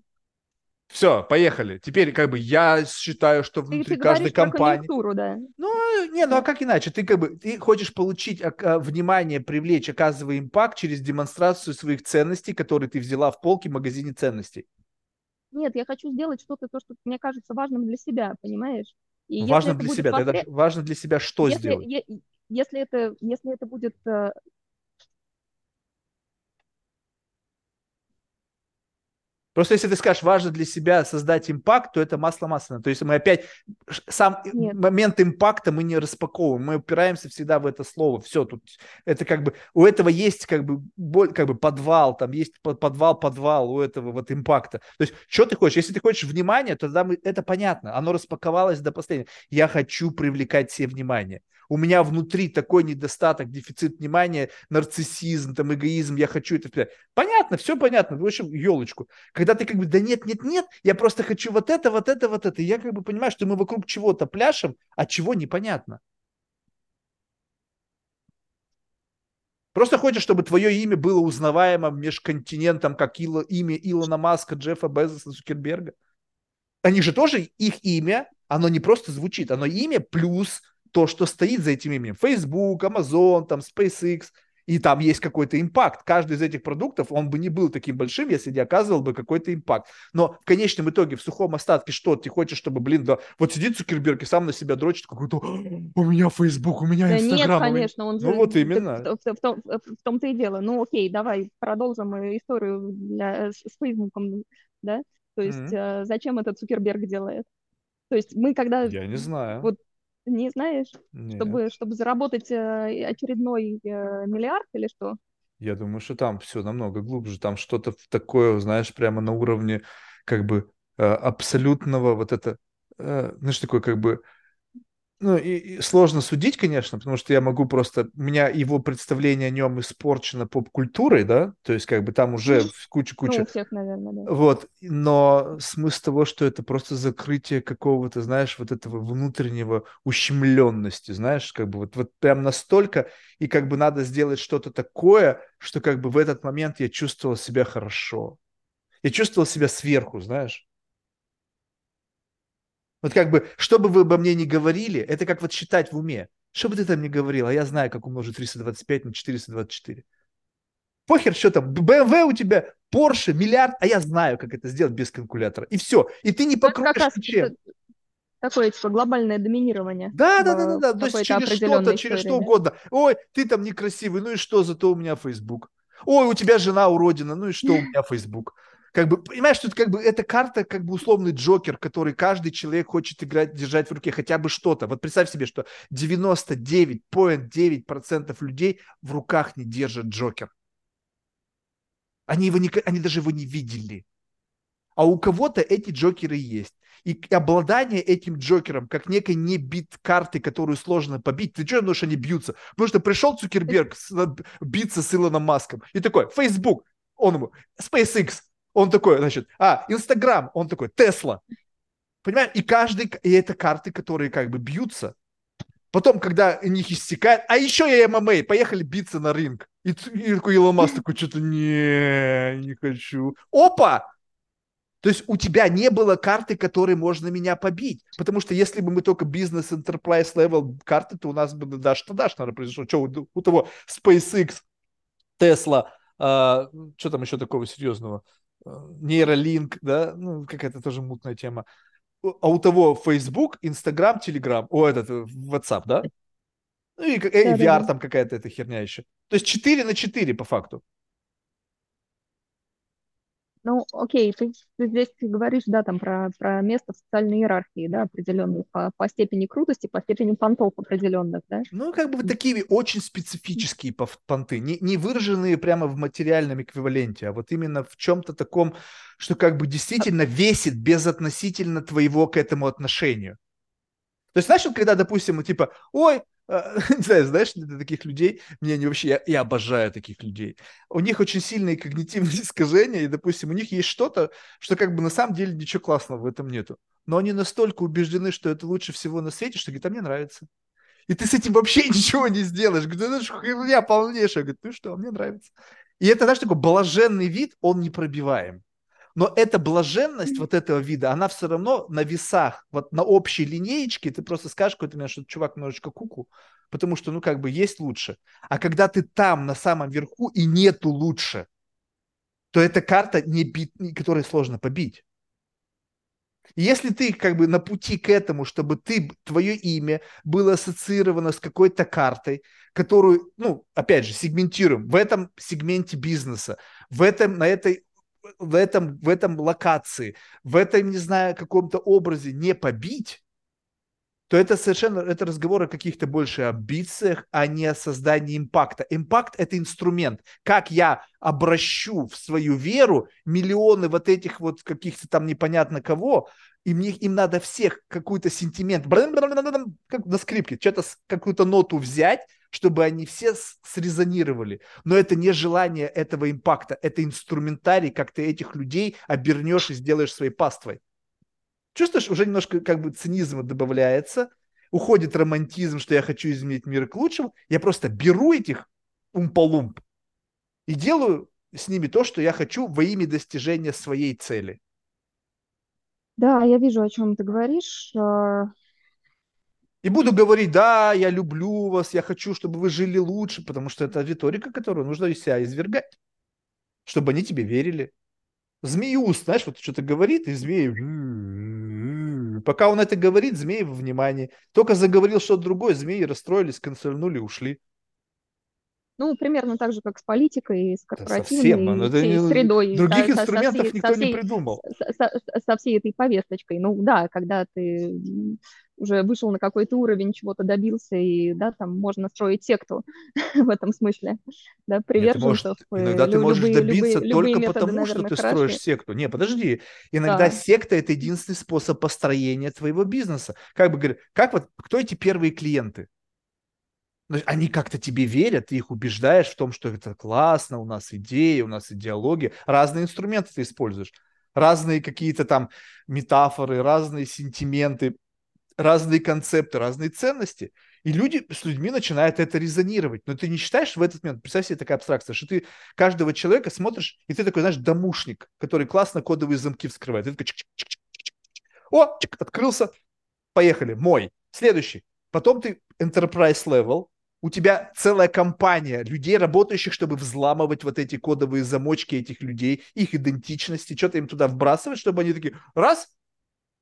[SPEAKER 1] Все, поехали. Теперь как бы я считаю, что внутри ты, каждой компании.
[SPEAKER 2] Да.
[SPEAKER 1] Ну, не, ну а как иначе? Ты как бы ты хочешь получить а, внимание, привлечь, оказывая импакт через демонстрацию своих ценностей, которые ты взяла в полке в магазине ценностей.
[SPEAKER 2] Нет, я хочу сделать что-то, то, что мне кажется важным для себя, понимаешь?
[SPEAKER 1] И важно для себя. Воспри... Тогда важно для себя что
[SPEAKER 2] если,
[SPEAKER 1] сделать?
[SPEAKER 2] Если это, если это будет
[SPEAKER 1] Просто если ты скажешь, важно для себя создать импакт, то это масло масляное. То есть мы опять сам Нет. момент импакта мы не распаковываем, мы упираемся всегда в это слово. Все тут это как бы у этого есть как бы как бы подвал, там есть подвал подвал у этого вот импакта. То есть что ты хочешь? Если ты хочешь внимания, то тогда мы, это понятно. Оно распаковалось до последнего. Я хочу привлекать все внимание у меня внутри такой недостаток, дефицит внимания, нарциссизм, там, эгоизм, я хочу это. Понятно, все понятно, в общем, елочку. Когда ты как бы, да нет, нет, нет, я просто хочу вот это, вот это, вот это. И я как бы понимаю, что мы вокруг чего-то пляшем, а чего непонятно. Просто хочешь, чтобы твое имя было узнаваемым межконтинентом, как Ило, имя Илона Маска, Джеффа Безоса, Цукерберга. Они же тоже, их имя, оно не просто звучит, оно имя плюс то, что стоит за этим именем. Facebook, Amazon, там, SpaceX, и там есть какой-то импакт. Каждый из этих продуктов, он бы не был таким большим, если не оказывал бы какой-то импакт. Но в конечном итоге, в сухом остатке, что ты хочешь, чтобы, блин, да, вот сидит Цукерберг и сам на себя дрочит какой-то, у меня Facebook, у меня Инстаграм. Да
[SPEAKER 2] нет, конечно, он
[SPEAKER 1] же... Ну вот именно. В,
[SPEAKER 2] в, в, том, в том-то и дело. Ну окей, давай продолжим историю для, с Facebook, да? То есть mm-hmm. зачем этот Цукерберг делает? То есть мы когда...
[SPEAKER 1] Я не знаю.
[SPEAKER 2] Вот не знаешь? Чтобы, чтобы заработать э, очередной э, миллиард или что?
[SPEAKER 1] Я думаю, что там все намного глубже. Там что-то такое, знаешь, прямо на уровне как бы э, абсолютного вот это, знаешь, такой как бы ну, и, и сложно судить, конечно, потому что я могу просто... У меня его представление о нем испорчено поп-культурой, да? То есть как бы там уже куча-куча...
[SPEAKER 2] Ну, у всех, наверное, да.
[SPEAKER 1] Вот. Но смысл того, что это просто закрытие какого-то, знаешь, вот этого внутреннего ущемленности, знаешь, как бы вот, вот прям настолько, и как бы надо сделать что-то такое, что как бы в этот момент я чувствовал себя хорошо. Я чувствовал себя сверху, знаешь. Вот как бы, что бы вы обо мне ни говорили, это как вот считать в уме. Что бы ты там ни говорил, а я знаю, как умножить 325 на 424. Похер, что там, BMW у тебя, Porsche, миллиард, а я знаю, как это сделать без калькулятора. И все. И ты не покроешь как ничем.
[SPEAKER 2] Такое, типа, глобальное доминирование.
[SPEAKER 1] Да, да, да, да, да. То есть через что-то, через что угодно. Ой, ты там некрасивый, ну и что, зато у меня Facebook. Ой, у тебя жена уродина, ну и что, у меня Facebook как бы, понимаешь, что это как бы эта карта как бы условный джокер, который каждый человек хочет играть, держать в руке хотя бы что-то. Вот представь себе, что 99,9% людей в руках не держат джокер. Они, его не, они даже его не видели. А у кого-то эти джокеры есть. И обладание этим джокером, как некой не бит карты, которую сложно побить. Ты что думаешь, они бьются? Потому что пришел Цукерберг биться с Илоном Маском. И такой, Facebook, он ему, SpaceX, он такой, значит, а, Инстаграм, он такой, Тесла. Понимаешь? И каждый, и это карты, которые как бы бьются. Потом, когда у них истекает, а еще я ММА, поехали биться на ринг. И, и такой Илон Маск такой, что-то не, не хочу. Опа! То есть у тебя не было карты, которой можно меня побить. Потому что если бы мы только бизнес enterprise level карты, то у нас бы дашь то дашь, наверное, произошло. Что у, у того SpaceX, Tesla, а, что там еще такого серьезного? Нейролинк, да, ну, какая-то тоже мутная тема. А у того Facebook, Instagram, Telegram, о, этот, WhatsApp, да? Ну и, и VR там какая-то эта херня еще. То есть 4 на 4 по факту.
[SPEAKER 2] Ну, окей, ты, ты здесь говоришь, да, там про, про место в социальной иерархии, да, определенной по, по степени крутости, по степени понтов определенных, да?
[SPEAKER 1] Ну, как бы такие очень специфические понты, не, не выраженные прямо в материальном эквиваленте, а вот именно в чем-то таком, что как бы действительно весит безотносительно твоего к этому отношению. То есть, знаешь, когда, допустим, типа, ой, не знаю, знаешь, для таких людей, мне они вообще, я, я обожаю таких людей. У них очень сильные когнитивные искажения, и, допустим, у них есть что-то, что как бы на самом деле ничего классного в этом нету. Но они настолько убеждены, что это лучше всего на свете, что говорят, а мне нравится. И ты с этим вообще ничего не сделаешь. Говорит, это же херня полнейшая. Говорит, ну что, мне нравится. И это, знаешь, такой блаженный вид, он непробиваем. Но эта блаженность вот этого вида, она все равно на весах, вот на общей линеечке, ты просто скажешь какой-то момент, что чувак немножечко куку, потому что, ну, как бы есть лучше. А когда ты там, на самом верху, и нету лучше, то эта карта, не бит, которую сложно побить. Если ты как бы на пути к этому, чтобы ты, твое имя было ассоциировано с какой-то картой, которую, ну, опять же, сегментируем в этом сегменте бизнеса, в этом, на этой в этом, в этом локации, в этом, не знаю, каком-то образе не побить, то это совершенно, это разговор о каких-то больше амбициях, а не о создании импакта. Импакт – это инструмент. Как я обращу в свою веру миллионы вот этих вот каких-то там непонятно кого, и мне, им надо всех какой-то сентимент, как на скрипке, что-то, какую-то ноту взять, чтобы они все срезонировали. Но это не желание этого импакта, это инструментарий, как ты этих людей обернешь и сделаешь своей паствой. Чувствуешь, уже немножко как бы цинизма добавляется, уходит романтизм, что я хочу изменить мир к лучшему. Я просто беру этих умполумп и делаю с ними то, что я хочу во имя достижения своей цели.
[SPEAKER 2] Да, я вижу, о чем ты говоришь.
[SPEAKER 1] И буду говорить, да, я люблю вас, я хочу, чтобы вы жили лучше, потому что это риторика, которую нужно из себя извергать, чтобы они тебе верили. Змеюс, знаешь, вот что-то говорит, и змеи... Пока он это говорит, змеи во внимании. Только заговорил что-то другое, змеи расстроились, консольнули, ушли.
[SPEAKER 2] Ну, примерно так же, как с политикой, с корпоративной да совсем, всей средой.
[SPEAKER 1] Других со, инструментов со всей, никто со всей, не придумал.
[SPEAKER 2] Со, со, со всей этой повесточкой. Ну да, когда ты уже вышел на какой-то уровень, чего-то добился, и да, там можно строить секту в этом смысле, да, приверженцев.
[SPEAKER 1] Нет, ты можешь, иногда ты можешь любые, добиться любые, только любые потому, методы, что ты хороши. строишь секту. Не, подожди, иногда да. секта это единственный способ построения твоего бизнеса. Как бы говорят, как вот, кто эти первые клиенты? Они как-то тебе верят, ты их убеждаешь в том, что это классно, у нас идеи, у нас идеология. Разные инструменты ты используешь, разные какие-то там метафоры, разные сентименты разные концепты, разные ценности, и люди с людьми начинают это резонировать. Но ты не считаешь в этот момент, представь себе такая абстракция, что ты каждого человека смотришь, и ты такой, знаешь, домушник, который классно кодовые замки вскрывает. Ты такой, чик -чик -чик о, чик, открылся, поехали, мой. Следующий. Потом ты enterprise level, у тебя целая компания людей, работающих, чтобы взламывать вот эти кодовые замочки этих людей, их идентичности, что-то им туда вбрасывать, чтобы они такие, раз,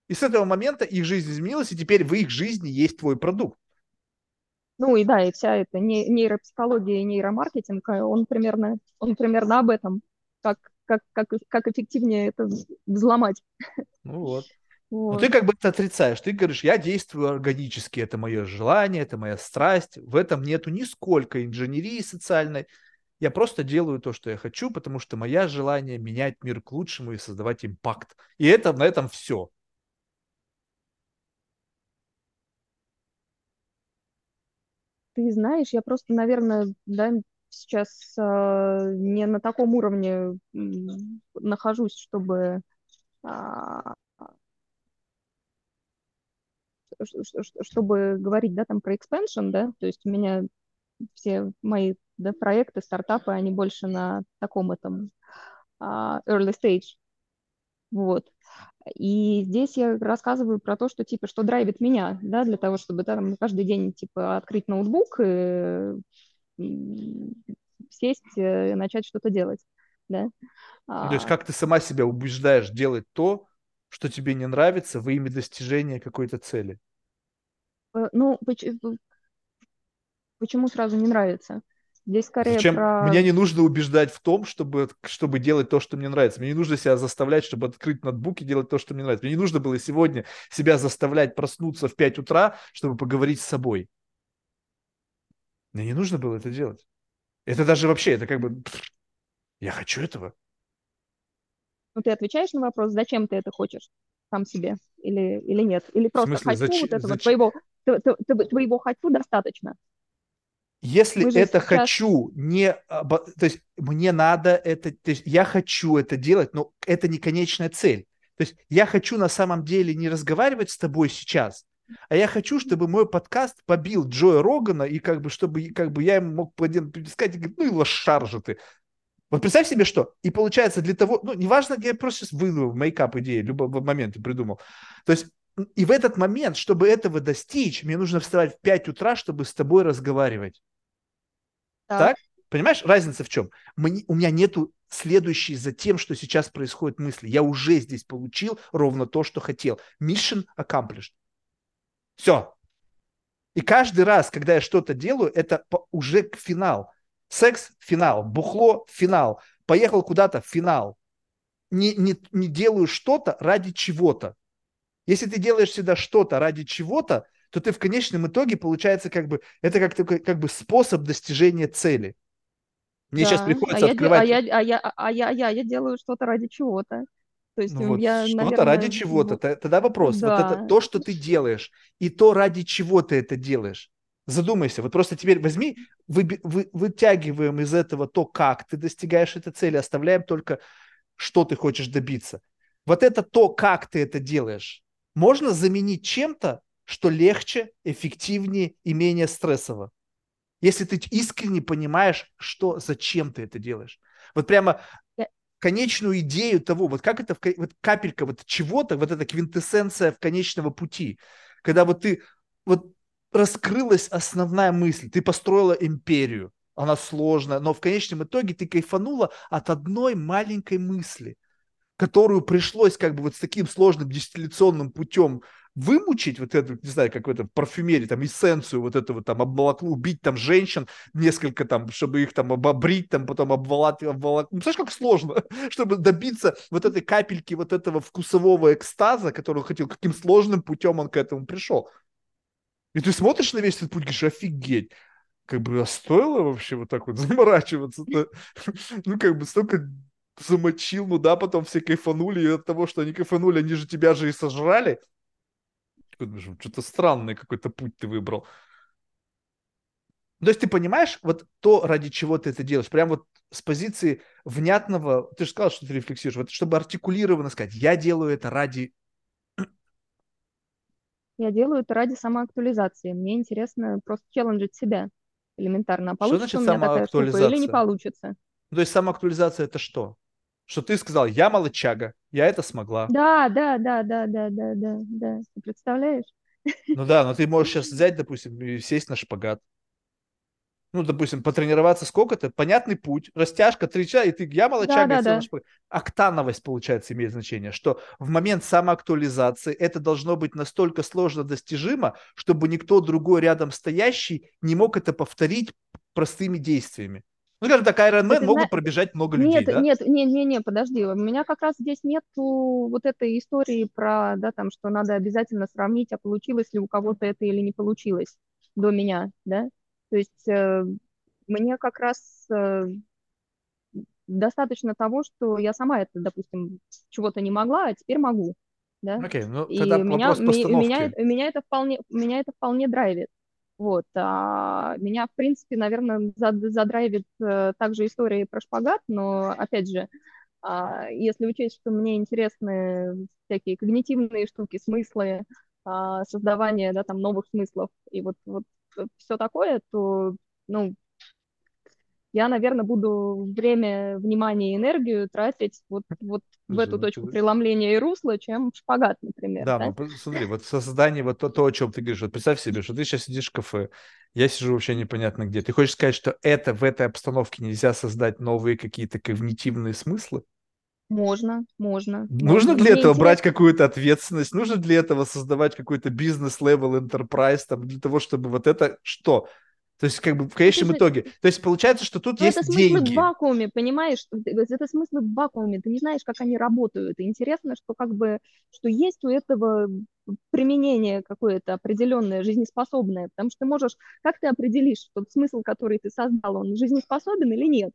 [SPEAKER 1] и с этого момента их жизнь изменилась, и теперь в их жизни есть твой продукт.
[SPEAKER 2] Ну и да, и вся эта нейропсихология и нейромаркетинг, э, он примерно, он примерно об этом, как, как, как, как эффективнее это взломать.
[SPEAKER 1] Ну вот. Вот. Но ты как бы это отрицаешь. Ты говоришь, я действую органически, это мое желание, это моя страсть. В этом нету нисколько инженерии социальной. Я просто делаю то, что я хочу, потому что мое желание менять мир к лучшему и создавать импакт. И это на этом все.
[SPEAKER 2] Ты знаешь, я просто, наверное, да, сейчас э, не на таком уровне нахожусь, чтобы э, чтобы говорить, да, там про expansion, да, то есть у меня все мои да, проекты, стартапы, они больше на таком этом uh, early stage, вот. И здесь я рассказываю про то, что, типа, что драйвит меня, да, для того, чтобы да, там, каждый день, типа, открыть ноутбук и, и сесть и начать что-то делать, да.
[SPEAKER 1] То есть как ты сама себя убеждаешь делать то, что тебе не нравится во имя достижения какой-то цели?
[SPEAKER 2] Э, ну, почему сразу не нравится? Здесь скорее
[SPEAKER 1] Зачем?
[SPEAKER 2] про...
[SPEAKER 1] Меня не нужно убеждать в том, чтобы, чтобы делать то, что мне нравится. Мне не нужно себя заставлять, чтобы открыть ноутбук и делать то, что мне нравится. Мне не нужно было сегодня себя заставлять проснуться в 5 утра, чтобы поговорить с собой. Мне не нужно было это делать. Это даже вообще, это как бы... Я хочу этого.
[SPEAKER 2] Ну, ты отвечаешь на вопрос, зачем ты это хочешь сам себе или, или нет? Или просто хочу зачем, вот этого зачем? твоего, твоего хочу достаточно?
[SPEAKER 1] Если это сейчас... хочу, не, то есть мне надо это, то есть я хочу это делать, но это не конечная цель. То есть я хочу на самом деле не разговаривать с тобой сейчас, а я хочу, чтобы мой подкаст побил Джоя Рогана, и как бы, чтобы как бы я ему мог сказать, ну и лошар же ты. Вот представь себе, что. И получается для того, ну, неважно, я просто сейчас выдумал мейкап идеи, любой момент придумал. То есть и в этот момент, чтобы этого достичь, мне нужно вставать в 5 утра, чтобы с тобой разговаривать. Так? так? Понимаешь, разница в чем? Мне, у меня нету следующей за тем, что сейчас происходит мысли. Я уже здесь получил ровно то, что хотел. Mission accomplished. Все. И каждый раз, когда я что-то делаю, это уже финал. Секс – финал, бухло – финал, поехал куда-то – финал. Не, не, не делаю что-то ради чего-то. Если ты делаешь всегда что-то ради чего-то, то ты в конечном итоге, получается, как бы, это как такой, как бы способ достижения цели. Мне да. сейчас приходится а открывать...
[SPEAKER 2] Я, а, я, а, я, а, я, а я делаю что-то ради чего-то. То есть
[SPEAKER 1] ну, вот
[SPEAKER 2] я,
[SPEAKER 1] что-то наверное... ради чего-то. Тогда вопрос. Да. Вот это то, что ты делаешь, и то, ради чего ты это делаешь. Задумайся. Вот просто теперь возьми, вы, вы, вытягиваем из этого то, как ты достигаешь этой цели, оставляем только, что ты хочешь добиться. Вот это то, как ты это делаешь, можно заменить чем-то, что легче, эффективнее и менее стрессово. Если ты искренне понимаешь, что, зачем ты это делаешь. Вот прямо конечную идею того, вот как это, вот капелька вот чего-то, вот эта квинтэссенция в конечного пути, когда вот ты, вот раскрылась основная мысль, ты построила империю, она сложная, но в конечном итоге ты кайфанула от одной маленькой мысли, которую пришлось как бы вот с таким сложным дистилляционным путем вымучить вот эту, не знаю, как в этом парфюмерии, там, эссенцию вот этого там обмолокло, убить там женщин несколько там, чтобы их там обобрить, там, потом обволать, обволок. Ну, знаешь, как сложно, чтобы добиться вот этой капельки вот этого вкусового экстаза, который он хотел, каким сложным путем он к этому пришел. И ты смотришь на весь этот путь, говоришь, офигеть, как бы а стоило вообще вот так вот заморачиваться-то? Ну, как бы столько замочил, ну да, потом все кайфанули, и от того, что они кайфанули, они же тебя же и сожрали. Что-то странный какой-то путь ты выбрал. То есть ты понимаешь, вот то, ради чего ты это делаешь, прям вот с позиции внятного, ты же сказал, что ты рефлексируешь, вот чтобы артикулированно сказать, я делаю это ради...
[SPEAKER 2] Я делаю это ради самоактуализации. Мне интересно просто челленджить себя элементарно. А получится что значит у меня такая штука или не получится?
[SPEAKER 1] Ну, то есть самоактуализация это что? Что ты сказал, я молочага, я это смогла.
[SPEAKER 2] Да, да, да, да, да, да, да, да. Ты представляешь?
[SPEAKER 1] Ну да, но ты можешь сейчас взять, допустим, и сесть на шпагат. Ну, допустим, потренироваться сколько-то, понятный путь, растяжка, три часа, и ты, я молочага, да, да, да. шпагат. Октановость, получается, имеет значение, что в момент самоактуализации это должно быть настолько сложно достижимо, чтобы никто другой рядом стоящий не мог это повторить простыми действиями. Ну, скажем так, Iron Man могут зна... пробежать много людей,
[SPEAKER 2] нет,
[SPEAKER 1] да?
[SPEAKER 2] Нет, нет, нет, нет, подожди. У меня как раз здесь нету вот этой истории про, да, там, что надо обязательно сравнить, а получилось ли у кого-то это или не получилось до меня, да? То есть э, мне как раз э, достаточно того, что я сама это, допустим, чего-то не могла, а теперь могу, да.
[SPEAKER 1] Окей, ну
[SPEAKER 2] И
[SPEAKER 1] тогда
[SPEAKER 2] меня,
[SPEAKER 1] вопрос
[SPEAKER 2] меня,
[SPEAKER 1] постановки.
[SPEAKER 2] меня это вполне, меня это вполне драйвит. Вот, а меня, в принципе, наверное, зад- задрайвит э, также история про шпагат, но, опять же, а, если учесть, что мне интересны всякие когнитивные штуки, смыслы, а, создавание, да, там, новых смыслов и вот, вот все такое, то, ну, я, наверное, буду время, внимание и энергию тратить вот, вот в эту
[SPEAKER 1] ну
[SPEAKER 2] точку преломления и русла, чем в шпагат, например,
[SPEAKER 1] Да,
[SPEAKER 2] да?
[SPEAKER 1] ну смотри, вот создание, вот то, то, о чем ты говоришь, вот представь себе, что ты сейчас сидишь в кафе, я сижу вообще непонятно где. Ты хочешь сказать, что это в этой обстановке нельзя создать новые какие-то когнитивные смыслы?
[SPEAKER 2] Можно, можно,
[SPEAKER 1] Нужно
[SPEAKER 2] можно.
[SPEAKER 1] Для
[SPEAKER 2] мне
[SPEAKER 1] этого брать какую-то ответственность? Нужно для этого создавать какой-то бизнес-левел enterprise, там, для того, чтобы вот это что? То есть, как бы в
[SPEAKER 2] это
[SPEAKER 1] конечном
[SPEAKER 2] же,
[SPEAKER 1] итоге. То есть, получается, что тут
[SPEAKER 2] это
[SPEAKER 1] есть
[SPEAKER 2] смыслы в
[SPEAKER 1] деньги.
[SPEAKER 2] вакууме, понимаешь? Это смыслы в вакууме, ты не знаешь, как они работают. И интересно, что как бы, что есть у этого применение какое-то определенное, жизнеспособное, потому что ты можешь, как ты определишь, что смысл, который ты создал, он жизнеспособен или нет?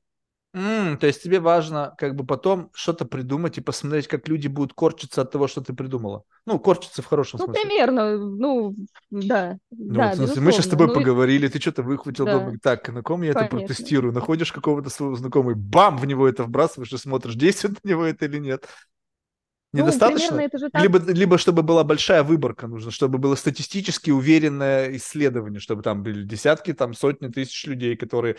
[SPEAKER 1] М, то есть тебе важно как бы потом что-то придумать и посмотреть, как люди будут корчиться от того, что ты придумала. Ну, корчиться в хорошем
[SPEAKER 2] Ну,
[SPEAKER 1] смысле.
[SPEAKER 2] примерно, ну, да,
[SPEAKER 1] Ну,
[SPEAKER 2] да,
[SPEAKER 1] вот, смысле, мы сейчас с тобой.
[SPEAKER 2] Ну,
[SPEAKER 1] поговорили, ты что-то выхватил,
[SPEAKER 2] да,
[SPEAKER 1] думаю, так, на ком я это
[SPEAKER 2] конечно.
[SPEAKER 1] протестирую? Находишь какого-то своего знакомого, бам, в него это вбрасываешь и смотришь, действует на него это или нет.
[SPEAKER 2] Ну, примерно
[SPEAKER 1] Недостаточно?
[SPEAKER 2] это же так.
[SPEAKER 1] Либо, либо чтобы была большая выборка нужно, чтобы было статистически уверенное исследование, чтобы там были десятки, там сотни тысяч людей, которые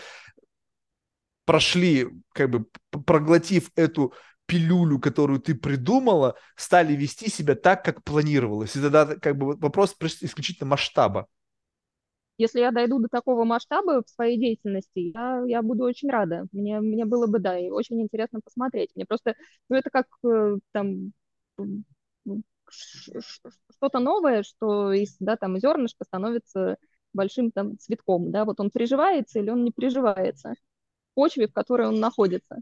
[SPEAKER 1] прошли, как бы проглотив эту пилюлю, которую ты придумала, стали вести себя так, как планировалось. И тогда как бы вопрос исключительно масштаба.
[SPEAKER 2] Если я дойду до такого масштаба в своей деятельности, я, я буду очень рада. Мне, мне было бы, да, и очень интересно посмотреть. Мне просто, ну, это как э, там ш- что-то новое, что из, да, там, зернышко становится большим там цветком, да, вот он приживается или он не приживается почве, в которой он находится.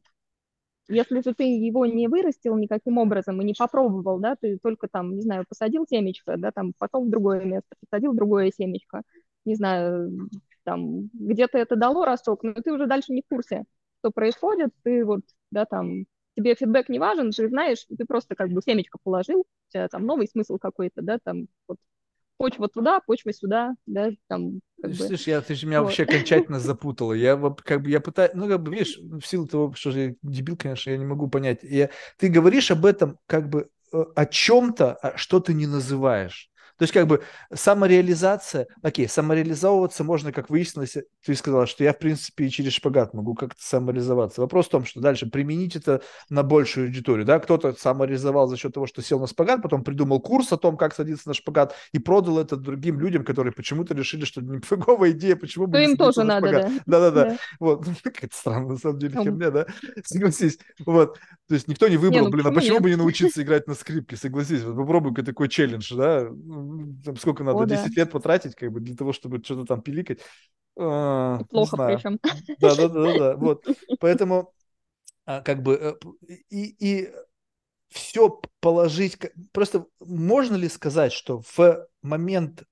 [SPEAKER 2] Если же ты его не вырастил никаким образом и не попробовал, да, ты только там, не знаю, посадил семечко, да, там пошел в другое место, посадил другое семечко, не знаю, там где-то это дало росток, но ты уже дальше не в курсе, что происходит, ты вот, да, там, тебе фидбэк не важен, ты знаешь, ты просто как бы семечко положил, у тебя там новый смысл какой-то, да, там вот почва туда, почва сюда, да, там как бы,
[SPEAKER 1] Слышь, я, ты же меня
[SPEAKER 2] вот.
[SPEAKER 1] вообще окончательно запутала. Я вот как бы я пытаюсь, ну как бы видишь, в силу того, что же я дебил, конечно, я не могу понять. Я, ты говоришь об этом как бы э, о чем-то, а что ты не называешь. То есть как бы самореализация, окей, самореализовываться можно, как выяснилось, ты сказала, что я в принципе и через шпагат могу как-то самореализоваться. Вопрос в том, что дальше применить это на большую аудиторию, да, кто-то самореализовал за счет того, что сел на шпагат, потом придумал курс о том, как садиться на шпагат и продал это другим людям, которые почему-то решили, что это нифиговая идея, почему бы не
[SPEAKER 2] им тоже
[SPEAKER 1] на
[SPEAKER 2] надо,
[SPEAKER 1] шпагат.
[SPEAKER 2] да.
[SPEAKER 1] Да-да-да,
[SPEAKER 2] Да.
[SPEAKER 1] вот, какая-то странная на самом деле херня, да, согласись, вот, то есть никто не выбрал,
[SPEAKER 2] ну
[SPEAKER 1] блин, а
[SPEAKER 2] почему нет?
[SPEAKER 1] бы не научиться играть на скрипке, согласись, вот попробуй-ка такой челлендж, да, там сколько надо,
[SPEAKER 2] О, да.
[SPEAKER 1] 10 лет потратить, как бы, для того, чтобы что-то там пиликать, не
[SPEAKER 2] плохо причем.
[SPEAKER 1] Да, да, да, да, вот. Поэтому а, как бы э, и, и все положить. Просто можно ли сказать, что в момент,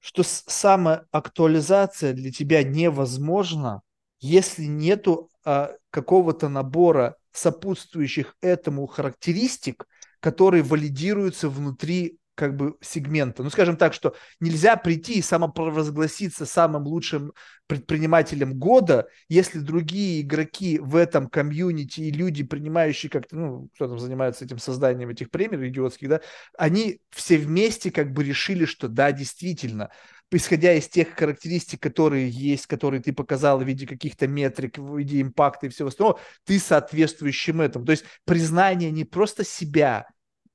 [SPEAKER 1] что с- самоактуализация для тебя невозможна, если нету а, какого-то набора сопутствующих этому характеристик, которые валидируются внутри как бы сегмента. Ну, скажем так, что нельзя прийти и самопровозгласиться самым лучшим предпринимателем года, если другие игроки в этом комьюнити и люди, принимающие как-то, ну, кто там занимается этим созданием этих премий идиотских, да, они все вместе как бы решили, что да, действительно, исходя из тех характеристик, которые есть, которые ты показал в виде каких-то метрик, в виде импакта и всего остального, ты соответствующим этому. То есть признание не просто себя,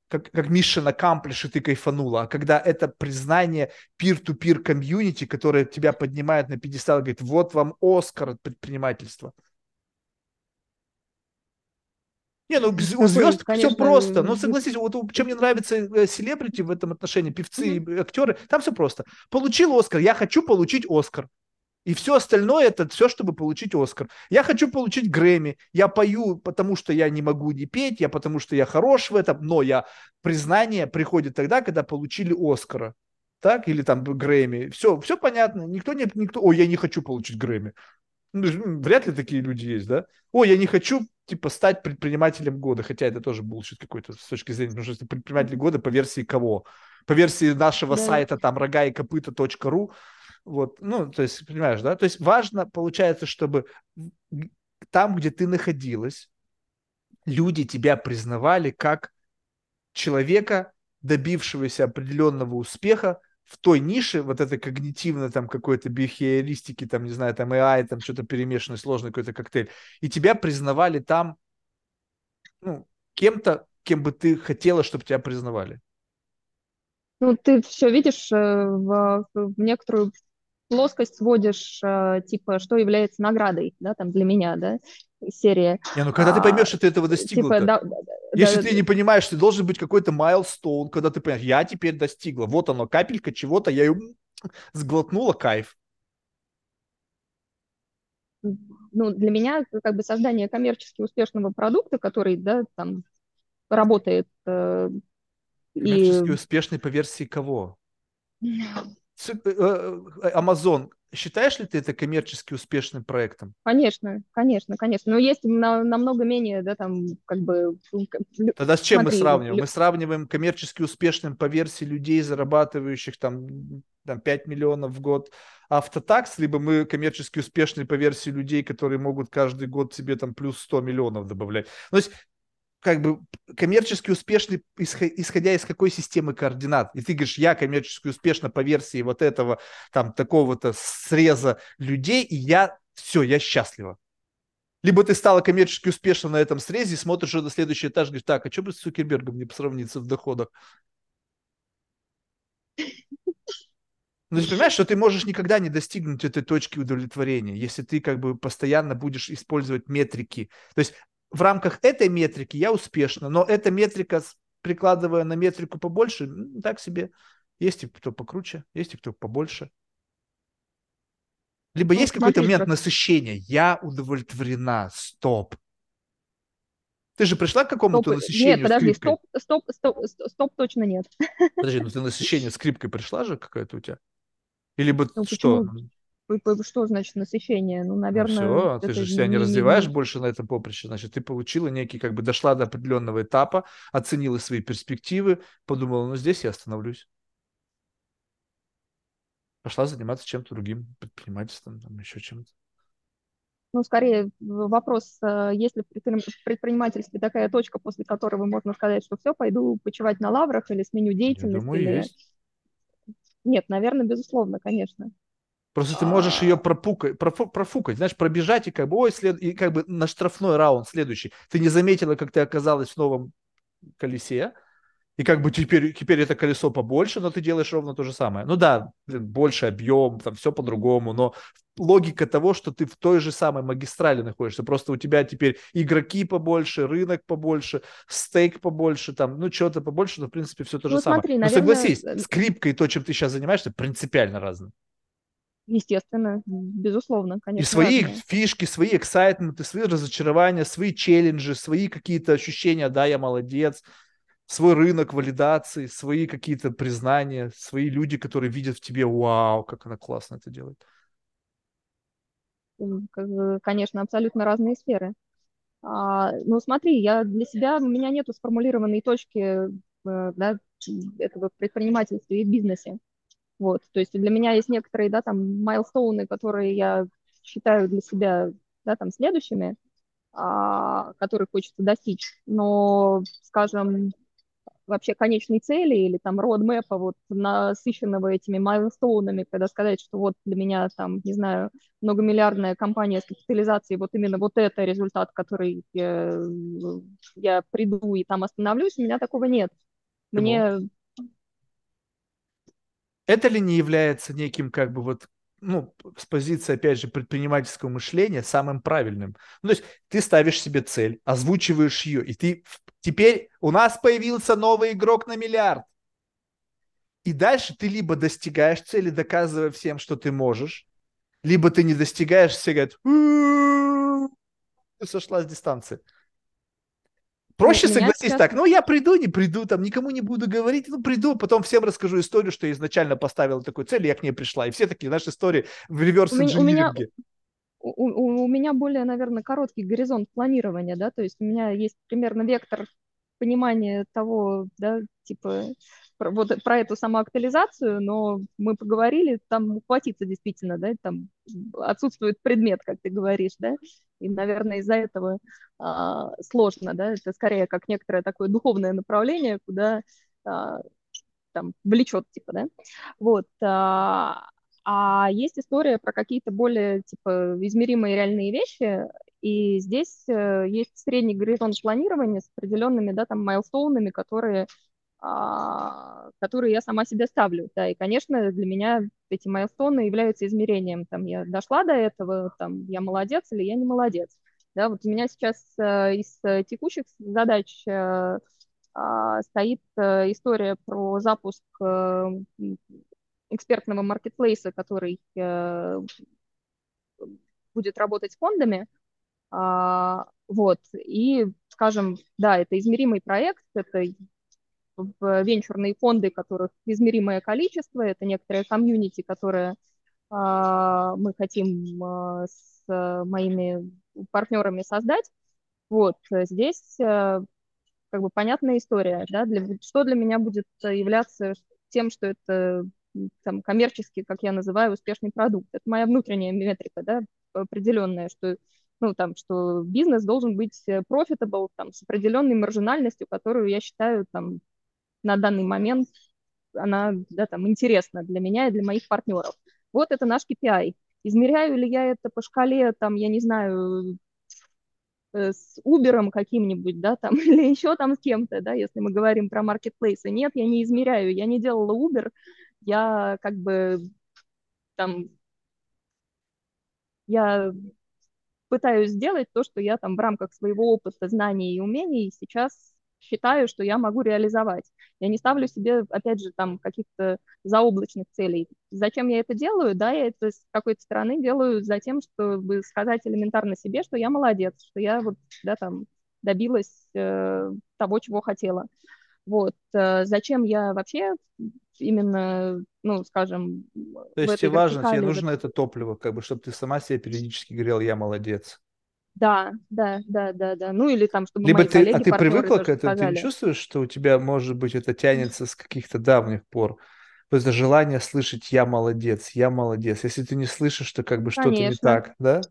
[SPEAKER 1] как, как mission accomplish, и ты кайфанула, а когда это признание peer-to-peer комьюнити, которое тебя поднимает на пьедестал и говорит, вот вам Оскар от предпринимательства. Не, ну у звезд все
[SPEAKER 2] конечно,
[SPEAKER 1] просто. Ну, согласись, вот чем мне нравится э, селебрити в этом отношении, певцы и актеры, там все просто. Получил Оскар, я хочу получить Оскар. И все остальное это все, чтобы получить Оскар. Я хочу получить Грэмми. Я пою, потому что я не могу не петь, я потому что я хорош в этом, но я признание приходит тогда, когда получили Оскара. Так? Или там Грэмми. Все, все понятно. Никто не, никто, ой, я не хочу получить Грэмми. Ну, вряд ли такие люди есть, да? Ой, я не хочу, типа, стать предпринимателем года, хотя это тоже булшит какой-то с точки зрения, потому что предприниматель года по версии кого? По версии нашего да. сайта, там, рога и копыта.ру, вот, ну, то есть, понимаешь, да? То есть важно, получается, чтобы там, где ты находилась, люди тебя признавали как человека, добившегося определенного успеха в той нише, вот этой когнитивной там какой-то бихеористики, там, не знаю, там AI, там что-то перемешанный, сложный какой-то коктейль, и тебя признавали там, ну, кем-то, кем бы ты хотела, чтобы тебя признавали.
[SPEAKER 2] Ну, ты все видишь э, в, в некоторую плоскость сводишь, э, типа, что является наградой, да, там, для меня, да, серия.
[SPEAKER 1] Не, ну когда а, ты поймешь, что ты этого достигла, типа, да, да, если да, ты не понимаешь, ты должен быть какой-то майлстоун, когда ты понимаешь, я теперь достигла, вот оно, капелька чего-то, я ее сглотнула, кайф.
[SPEAKER 2] Ну, для меня как бы создание коммерчески успешного продукта, который, да, там, работает э,
[SPEAKER 1] Коммерчески и... успешный по версии кого? Э, э, Amazon, считаешь ли ты это коммерчески успешным проектом?
[SPEAKER 2] Конечно, конечно, конечно. Но есть на, намного менее, да, там, как бы...
[SPEAKER 1] Тогда с чем Смотри, мы сравниваем? Мы сравниваем коммерчески успешным по версии людей, зарабатывающих там, там 5 миллионов в год автотакс, либо мы коммерчески успешны по версии людей, которые могут каждый год себе там плюс 100 миллионов добавлять. То есть как бы коммерчески успешный, исходя из какой системы координат. И ты говоришь, я коммерчески успешно по версии вот этого, там, такого-то среза людей, и я, все, я счастлива. Либо ты стала коммерчески успешна на этом срезе, смотришь на следующий этаж, говоришь, так, а что бы с Цукербергом не сравниться в доходах? Ну, ты понимаешь, что ты можешь никогда не достигнуть этой точки удовлетворения, если ты как бы постоянно будешь использовать метрики. То есть в рамках этой метрики я успешна, но эта метрика, прикладывая на метрику побольше, так себе. Есть и кто покруче, есть и кто побольше. Либо ну, есть какой-то момент как... насыщения. Я удовлетворена. Стоп. Ты же пришла к какому-то стоп. насыщению
[SPEAKER 2] Нет, подожди, стоп, стоп, стоп, стоп, точно нет.
[SPEAKER 1] Подожди, ну ты насыщение скрипкой пришла же какая-то у тебя? Или бы ну, что? Почему?
[SPEAKER 2] Что значит насыщение? Ну, наверное...
[SPEAKER 1] Ну, все, ты же себя не, не развиваешь не... больше на этом поприще. Значит, ты получила некий, как бы дошла до определенного этапа, оценила свои перспективы, подумала, ну, здесь я остановлюсь. Пошла заниматься чем-то другим, предпринимательством, там, еще чем-то.
[SPEAKER 2] Ну, скорее вопрос, э, есть ли в предпринимательстве такая точка, после которой можно сказать, что все, пойду почивать на лаврах или сменю деятельность? Я думаю, или... есть. Нет, наверное, безусловно, конечно.
[SPEAKER 1] Просто ты можешь ее пропукать, профу, профукать, знаешь, пробежать и как бы, ой, след... и как бы на штрафной раунд следующий. Ты не заметила, как ты оказалась в новом колесе, и как бы теперь, теперь это колесо побольше, но ты делаешь ровно то же самое. Ну да, блин, больше объем, там все по-другому, но логика того, что ты в той же самой магистрали находишься, просто у тебя теперь игроки побольше, рынок побольше, стейк побольше, там, ну что-то побольше, но в принципе все то же ну, самое. Смотри, наверное... Но согласись, э, скрипка и то, чем ты сейчас занимаешься, принципиально разные.
[SPEAKER 2] Естественно, безусловно, конечно.
[SPEAKER 1] И свои разные. фишки, свои эксайтменты, свои разочарования, свои челленджи, свои какие-то ощущения, да, я молодец, свой рынок валидации, свои какие-то признания, свои люди, которые видят в тебе, вау, как она классно это делает.
[SPEAKER 2] Конечно, абсолютно разные сферы. А, ну, смотри, я для себя, у меня нету сформулированной точки э, да, этого предпринимательства и бизнесе. Вот, то есть для меня есть некоторые, да, там, майлстоуны, которые я считаю для себя, да, там, следующими, а, которых хочется достичь, но, скажем, вообще конечной цели или там родмэпа вот насыщенного этими майлстоунами, когда сказать, что вот для меня там, не знаю, многомиллиардная компания с капитализацией, вот именно вот это результат, который я, я приду и там остановлюсь, у меня такого нет. Мне
[SPEAKER 1] это ли не является неким как бы вот ну, с позиции, опять же, предпринимательского мышления самым правильным. Ну, то есть ты ставишь себе цель, озвучиваешь ее, и ты теперь у нас появился новый игрок на миллиард. И дальше ты либо достигаешь цели, доказывая всем, что ты можешь, либо ты не достигаешь, все говорят, ты сошла с дистанции. Проще согласись сейчас... так, ну я приду, не приду, там никому не буду говорить, ну приду, потом всем расскажу историю, что я изначально поставила такую цель, и я к ней пришла. И все такие, наши истории в реверс инжиниринге.
[SPEAKER 2] у, у меня более, наверное, короткий горизонт планирования, да, то есть у меня есть примерно вектор понимания того, да, типа, про, вот, про эту самоактуализацию, но мы поговорили, там ухватиться действительно, да, там отсутствует предмет, как ты говоришь, да, и, наверное, из-за этого а, сложно, да, это скорее как некоторое такое духовное направление, куда а, там влечет, типа, да, вот, а, а есть история про какие-то более, типа, измеримые реальные вещи, и здесь э, есть средний горизонт планирования с определенными, да, там, майлстоунами, которые, которые я сама себе ставлю, да, и, конечно, для меня эти майлстоуны являются измерением, там, я дошла до этого, там, я молодец или я не молодец, да, вот у меня сейчас э, из текущих задач э, а, стоит история про запуск экспертного маркетплейса, который э, будет работать с фондами. А, вот, и, скажем, да, это измеримый проект, это в венчурные фонды, которых измеримое количество, это некоторые комьюнити, которые а, мы хотим а, с моими партнерами создать. Вот, здесь э, как бы понятная история, да, для, что для меня будет являться тем, что это там, коммерчески, как я называю, успешный продукт. Это моя внутренняя метрика, да, определенная, что ну, там, что бизнес должен быть э, profitable, там, с определенной маржинальностью, которую я считаю, там, на данный момент она, да, там, интересна для меня и для моих партнеров. Вот это наш KPI. Измеряю ли я это по шкале, там, я не знаю, э, с Uber каким-нибудь, да, там, или еще там с кем-то, да, если мы говорим про маркетплейсы. Нет, я не измеряю, я не делала Uber, я как бы там, я пытаюсь сделать то, что я там в рамках своего опыта, знаний и умений сейчас считаю, что я могу реализовать. Я не ставлю себе, опять же, там каких-то заоблачных целей. Зачем я это делаю? Да, я это с какой-то стороны делаю за тем, чтобы сказать элементарно себе, что я молодец, что я вот, да, там добилась э, того, чего хотела. Вот. Э, зачем я вообще именно, ну, скажем...
[SPEAKER 1] То есть тебе важно, тебе нужно это топливо, как бы, чтобы ты сама себе периодически говорил, я молодец.
[SPEAKER 2] Да, да, да, да, да. Ну или там, чтобы
[SPEAKER 1] Либо
[SPEAKER 2] мои
[SPEAKER 1] ты,
[SPEAKER 2] коллеги,
[SPEAKER 1] а ты привыкла к
[SPEAKER 2] этому,
[SPEAKER 1] ты не чувствуешь, что у тебя, может быть, это тянется с каких-то давних пор? Это желание слышать «я молодец», «я молодец». Если ты не слышишь, то как бы что-то не так, да?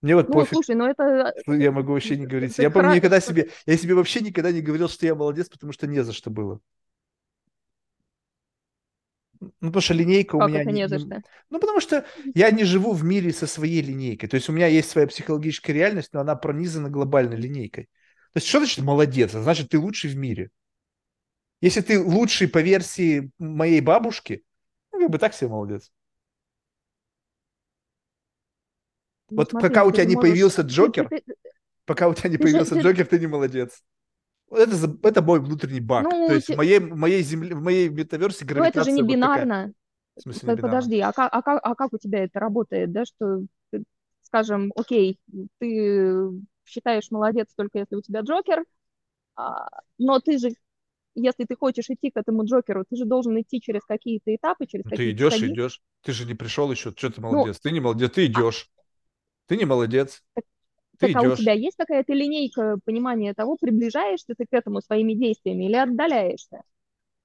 [SPEAKER 1] Мне вот
[SPEAKER 2] ну,
[SPEAKER 1] пофиг.
[SPEAKER 2] слушай, ну это...
[SPEAKER 1] Я могу вообще не говорить. Я помню, никогда себе... Я себе вообще никогда не говорил, что я молодец, потому что не за что было. Ну, потому что линейка
[SPEAKER 2] как
[SPEAKER 1] у меня...
[SPEAKER 2] Это не, за что?
[SPEAKER 1] Ну, потому что я не живу в мире со своей линейкой. То есть у меня есть своя психологическая реальность, но она пронизана глобальной линейкой. То есть что значит молодец? Значит, ты лучший в мире. Если ты лучший по версии моей бабушки, ну, как бы так себе молодец. Ну, вот смотри, пока у тебя не можешь... появился Джокер, ты, ты, пока у тебя не появился же, Джокер, ты не молодец. Это, это мой внутренний баг. Ну, То есть в моей, в моей земле, в моей метаверсе гравитация
[SPEAKER 2] Ну, это же не
[SPEAKER 1] вот
[SPEAKER 2] бинарно.
[SPEAKER 1] В смысле, не
[SPEAKER 2] Подожди, а как, а, как, а как у тебя это работает, да, что, скажем, окей, ты считаешь молодец только если у тебя Джокер, а, но ты же если ты хочешь идти к этому Джокеру, ты же должен идти через какие-то этапы, через ну, какие-то
[SPEAKER 1] Ты идешь, шаги. идешь. Ты же не пришел еще. Что ты ну, молодец? Ну, ты не молодец, ты идешь. А... Ты не молодец.
[SPEAKER 2] Так, ты так, а у тебя есть какая-то линейка понимания того, приближаешься ты к этому своими действиями или отдаляешься?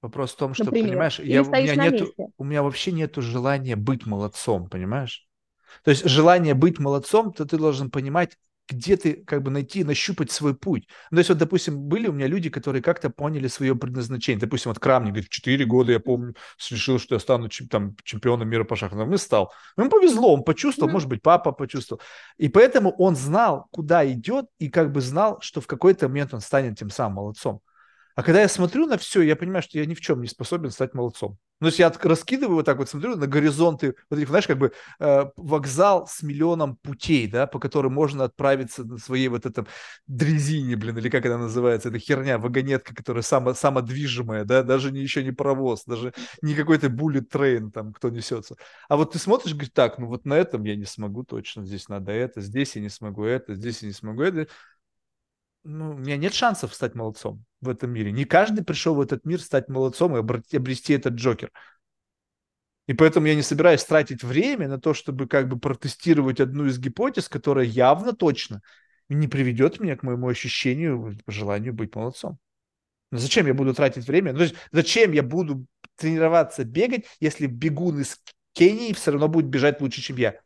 [SPEAKER 1] Вопрос в том, что, Например, понимаешь, я, у, меня нету, у меня вообще нету желания быть молодцом, понимаешь? То есть желание быть молодцом, то ты должен понимать, где ты как бы найти, нащупать свой путь. Ну, то есть вот, допустим, были у меня люди, которые как-то поняли свое предназначение. Допустим, вот Крамник говорит, 4 года, я помню, решил, что я стану там, чемпионом мира по шахматам. И стал. Ему повезло, он почувствовал, может быть, папа почувствовал. И поэтому он знал, куда идет, и как бы знал, что в какой-то момент он станет тем самым молодцом. А когда я смотрю на все, я понимаю, что я ни в чем не способен стать молодцом. Ну, то есть я раскидываю вот так вот, смотрю на горизонты, вот этих, знаешь, как бы э, вокзал с миллионом путей, да, по которым можно отправиться на своей вот этом дрезине, блин, или как она называется, эта херня, вагонетка, которая само, самодвижимая, да, даже не, еще не паровоз, даже не какой-то bullet train там, кто несется. А вот ты смотришь, говоришь, так, ну вот на этом я не смогу точно, здесь надо это, здесь я не смогу это, здесь я не смогу это ну, у меня нет шансов стать молодцом в этом мире. Не каждый пришел в этот мир стать молодцом и обрести этот Джокер. И поэтому я не собираюсь тратить время на то, чтобы как бы протестировать одну из гипотез, которая явно точно не приведет меня к моему ощущению, желанию быть молодцом. Но зачем я буду тратить время? Ну, то есть зачем я буду тренироваться бегать, если бегун из Кении все равно будет бежать лучше, чем я?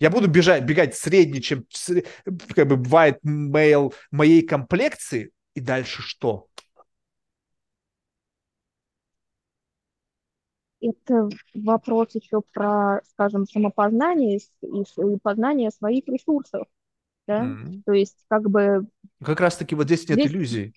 [SPEAKER 1] Я буду бежать, бегать средний, чем как бы white male моей комплекции, и дальше что?
[SPEAKER 2] это вопрос еще про, скажем, самопознание и познание своих ресурсов. Да? Mm-hmm. То есть, как бы...
[SPEAKER 1] Как раз-таки вот здесь нет здесь... иллюзий.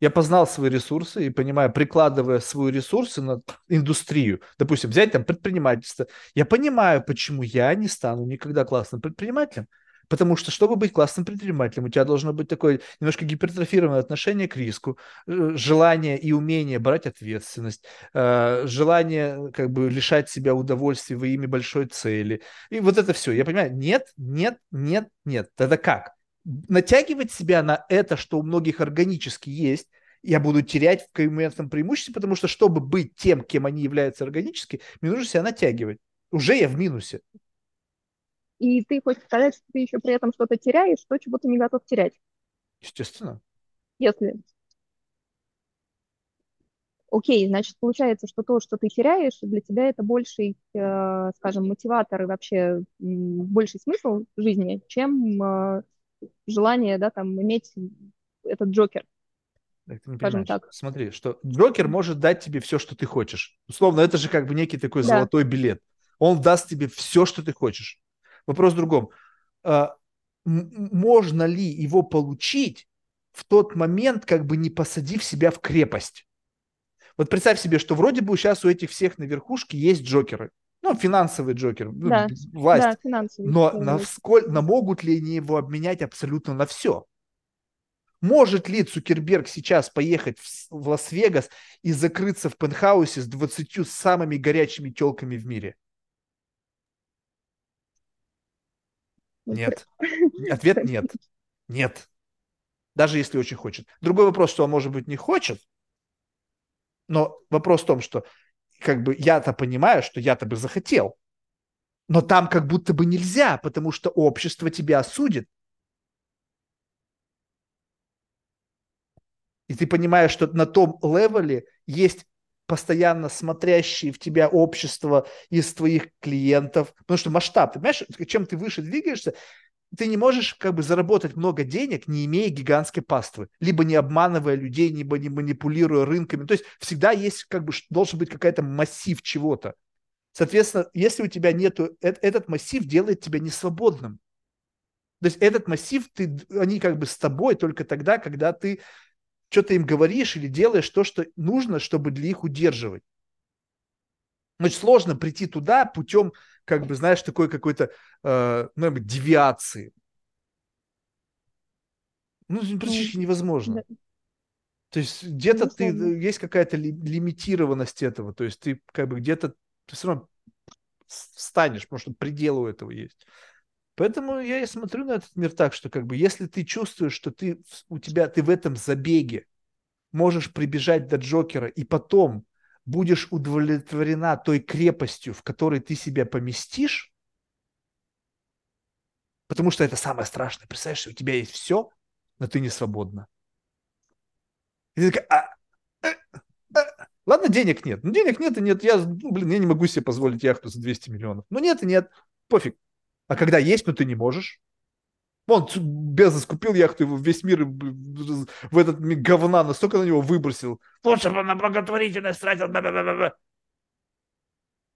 [SPEAKER 1] Я познал свои ресурсы и понимаю, прикладывая свои ресурсы на индустрию, допустим, взять там предпринимательство, я понимаю, почему я не стану никогда классным предпринимателем, Потому что, чтобы быть классным предпринимателем, у тебя должно быть такое немножко гипертрофированное отношение к риску, э, желание и умение брать ответственность, э, желание как бы лишать себя удовольствия во имя большой цели. И вот это все. Я понимаю, нет, нет, нет, нет. Тогда как? Натягивать себя на это, что у многих органически есть, я буду терять в конкурентном преимуществе, потому что, чтобы быть тем, кем они являются органически, мне нужно себя натягивать. Уже я в минусе
[SPEAKER 2] и ты хочешь сказать, что ты еще при этом что-то теряешь, то, чего ты не готов терять.
[SPEAKER 1] Естественно.
[SPEAKER 2] Если. Окей, значит, получается, что то, что ты теряешь, для тебя это больший, э, скажем, мотиватор и вообще больший смысл жизни, чем э, желание, да, там, иметь этот Джокер.
[SPEAKER 1] Так ты не скажем понимаешь. так. Смотри, что Джокер может дать тебе все, что ты хочешь. Условно, это же как бы некий такой да. золотой билет. Он даст тебе все, что ты хочешь. Вопрос в другом. А, можно ли его получить в тот момент, как бы не посадив себя в крепость? Вот представь себе, что вроде бы сейчас у этих всех на верхушке есть джокеры. Ну, финансовый джокер, ну, да, власть. Да, финансовый. Но насколько, на могут ли они его обменять абсолютно на все? Может ли Цукерберг сейчас поехать в, в Лас-Вегас и закрыться в пентхаусе с 20 самыми горячими телками в мире? Нет. Ответ нет. Нет. Даже если очень хочет. Другой вопрос, что он, может быть, не хочет, но вопрос в том, что как бы я-то понимаю, что я-то бы захотел, но там как будто бы нельзя, потому что общество тебя осудит. И ты понимаешь, что на том левеле есть постоянно смотрящие в тебя общество из твоих клиентов, потому что масштаб, ты понимаешь, чем ты выше двигаешься, ты не можешь как бы заработать много денег, не имея гигантской паствы, либо не обманывая людей, либо не манипулируя рынками. То есть всегда есть как бы должен быть какая-то массив чего-то. Соответственно, если у тебя нету, этот массив делает тебя несвободным. То есть этот массив, ты, они как бы с тобой только тогда, когда ты что ты им говоришь или делаешь то, что нужно, чтобы для их удерживать. Значит, сложно прийти туда путем, как бы, знаешь, такой какой-то, э, ну, девиации. Ну, практически невозможно. То есть где-то ты, есть какая-то ли, лимитированность этого, то есть ты как бы где-то ты все равно встанешь, потому что предел у этого есть. Поэтому я и смотрю на этот мир так, что как бы если ты чувствуешь, что ты у тебя ты в этом забеге можешь прибежать до Джокера и потом будешь удовлетворена той крепостью, в которой ты себя поместишь, потому что это самое страшное. Представляешь, у тебя есть все, но ты не свободна. И ты такая, а, а, а. ладно, денег нет. Ну, денег нет и нет. Я, ну, блин, я не могу себе позволить яхту за 200 миллионов. Ну, нет и нет. Пофиг. А когда есть, но ты не можешь. Он Безос купил яхту, его весь мир в этот говна настолько на него выбросил. Лучше бы на благотворительность тратил.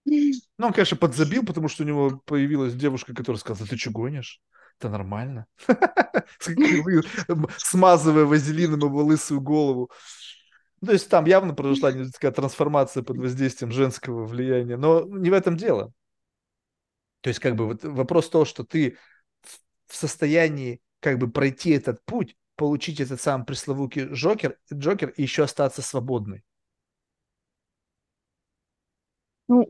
[SPEAKER 1] Ну, он, конечно, подзабил, потому что у него появилась девушка, которая сказала, ты что, гонишь? Это нормально. Смазывая вазелином его лысую голову. То есть там явно произошла такая трансформация под воздействием женского влияния. Но не в этом дело. То есть, как бы, вот вопрос то, что ты в состоянии, как бы, пройти этот путь, получить этот сам пресловутый Джокер, Джокер и еще остаться свободной.
[SPEAKER 2] Ну,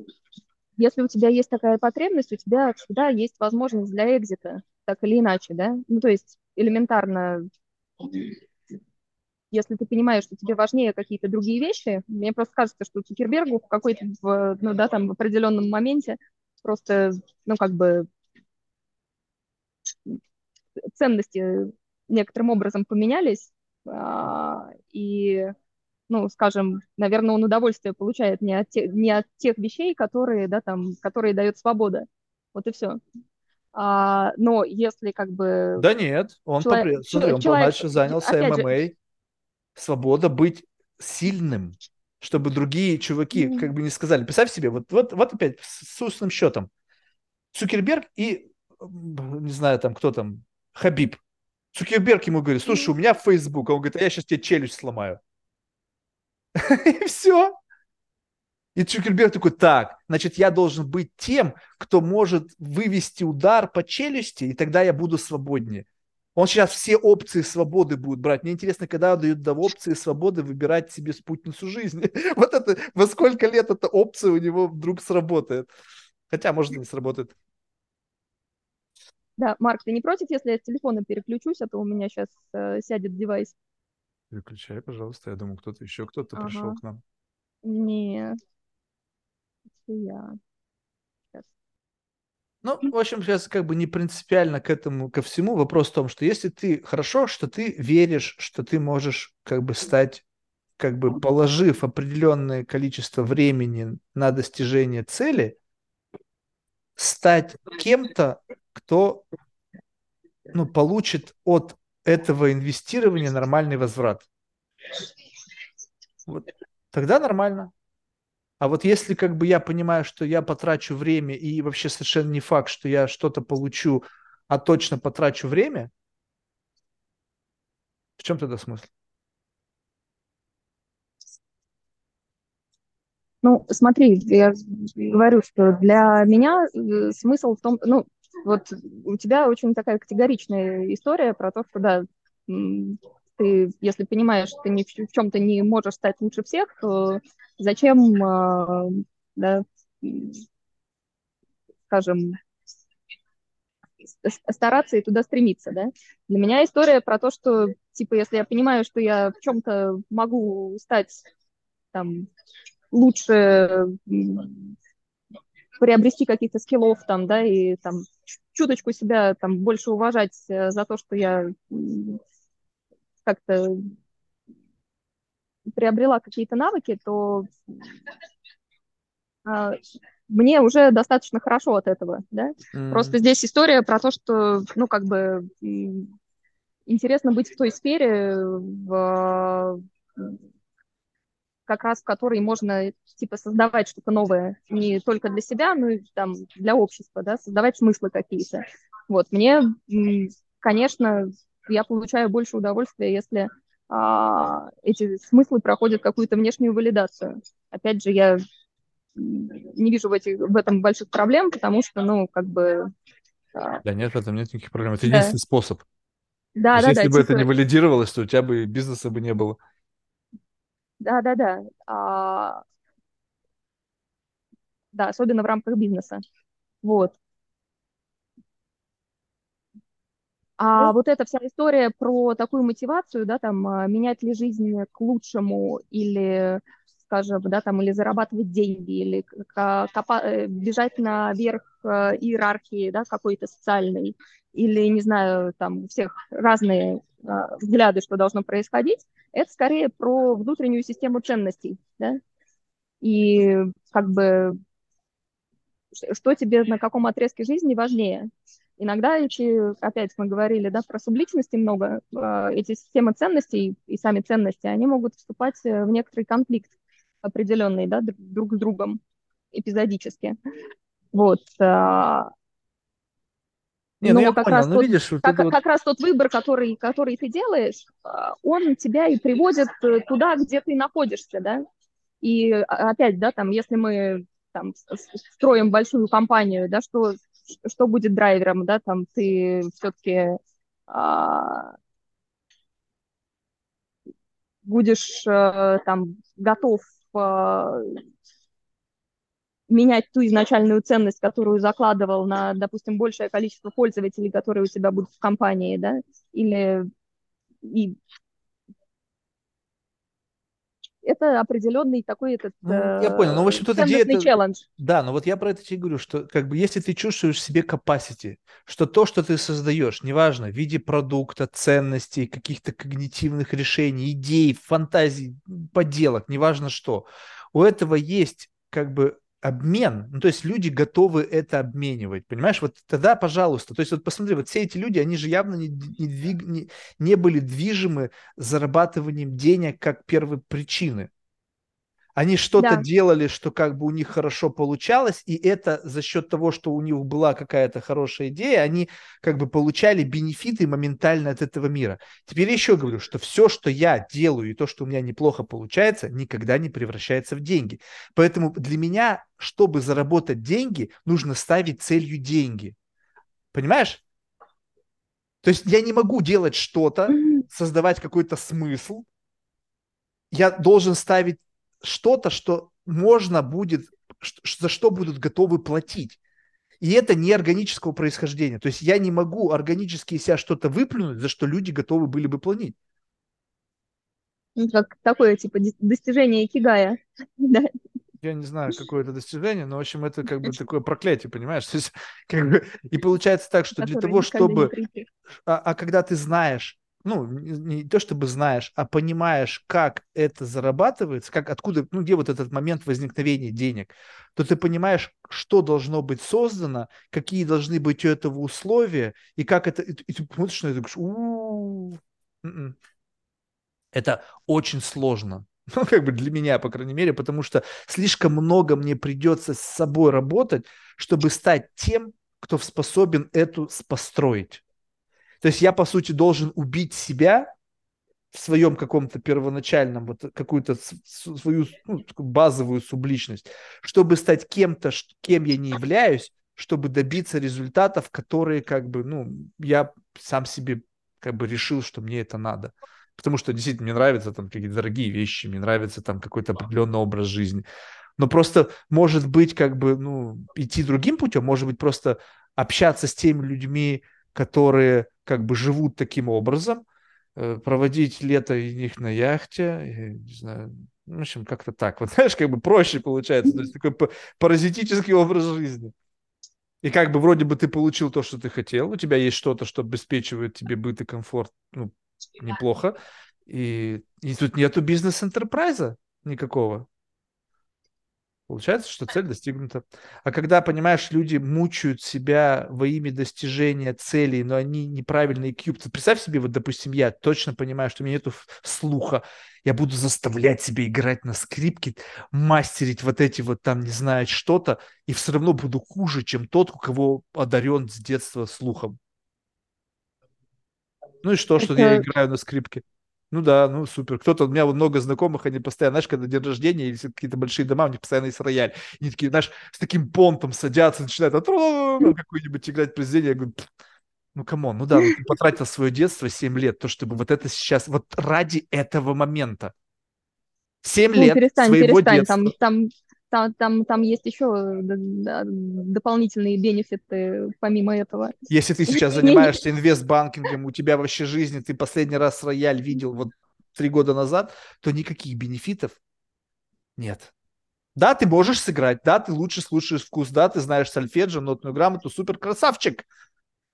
[SPEAKER 2] если у тебя есть такая потребность, у тебя всегда есть возможность для экзита, так или иначе, да? Ну, то есть элементарно если ты понимаешь, что тебе важнее какие-то другие вещи, мне просто кажется, что Цукербергу в какой-то, ну да, там в определенном моменте просто, ну как бы ценности некоторым образом поменялись, а, и, ну, скажем, наверное, он удовольствие получает не от, те, не от тех вещей, которые, да, там, которые дает свобода. Вот и все. А, но если как бы...
[SPEAKER 1] Да нет, он, человек, попри... Смотри, он человек, дальше занялся ММА. Же... Свобода быть сильным, чтобы другие чуваки mm-hmm. как бы не сказали. Представь себе, вот, вот, вот опять с устным счетом. Цукерберг и, не знаю, там кто там, Хабиб. Цукерберг ему говорит, слушай, у меня Facebook. А он говорит, а я сейчас тебе челюсть сломаю. И все. И Цукерберг такой, так, значит, я должен быть тем, кто может вывести удар по челюсти, и тогда я буду свободнее. Он сейчас все опции свободы будет брать. Мне интересно, когда дают до опции свободы выбирать себе спутницу жизни. Вот это, во сколько лет эта опция у него вдруг сработает. Хотя, может, и не сработает.
[SPEAKER 2] Да, Марк, ты не против, если я с телефона переключусь, а то у меня сейчас э, сядет девайс?
[SPEAKER 1] Переключай, пожалуйста. Я думаю, кто-то еще, кто-то ага. пришел к нам.
[SPEAKER 2] Нет, я. Сейчас.
[SPEAKER 1] Ну, в общем, сейчас как бы не принципиально к этому, ко всему. Вопрос в том, что если ты хорошо, что ты веришь, что ты можешь как бы стать, как бы положив определенное количество времени на достижение цели, стать кем-то, кто ну, получит от этого инвестирования нормальный возврат. Вот. Тогда нормально. А вот если как бы я понимаю, что я потрачу время и вообще совершенно не факт, что я что-то получу, а точно потрачу время, в чем тогда смысл?
[SPEAKER 2] Ну, смотри, я говорю, что для меня э, смысл в том, ну, вот у тебя очень такая категоричная история про то, что, да, ты, если понимаешь, что ты ни в чем-то не можешь стать лучше всех, то зачем, а, да, скажем, стараться и туда стремиться, да. Для меня история про то, что, типа, если я понимаю, что я в чем-то могу стать там лучше приобрести каких-то скиллов там, да, и там чуточку себя там больше уважать э, за то, что я как-то приобрела какие-то навыки, то а, мне уже достаточно хорошо от этого, да. Mm. Просто здесь история про то, что, ну, как бы интересно быть в той сфере, в, как раз в которой можно, типа, создавать что-то новое не только для себя, но и там для общества, да, создавать смыслы какие-то. Вот, мне, конечно, я получаю больше удовольствия, если а, эти смыслы проходят какую-то внешнюю валидацию. Опять же, я не вижу в, этих, в этом больших проблем, потому что, ну, как бы...
[SPEAKER 1] А... Да нет, в этом нет никаких проблем. Это да. единственный способ.
[SPEAKER 2] Да,
[SPEAKER 1] То
[SPEAKER 2] да,
[SPEAKER 1] если
[SPEAKER 2] да.
[SPEAKER 1] бы типа... это не валидировалось, то у тебя бы бизнеса бы не было.
[SPEAKER 2] Да, да, да. А... Да, особенно в рамках бизнеса. Вот. А ну, вот эта вся история про такую мотивацию, да, там, а, менять ли жизнь к лучшему или, скажем, да, там, или зарабатывать деньги, или копа- э, бежать наверх э, иерархии, да, какой-то социальной, или, не знаю, там, у всех разные а, взгляды, что должно происходить, это скорее про внутреннюю систему ценностей, да, и как бы что тебе на каком отрезке жизни важнее. Иногда эти, опять мы говорили, да, про субличности много, а, эти системы ценностей и сами ценности, они могут вступать э, в некоторый конфликт определенный, да, друг с другом эпизодически. Вот. А. Не, ну Но ну как, понял, раз ну, тот, видишь, как, вот... как раз тот выбор, который, который ты делаешь, а, он тебя и приводит э, туда, где ты находишься, да. И опять, да, там, если мы там строим большую компанию, да, что что будет драйвером, да, там ты все-таки а, будешь а, там готов менять ту изначальную ценность, которую закладывал на, допустим, большее количество пользователей, которые у тебя будут в компании, да, или и это определенный такой этот
[SPEAKER 1] ну, я понял, но в общем тут идея это,
[SPEAKER 2] челлендж.
[SPEAKER 1] Да, но вот я про это тебе говорю, что как бы если ты чувствуешь в себе capacity, что то, что ты создаешь, неважно, в виде продукта, ценностей, каких-то когнитивных решений, идей, фантазий, поделок, неважно что, у этого есть как бы обмен, ну, то есть люди готовы это обменивать, понимаешь, вот тогда, пожалуйста, то есть вот посмотри, вот все эти люди, они же явно не, не, двиг, не, не были движимы зарабатыванием денег как первой причины, они что-то да. делали, что как бы у них хорошо получалось, и это за счет того, что у них была какая-то хорошая идея, они как бы получали бенефиты моментально от этого мира. Теперь еще говорю, что все, что я делаю, и то, что у меня неплохо получается, никогда не превращается в деньги. Поэтому для меня, чтобы заработать деньги, нужно ставить целью деньги. Понимаешь? То есть я не могу делать что-то, создавать какой-то смысл. Я должен ставить что-то, что можно будет, за что будут готовы платить. И это не органического происхождения. То есть я не могу органически из себя что-то выплюнуть, за что люди готовы были бы платить.
[SPEAKER 2] Ну, как такое, типа, достижение Икигая. да.
[SPEAKER 1] Я не знаю, какое это достижение, но, в общем, это как бы такое проклятие, понимаешь? То есть, как бы, и получается так, что для того, чтобы... А, а когда ты знаешь, ну, не, то чтобы знаешь, а понимаешь, как это зарабатывается, как, откуда, ну, где вот этот момент возникновения денег, то ты понимаешь, что должно быть создано, какие должны быть у этого условия, и как это, и, и ты смотришь на это и говоришь, м-м». это очень сложно. Ну, как бы для меня, по крайней мере, потому что слишком много мне придется с собой работать, чтобы стать тем, кто способен эту построить. То есть я, по сути, должен убить себя в своем каком-то первоначальном, вот какую-то свою ну, базовую субличность, чтобы стать кем-то, кем я не являюсь, чтобы добиться результатов, которые как бы, ну, я сам себе как бы решил, что мне это надо. Потому что действительно мне нравятся там какие-то дорогие вещи, мне нравится там какой-то определенный образ жизни. Но просто, может быть, как бы, ну, идти другим путем, может быть, просто общаться с теми людьми, которые как бы живут таким образом, э, проводить лето у них на яхте, не знаю, ну, в общем, как-то так. Вот знаешь, как бы проще получается, то есть такой паразитический образ жизни. И как бы вроде бы ты получил то, что ты хотел, у тебя есть что-то, что обеспечивает тебе быт и комфорт, ну, неплохо. И, и тут нету бизнес-энтерпрайза никакого. Получается, что цель достигнута. А когда, понимаешь, люди мучают себя во имя достижения целей, но они неправильные IQ. Представь себе, вот, допустим, я точно понимаю, что у меня нет слуха. Я буду заставлять себя играть на скрипке, мастерить вот эти вот там, не знаю, что-то, и все равно буду хуже, чем тот, у кого одарен с детства слухом. Ну и что, что Это... я играю на скрипке? Ну да, ну супер. Кто-то, у меня много знакомых, они постоянно, знаешь, когда день рождения или какие-то большие дома, у них постоянно есть рояль. И они такие, знаешь, с таким понтом садятся, начинают какую-нибудь играть произведение. Я говорю, ну come on, ну да, ну, ты потратил свое детство 7 лет, то чтобы вот это сейчас, вот ради этого момента. 7 ну, лет перестань, своего перестань, детства.
[SPEAKER 2] Там, там там, там, там есть еще дополнительные бенефиты помимо этого.
[SPEAKER 1] Если ты сейчас занимаешься инвестбанкингом, у тебя вообще жизни, ты последний раз рояль видел вот три года назад, то никаких бенефитов нет. Да, ты можешь сыграть, да, ты лучше слушаешь вкус, да, ты знаешь сольфеджио, нотную грамоту, супер красавчик.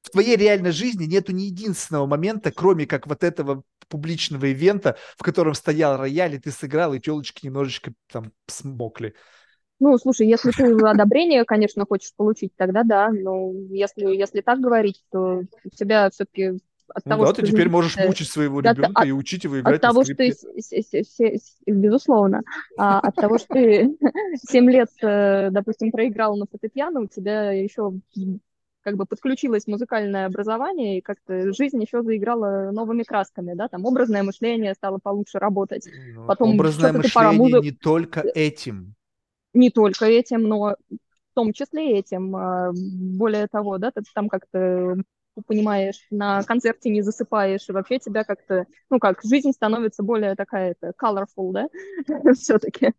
[SPEAKER 1] В твоей реальной жизни нету ни единственного момента, кроме как вот этого публичного ивента, в котором стоял рояль, и ты сыграл, и телочки немножечко там смокли.
[SPEAKER 2] Ну, слушай, если ты одобрение, конечно, хочешь получить, тогда да. Но если, если так говорить, то у тебя все-таки
[SPEAKER 1] от ну того, да, что ты теперь можешь мучить своего ребенка от, и учить его играть
[SPEAKER 2] от того, что ты, безусловно, а, от того, что ты 7 лет, э, допустим, проиграл на фортепиано, у тебя еще как бы подключилось музыкальное образование, и как-то жизнь еще заиграла новыми красками, да, там образное мышление стало получше работать.
[SPEAKER 1] Ну, Потом образное мышление музык... не только этим
[SPEAKER 2] не только этим, но в том числе этим. А, более того, да, ты там как-то понимаешь, на концерте не засыпаешь, и вообще тебя как-то, ну как, жизнь становится более такая это colorful, да, все-таки.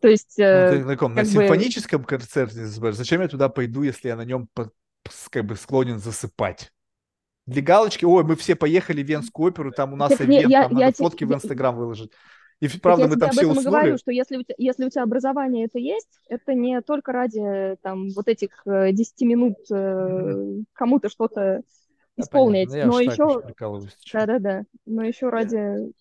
[SPEAKER 2] То есть...
[SPEAKER 1] Ну, ты на каком? На симфоническом бы... концерте засыпаешь? Зачем я туда пойду, если я на нем как бы склонен засыпать? Для галочки, ой, мы все поехали в Венскую оперу, там у нас так, ивент, я, надо я, фотки я, в Инстаграм выложить. И правда,
[SPEAKER 2] я
[SPEAKER 1] мы там
[SPEAKER 2] об
[SPEAKER 1] все
[SPEAKER 2] этом
[SPEAKER 1] уснули.
[SPEAKER 2] говорю, что если у, тебя, если у тебя образование это есть, это не только ради там вот этих 10 э, минут э, кому-то что-то исполнить, понятно. но еще... Да-да-да, но еще ради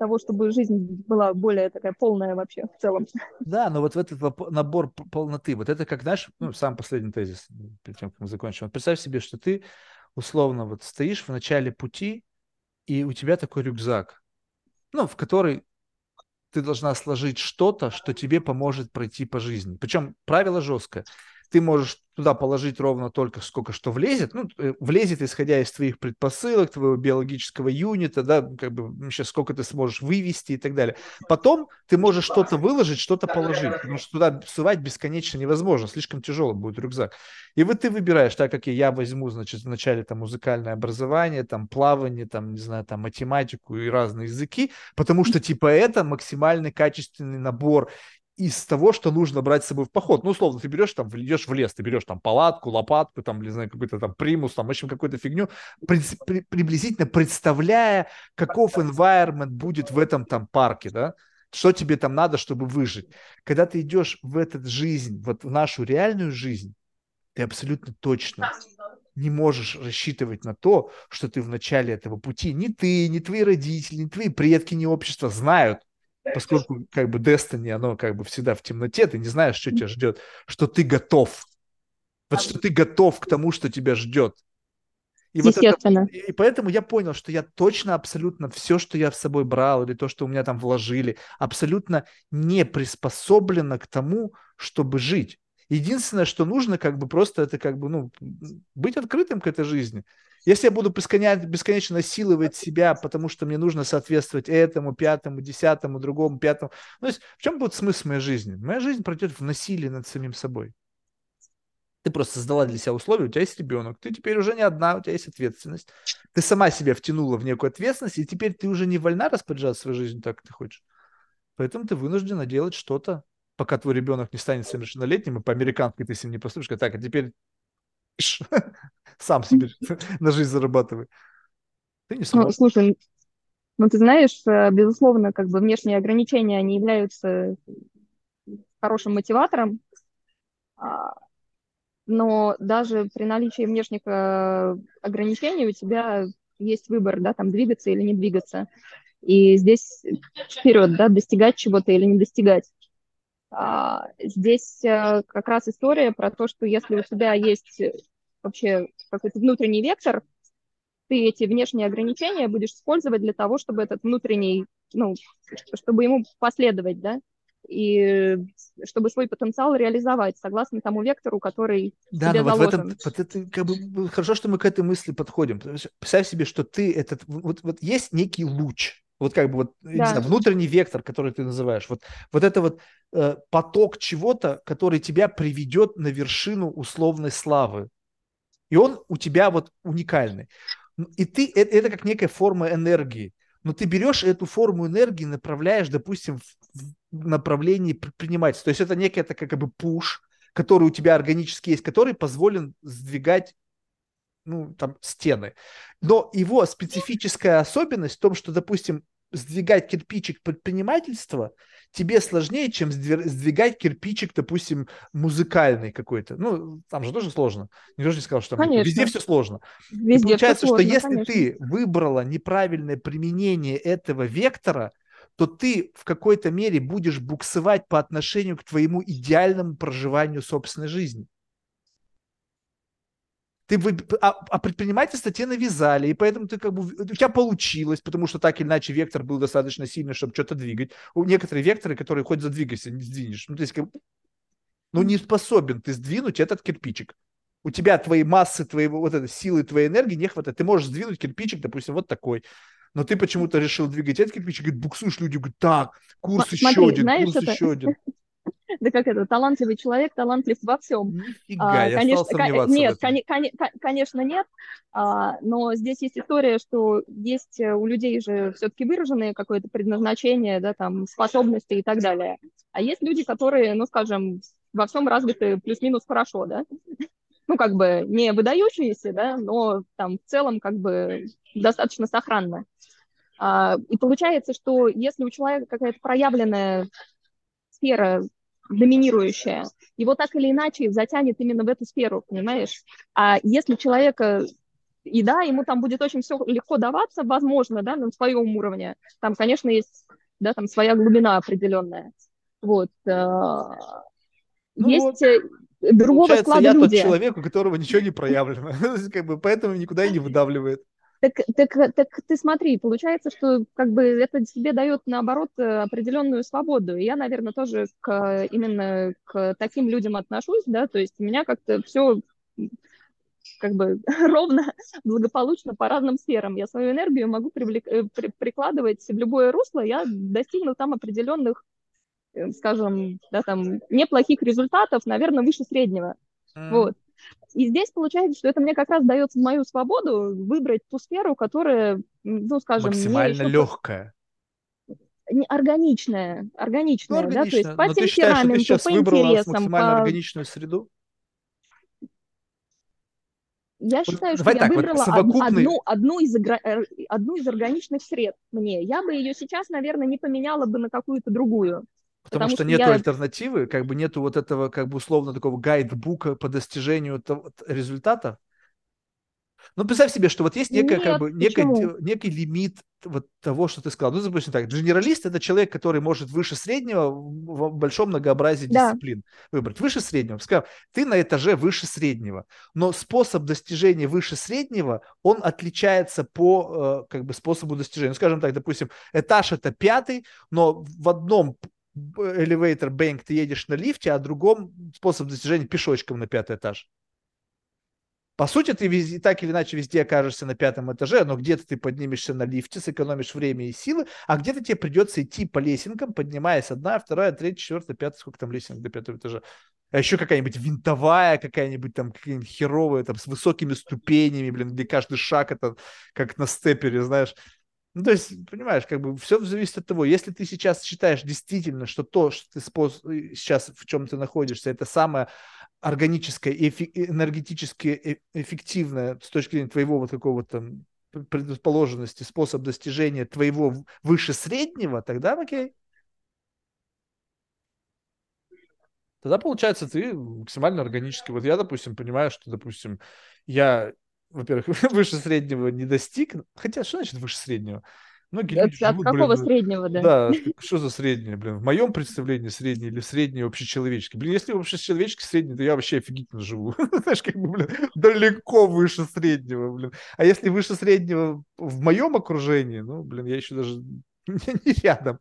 [SPEAKER 2] того, чтобы жизнь была более такая полная вообще в целом.
[SPEAKER 1] Да, но вот в этот набор полноты, вот это как, знаешь, ну, сам последний тезис, перед тем, как мы закончим. Вот представь себе, что ты условно вот стоишь в начале пути, и у тебя такой рюкзак, ну, в который ты должна сложить что-то, что тебе поможет пройти по жизни. Причем правило жесткое. Ты можешь туда положить ровно только сколько что влезет, ну, э, влезет, исходя из твоих предпосылок, твоего биологического юнита, да, как бы сейчас сколько ты сможешь вывести и так далее. Потом ты можешь что-то выложить, что-то положить, потому что туда сувать бесконечно невозможно, слишком тяжелый будет рюкзак. И вот ты выбираешь, так как я возьму, значит, вначале там музыкальное образование, там плавание, там, не знаю, там математику и разные языки, потому что типа это максимальный качественный набор из того, что нужно брать с собой в поход. Ну, условно, ты берешь там, идешь в лес, ты берешь там палатку, лопатку, там, не знаю, какой-то там примус, там, в общем, какую-то фигню, при, при, приблизительно представляя, каков environment будет в этом там парке, да, что тебе там надо, чтобы выжить. Когда ты идешь в эту жизнь, вот в нашу реальную жизнь, ты абсолютно точно не можешь рассчитывать на то, что ты в начале этого пути, ни ты, ни твои родители, ни твои предки, ни общество знают, поскольку как бы Destiny, оно как бы всегда в темноте, ты не знаешь, что тебя ждет, что ты готов. Вот что ты готов к тому, что тебя ждет. И. Вот это, и поэтому я понял, что я точно абсолютно все, что я с собой брал, или то, что у меня там вложили, абсолютно не приспособлено к тому, чтобы жить. Единственное, что нужно, как бы просто это как бы, ну, быть открытым к этой жизни. Если я буду бесконечно, насиловать себя, потому что мне нужно соответствовать этому, пятому, десятому, другому, пятому. Ну, то есть в чем будет смысл моей жизни? Моя жизнь пройдет в насилии над самим собой. Ты просто создала для себя условия, у тебя есть ребенок, ты теперь уже не одна, у тебя есть ответственность. Ты сама себя втянула в некую ответственность, и теперь ты уже не вольна распоряжаться своей жизнью так, как ты хочешь. Поэтому ты вынуждена делать что-то, пока твой ребенок не станет совершеннолетним, и по-американски ты с ним не поступишь, так, а теперь сам себе на жизнь зарабатывай.
[SPEAKER 2] Ты не сможешь. Ну, слушай, ну ты знаешь, э, безусловно, как бы внешние ограничения, они являются хорошим мотиватором, а, но даже при наличии внешних э, ограничений у тебя есть выбор, да, там двигаться или не двигаться. И здесь вперед, да, достигать чего-то или не достигать. А, здесь э, как раз история про то, что если у тебя есть вообще какой-то внутренний вектор, ты эти внешние ограничения будешь использовать для того, чтобы этот внутренний, ну, чтобы ему последовать, да, и чтобы свой потенциал реализовать согласно тому вектору, который да, тебе но
[SPEAKER 1] вот заложен. В этом, вот это как бы хорошо, что мы к этой мысли подходим. Представь себе, что ты этот вот, вот есть некий луч, вот как бы вот да. не знаю, внутренний вектор, который ты называешь, вот вот это вот э, поток чего-то, который тебя приведет на вершину условной славы, и он у тебя вот уникальный. И ты, это, это как некая форма энергии. Но ты берешь эту форму энергии, направляешь, допустим, в, в направлении предпринимательства. То есть это некий это как бы пуш, который у тебя органически есть, который позволен сдвигать ну, там, стены. Но его специфическая особенность в том, что, допустим, сдвигать кирпичик предпринимательства тебе сложнее, чем сдвигать кирпичик, допустим, музыкальный какой-то. Ну, там же тоже сложно. Никто же не сказал, что там конечно. везде все сложно. Везде И получается, сложно, что если конечно. ты выбрала неправильное применение этого вектора, то ты в какой-то мере будешь буксовать по отношению к твоему идеальному проживанию собственной жизни. Ты, а, а предпринимательство тебе навязали, и поэтому ты как бы, у тебя получилось, потому что так или иначе вектор был достаточно сильный, чтобы что-то двигать. У некоторые векторы, которые хоть задвигайся, не сдвинешь. Ну, то есть, как, ну, не способен ты сдвинуть этот кирпичик. У тебя твоей массы, твоего, вот этой силы, твоей энергии не хватает. Ты можешь сдвинуть кирпичик, допустим, вот такой. Но ты почему-то решил двигать этот кирпичик, говорит, буксуешь, люди говорят, так, курс Смотри, еще один, знаешь, курс это... еще один.
[SPEAKER 2] да как это, талантливый человек, талантлив во всем.
[SPEAKER 1] Нифига, а, я конечно, стал сомневаться
[SPEAKER 2] Нет, кон- кон- конечно, нет, а, но здесь есть история, что есть у людей же все-таки выраженное какое-то предназначение, да, там, способности и так далее. А есть люди, которые, ну, скажем, во всем развиты плюс-минус хорошо, да, ну, как бы не выдающиеся, да, но там в целом как бы достаточно сохранно. А, и получается, что если у человека какая-то проявленная сфера доминирующая, его так или иначе затянет именно в эту сферу, понимаешь? А если человека и да, ему там будет очень все легко даваться, возможно, да, на своем уровне. Там, конечно, есть, да, там своя глубина определенная. Вот. Э, ну есть вот. Э, другого
[SPEAKER 1] Получается,
[SPEAKER 2] склада
[SPEAKER 1] я
[SPEAKER 2] люди.
[SPEAKER 1] тот человек, у которого ничего не проявлено, как бы, поэтому никуда и не выдавливает.
[SPEAKER 2] Так, так, так ты смотри, получается, что как бы это себе дает, наоборот, определенную свободу. И я, наверное, тоже к, именно к таким людям отношусь, да, то есть у меня как-то все как бы ровно, благополучно по разным сферам. Я свою энергию могу привлек... Э, при... прикладывать в любое русло, я достигну там определенных, э, скажем, да, там, неплохих результатов, наверное, выше среднего. Mm. Вот. И здесь получается, что это мне как раз дается мою свободу выбрать ту сферу, которая, ну, скажем...
[SPEAKER 1] Максимально легкая.
[SPEAKER 2] Не, органичная, органичная, ну,
[SPEAKER 1] да, то есть по Но ты считаешь, что ты сейчас по выбрала максимально по... органичную среду?
[SPEAKER 2] Я считаю, Давай что так, я выбрала вот совокупный... одну, одну, из, э, одну из органичных сред мне. Я бы ее сейчас, наверное, не поменяла бы на какую-то другую.
[SPEAKER 1] Потому, потому что, что нету я... альтернативы, как бы нету вот этого, как бы условно такого гайдбука по достижению того, результата. Ну, представь себе, что вот есть некая, Нет, как бы, некий, некий лимит вот того, что ты сказал. Ну, допустим так, генералист – это человек, который может выше среднего в большом многообразии да. дисциплин выбрать. Выше среднего. Скажем, ты на этаже выше среднего, но способ достижения выше среднего, он отличается по э, как бы способу достижения. Ну, скажем так, допустим, этаж – это пятый, но в одном elevator bank ты едешь на лифте, а другом способ достижения пешочком на пятый этаж. По сути, ты везде, так или иначе везде окажешься на пятом этаже, но где-то ты поднимешься на лифте, сэкономишь время и силы, а где-то тебе придется идти по лесенкам, поднимаясь одна, вторая, третья, четвертая, пятая, сколько там лесенок до пятого этажа. А еще какая-нибудь винтовая, какая-нибудь там какая-нибудь херовая, там с высокими ступенями, блин, где каждый шаг это как на степере, знаешь. Ну, то есть, понимаешь, как бы все зависит от того, если ты сейчас считаешь действительно, что то, что ты спос... сейчас в чем ты находишься, это самое органическое и энергетически эффективное с точки зрения твоего вот какого-то предрасположенности, способ достижения твоего выше среднего, тогда окей. Тогда получается ты максимально органически. Вот я, допустим, понимаю, что, допустим, я, во-первых, выше среднего не достиг. Хотя, что значит выше среднего?
[SPEAKER 2] Многие люди от живут, какого блин, среднего, да?
[SPEAKER 1] Да, что за среднее, блин? В моем представлении среднее или среднее общечеловеческий? Блин, если общечеловеческий средний, то я вообще офигительно живу. Знаешь, как бы, блин, далеко выше среднего, блин. А если выше среднего в моем окружении, ну, блин, я еще даже не рядом.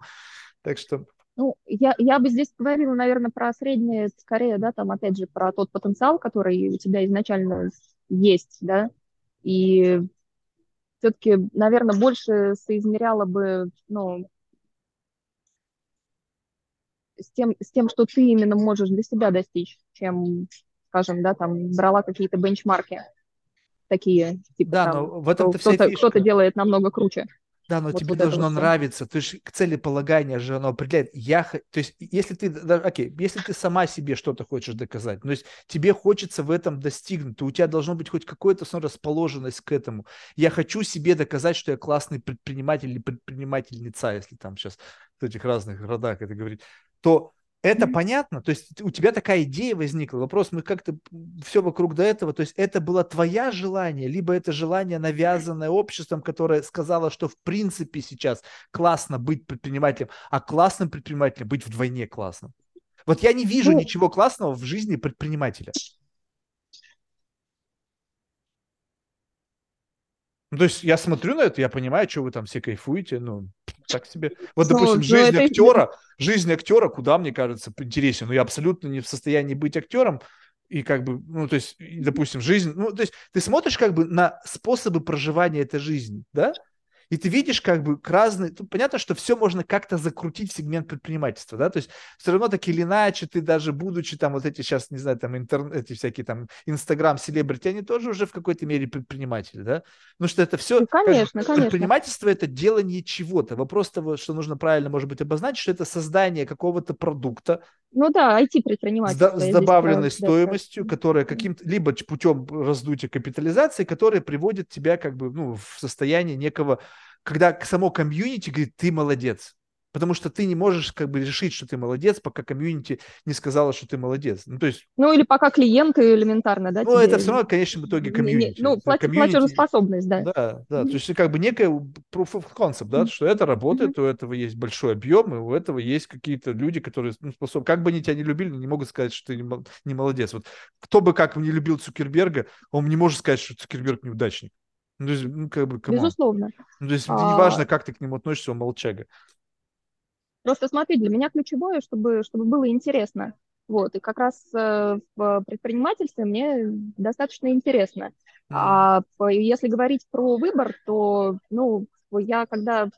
[SPEAKER 1] Так что...
[SPEAKER 2] Ну, я, я бы здесь говорила, наверное, про среднее, скорее, да, там, опять же, про тот потенциал, который у тебя изначально есть, да, и все-таки, наверное, больше соизмеряла бы, ну, с тем, с тем, что ты именно можешь для себя достичь, чем, скажем, да, там, брала какие-то бенчмарки такие, типа,
[SPEAKER 1] да,
[SPEAKER 2] там,
[SPEAKER 1] но в этом
[SPEAKER 2] кто-то, кто-то делает намного круче.
[SPEAKER 1] Да, но вот тебе вот должно вот нравиться. То есть к целеполаганию же оно определяет. Я, то есть если ты, да, окей, если ты сама себе что-то хочешь доказать, то есть тебе хочется в этом достигнуть, то у тебя должно быть хоть какая-то расположенность к этому. Я хочу себе доказать, что я классный предприниматель или предпринимательница, если там сейчас в этих разных родах это говорить, то это mm-hmm. понятно? То есть у тебя такая идея возникла. Вопрос, мы как-то все вокруг до этого. То есть это было твое желание, либо это желание, навязанное обществом, которое сказало, что в принципе сейчас классно быть предпринимателем, а классным предпринимателем быть вдвойне классно. Вот я не вижу ну, ничего классного в жизни предпринимателя. Ну, то есть я смотрю на это, я понимаю, что вы там все кайфуете, ну, так себе. Вот, ну, допустим, ну, жизнь это... актера, жизнь актера, куда, мне кажется, интереснее. Но я абсолютно не в состоянии быть актером, и как бы, ну, то есть, допустим, жизнь, ну, то есть ты смотришь как бы на способы проживания этой жизни, да? И ты видишь как бы разные, понятно, что все можно как-то закрутить в сегмент предпринимательства, да, то есть все равно так или иначе ты даже будучи там вот эти сейчас, не знаю, там интернет, эти всякие там Инстаграм, селебрити, они тоже уже в какой-то мере предприниматели, да, потому что это все, ну,
[SPEAKER 2] конечно, конечно.
[SPEAKER 1] предпринимательство это делание чего-то, вопрос того, что нужно правильно, может быть, обозначить, что это создание какого-то продукта,
[SPEAKER 2] ну да, IT-предпринимательство.
[SPEAKER 1] С, с добавленной стоимостью, да, которая каким-то, либо путем раздутия капитализации, которая приводит тебя как бы ну, в состояние некого когда само комьюнити говорит, ты молодец. Потому что ты не можешь как бы решить, что ты молодец, пока комьюнити не сказала, что ты молодец. Ну, то есть...
[SPEAKER 2] Ну, или пока клиенты элементарно, да?
[SPEAKER 1] Ну, тебе... это все равно, в конечном итоге комьюнити.
[SPEAKER 2] Ну, плати, комьюнити... платежеспособность, да.
[SPEAKER 1] Да, да. Mm-hmm. То есть, как бы некая proof of concept, да, mm-hmm. что это работает, mm-hmm. у этого есть большой объем, и у этого есть какие-то люди, которые ну, способны... Как бы они тебя не любили, не могут сказать, что ты не молодец. Вот кто бы как не любил Цукерберга, он не может сказать, что Цукерберг неудачник. Ну, то есть, ну, как бы,
[SPEAKER 2] Безусловно.
[SPEAKER 1] Ну, то есть, а... неважно, как ты к нему относишься, он молчага.
[SPEAKER 2] Просто смотри, для меня ключевое, чтобы, чтобы было интересно. Вот, и как раз э, в предпринимательстве мне достаточно интересно. Mm. А если говорить про выбор, то, ну, я когда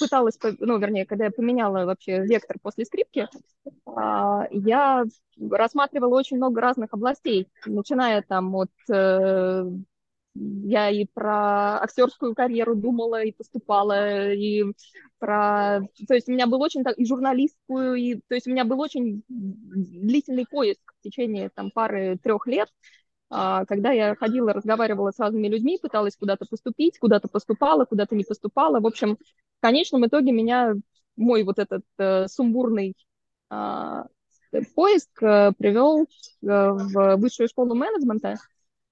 [SPEAKER 2] пыталась, ну, вернее, когда я поменяла вообще вектор после скрипки, а, я рассматривала очень много разных областей, начиная там от э, я и про актерскую карьеру думала, и поступала, и про... То есть у меня был очень... И журналистскую, и... То есть у меня был очень длительный поиск в течение там пары-трех лет, когда я ходила, разговаривала с разными людьми, пыталась куда-то поступить, куда-то поступала, куда-то не поступала. В общем, в конечном итоге меня мой вот этот э, сумбурный э, поиск э, привел э, в высшую школу менеджмента,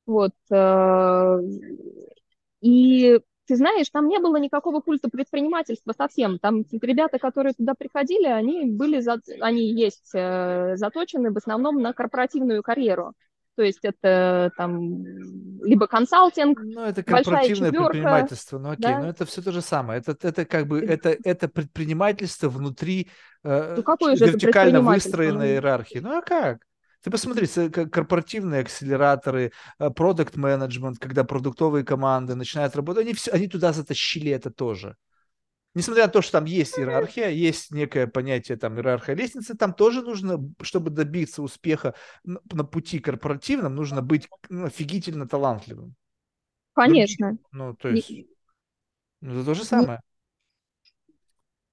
[SPEAKER 2] вот. Э, и ты знаешь, там не было никакого культа предпринимательства совсем. Там ребята, которые туда приходили, они были, за... они есть э, заточены в основном на корпоративную карьеру. То есть это там либо консалтинг,
[SPEAKER 1] Ну, это корпоративное предпринимательство, ну окей, да? но это все то же самое. Это, это как бы, это, это предпринимательство внутри э, ну, какое вертикально выстроенной иерархии. Ну а как? Ты посмотри, корпоративные акселераторы, продукт менеджмент, когда продуктовые команды начинают работать, они, все, они туда затащили это тоже. Несмотря на то, что там есть иерархия, есть некое понятие там иерархия лестницы, там тоже нужно, чтобы добиться успеха на пути корпоративном, нужно быть ну, офигительно талантливым.
[SPEAKER 2] Конечно.
[SPEAKER 1] Ну, то есть, ну, это то же самое.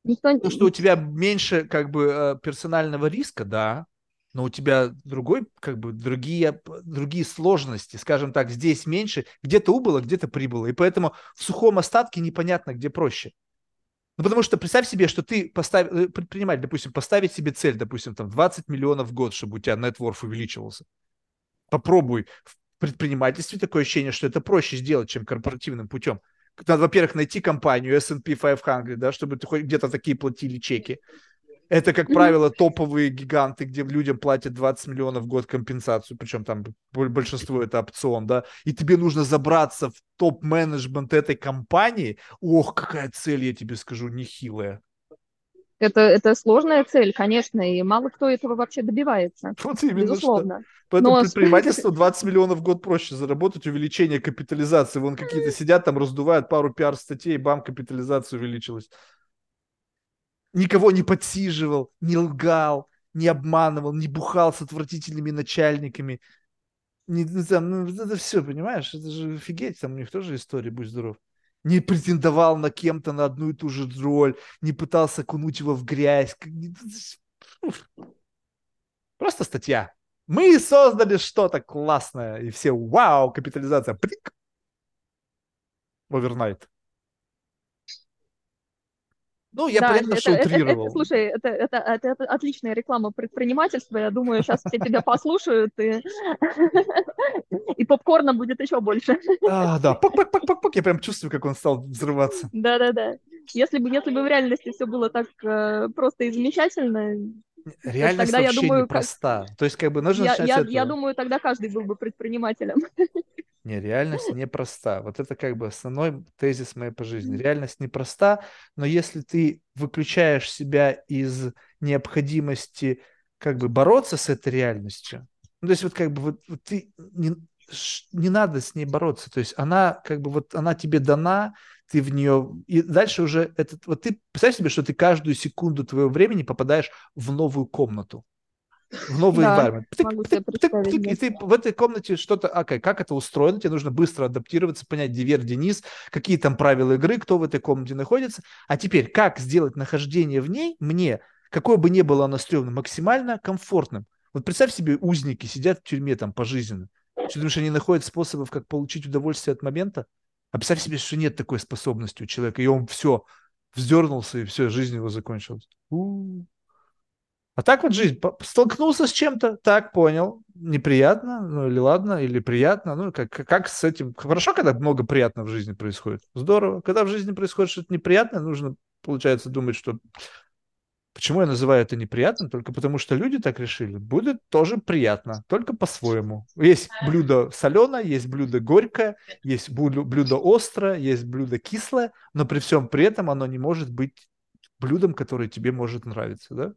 [SPEAKER 1] Никто... То, что у тебя меньше как бы э, персонального риска, да, но у тебя другой, как бы, другие, другие сложности, скажем так, здесь меньше, где-то убыло, где-то прибыло, и поэтому в сухом остатке непонятно, где проще. Ну, потому что представь себе, что ты поставил, э, предприниматель, допустим, поставить себе цель, допустим, там 20 миллионов в год, чтобы у тебя нетворк увеличивался. Попробуй в предпринимательстве такое ощущение, что это проще сделать, чем корпоративным путем. Надо, во-первых, найти компанию S&P 500, да, чтобы ты хоть где-то такие платили чеки. Это, как правило, топовые гиганты, где людям платят 20 миллионов в год компенсацию, причем там большинство это опцион, да, и тебе нужно забраться в топ-менеджмент этой компании. Ох, какая цель, я тебе скажу, нехилая.
[SPEAKER 2] Это, это сложная цель, конечно, и мало кто этого вообще добивается. Вот именно безусловно.
[SPEAKER 1] Что. Поэтому Но... предпринимательство 20 миллионов в год проще заработать, увеличение капитализации. Вон какие-то сидят там, раздувают пару пиар-статей, бам, капитализация увеличилась никого не подсиживал, не лгал, не обманывал, не бухал с отвратительными начальниками. Не, ну, там, ну, это все, понимаешь? Это же офигеть, там у них тоже история, будь здоров. Не претендовал на кем-то на одну и ту же роль, не пытался кунуть его в грязь. Просто статья. Мы создали что-то классное, и все, вау, капитализация, прик. Овернайт. Ну, я да, понятно, это, что утрировал.
[SPEAKER 2] Это, это, слушай, это, это, это, это отличная реклама предпринимательства. Я думаю, сейчас все тебя послушают, и, и попкорна будет еще больше.
[SPEAKER 1] А, да, пок-пок-пок-пок, я прям чувствую, как он стал взрываться.
[SPEAKER 2] Да-да-да. Если бы, если бы в реальности все было так э, просто и замечательно,
[SPEAKER 1] Реальность тогда, вообще я думаю, непроста. Как... То есть, как бы нужно
[SPEAKER 2] я, я, я думаю, тогда каждый был бы предпринимателем.
[SPEAKER 1] Не, реальность непроста. Вот это как бы основной тезис моей по жизни. Реальность непроста, но если ты выключаешь себя из необходимости как бы бороться с этой реальностью, ну, то есть вот как бы вот, вот ты не, не надо с ней бороться, то есть она как бы вот она тебе дана, ты в нее и дальше уже этот вот ты представь себе, что ты каждую секунду твоего времени попадаешь в новую комнату в новый да, environment. Тык, тык, тык, тык, и ты в этой комнате что-то, окей, как это устроено, тебе нужно быстро адаптироваться, понять, где низ, какие там правила игры, кто в этой комнате находится. А теперь, как сделать нахождение в ней мне, какое бы ни было оно стрёмным, максимально комфортным. Вот представь себе, узники сидят в тюрьме там пожизненно. Что думаешь, они находят способов, как получить удовольствие от момента? А представь себе, что нет такой способности у человека, и он все, вздернулся, и все, жизнь его закончилась. У-у-у. А так вот жизнь. Столкнулся с чем-то, так, понял, неприятно, ну или ладно, или приятно. Ну, как, как с этим... Хорошо, когда много приятного в жизни происходит. Здорово. Когда в жизни происходит что-то неприятное, нужно, получается, думать, что... Почему я называю это неприятным? Только потому, что люди так решили. Будет тоже приятно, только по-своему. Есть блюдо соленое, есть блюдо горькое, есть блюдо острое, есть блюдо кислое, но при всем при этом оно не может быть блюдом, которое тебе может нравиться, да?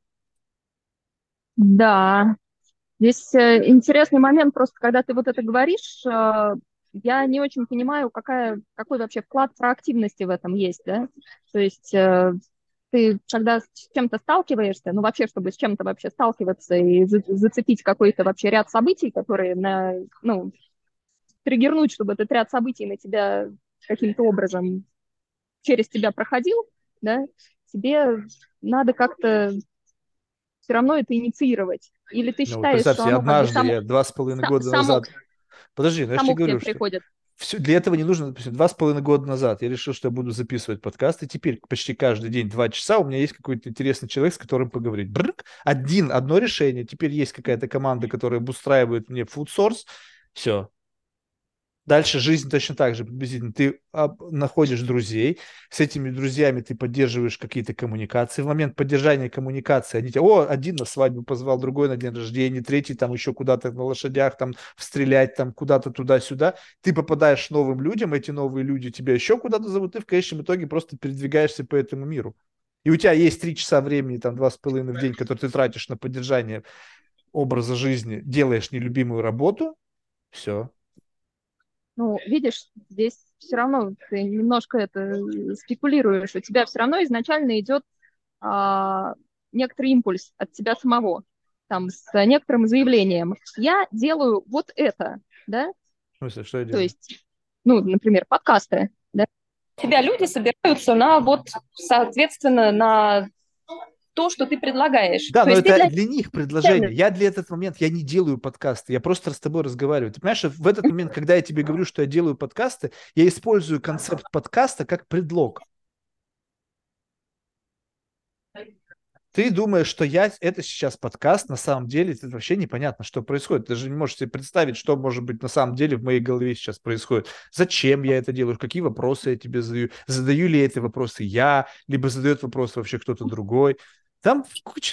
[SPEAKER 2] Да, здесь э, интересный момент, просто когда ты вот это говоришь, э, я не очень понимаю, какая, какой вообще вклад проактивности в этом есть, да? То есть э, ты, когда с чем-то сталкиваешься, ну вообще, чтобы с чем-то вообще сталкиваться и зацепить какой-то вообще ряд событий, которые на, ну, триггернуть, чтобы этот ряд событий на тебя каким-то образом через тебя проходил, да, тебе надо как-то все равно это инициировать. Или ты ну, считаешь,
[SPEAKER 1] что оно однажды, само... я два с половиной года само... назад... Подожди, ну я тебе говорю, что приходит. Все, для этого не нужно, допустим, два с половиной года назад я решил, что я буду записывать подкаст, и теперь почти каждый день два часа у меня есть какой-то интересный человек, с которым поговорить. Бррк, один, одно решение, теперь есть какая-то команда, которая обустраивает мне фудсорс, все, Дальше жизнь точно так же приблизительно. Ты находишь друзей, с этими друзьями ты поддерживаешь какие-то коммуникации. В момент поддержания коммуникации они тебя, о, один на свадьбу позвал, другой на день рождения, третий там еще куда-то на лошадях там стрелять, там куда-то туда-сюда. Ты попадаешь новым людям, эти новые люди тебя еще куда-то зовут, ты в конечном итоге просто передвигаешься по этому миру. И у тебя есть три часа времени, там два с половиной в день, которые ты тратишь на поддержание образа жизни, делаешь нелюбимую работу, все,
[SPEAKER 2] ну, видишь, здесь все равно ты немножко это спекулируешь, у тебя все равно изначально идет а, некоторый импульс от тебя самого, там, с некоторым заявлением. Я делаю вот это, да?
[SPEAKER 1] В смысле, что я делаю?
[SPEAKER 2] То есть, ну, например, подкасты, да? У тебя люди собираются на вот, соответственно, на то, что ты предлагаешь.
[SPEAKER 1] Да,
[SPEAKER 2] то
[SPEAKER 1] но это для... для них предложение. Я для этот момент, я не делаю подкасты, я просто с тобой разговариваю. Ты понимаешь, в этот момент, когда я тебе говорю, что я делаю подкасты, я использую концепт подкаста как предлог. Ты думаешь, что я это сейчас подкаст, на самом деле это вообще непонятно, что происходит. Ты же не можешь себе представить, что может быть на самом деле в моей голове сейчас происходит. Зачем я это делаю, какие вопросы я тебе задаю, задаю ли эти вопросы я, либо задает вопросы вообще кто-то другой. Там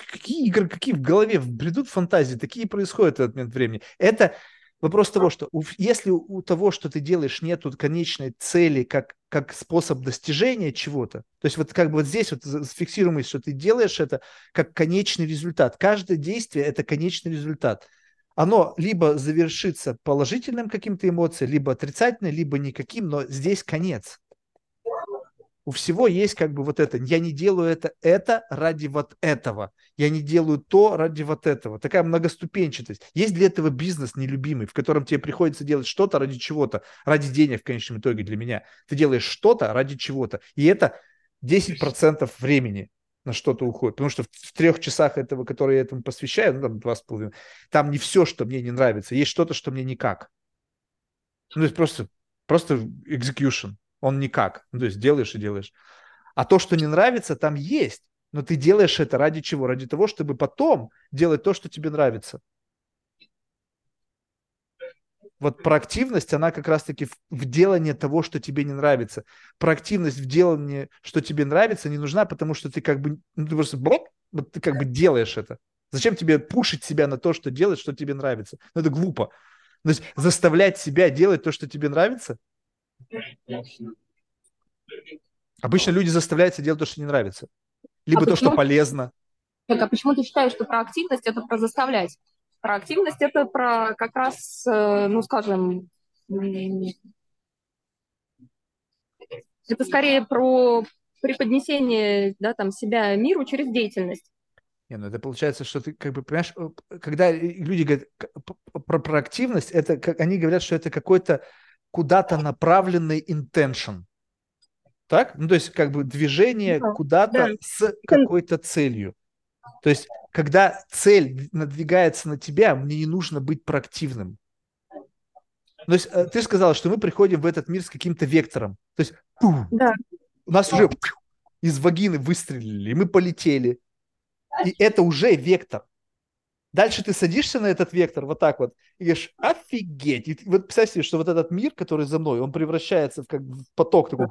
[SPEAKER 1] какие игры, какие в голове бредут фантазии, такие происходят в этот момент времени. Это вопрос того, что если у того, что ты делаешь, нету конечной цели как, как способ достижения чего-то, то есть вот как бы вот здесь вот зафиксируем, что ты делаешь это как конечный результат. Каждое действие – это конечный результат. Оно либо завершится положительным каким-то эмоцией, либо отрицательным, либо никаким, но здесь конец у всего есть как бы вот это. Я не делаю это, это ради вот этого. Я не делаю то ради вот этого. Такая многоступенчатость. Есть для этого бизнес нелюбимый, в котором тебе приходится делать что-то ради чего-то, ради денег в конечном итоге для меня. Ты делаешь что-то ради чего-то. И это 10% времени на что-то уходит. Потому что в, трех часах этого, которые я этому посвящаю, ну там два с половиной, там не все, что мне не нравится. Есть что-то, что мне никак. Ну, то есть просто, просто execution он никак. Ну, то есть делаешь и делаешь. А то, что не нравится, там есть. Но ты делаешь это ради чего? Ради того, чтобы потом делать то, что тебе нравится. Вот проактивность, она как раз-таки в, в делании того, что тебе не нравится. Проактивность в делании, что тебе нравится, не нужна, потому что ты как бы, ну, ты просто, вот ты как бы делаешь это. Зачем тебе пушить себя на то, что делать, что тебе нравится? Ну, это глупо. То есть заставлять себя делать то, что тебе нравится, Обычно люди заставляются делать то, что не нравится. Либо а то, почему... что полезно.
[SPEAKER 2] Так, а почему ты считаешь, что проактивность – это про заставлять? Проактивность – это про как раз, э, ну, скажем, это скорее про преподнесение да, там, себя миру через деятельность.
[SPEAKER 1] Не, ну это получается, что ты как бы понимаешь, э, когда люди говорят про проактивность, это как они говорят, что это какой-то куда-то направленный intention. Так? Ну, то есть, как бы движение да, куда-то да. с какой-то целью. То есть, когда цель надвигается на тебя, мне не нужно быть проактивным. То есть э, ты сказала, что мы приходим в этот мир с каким-то вектором. То есть пух,
[SPEAKER 2] Да.
[SPEAKER 1] у нас уже пух, из вагины выстрелили, и мы полетели. И это уже вектор. Дальше ты садишься на этот вектор вот так вот и говоришь, офигеть. И вот представь себе, что вот этот мир, который за мной, он превращается в как в поток такой.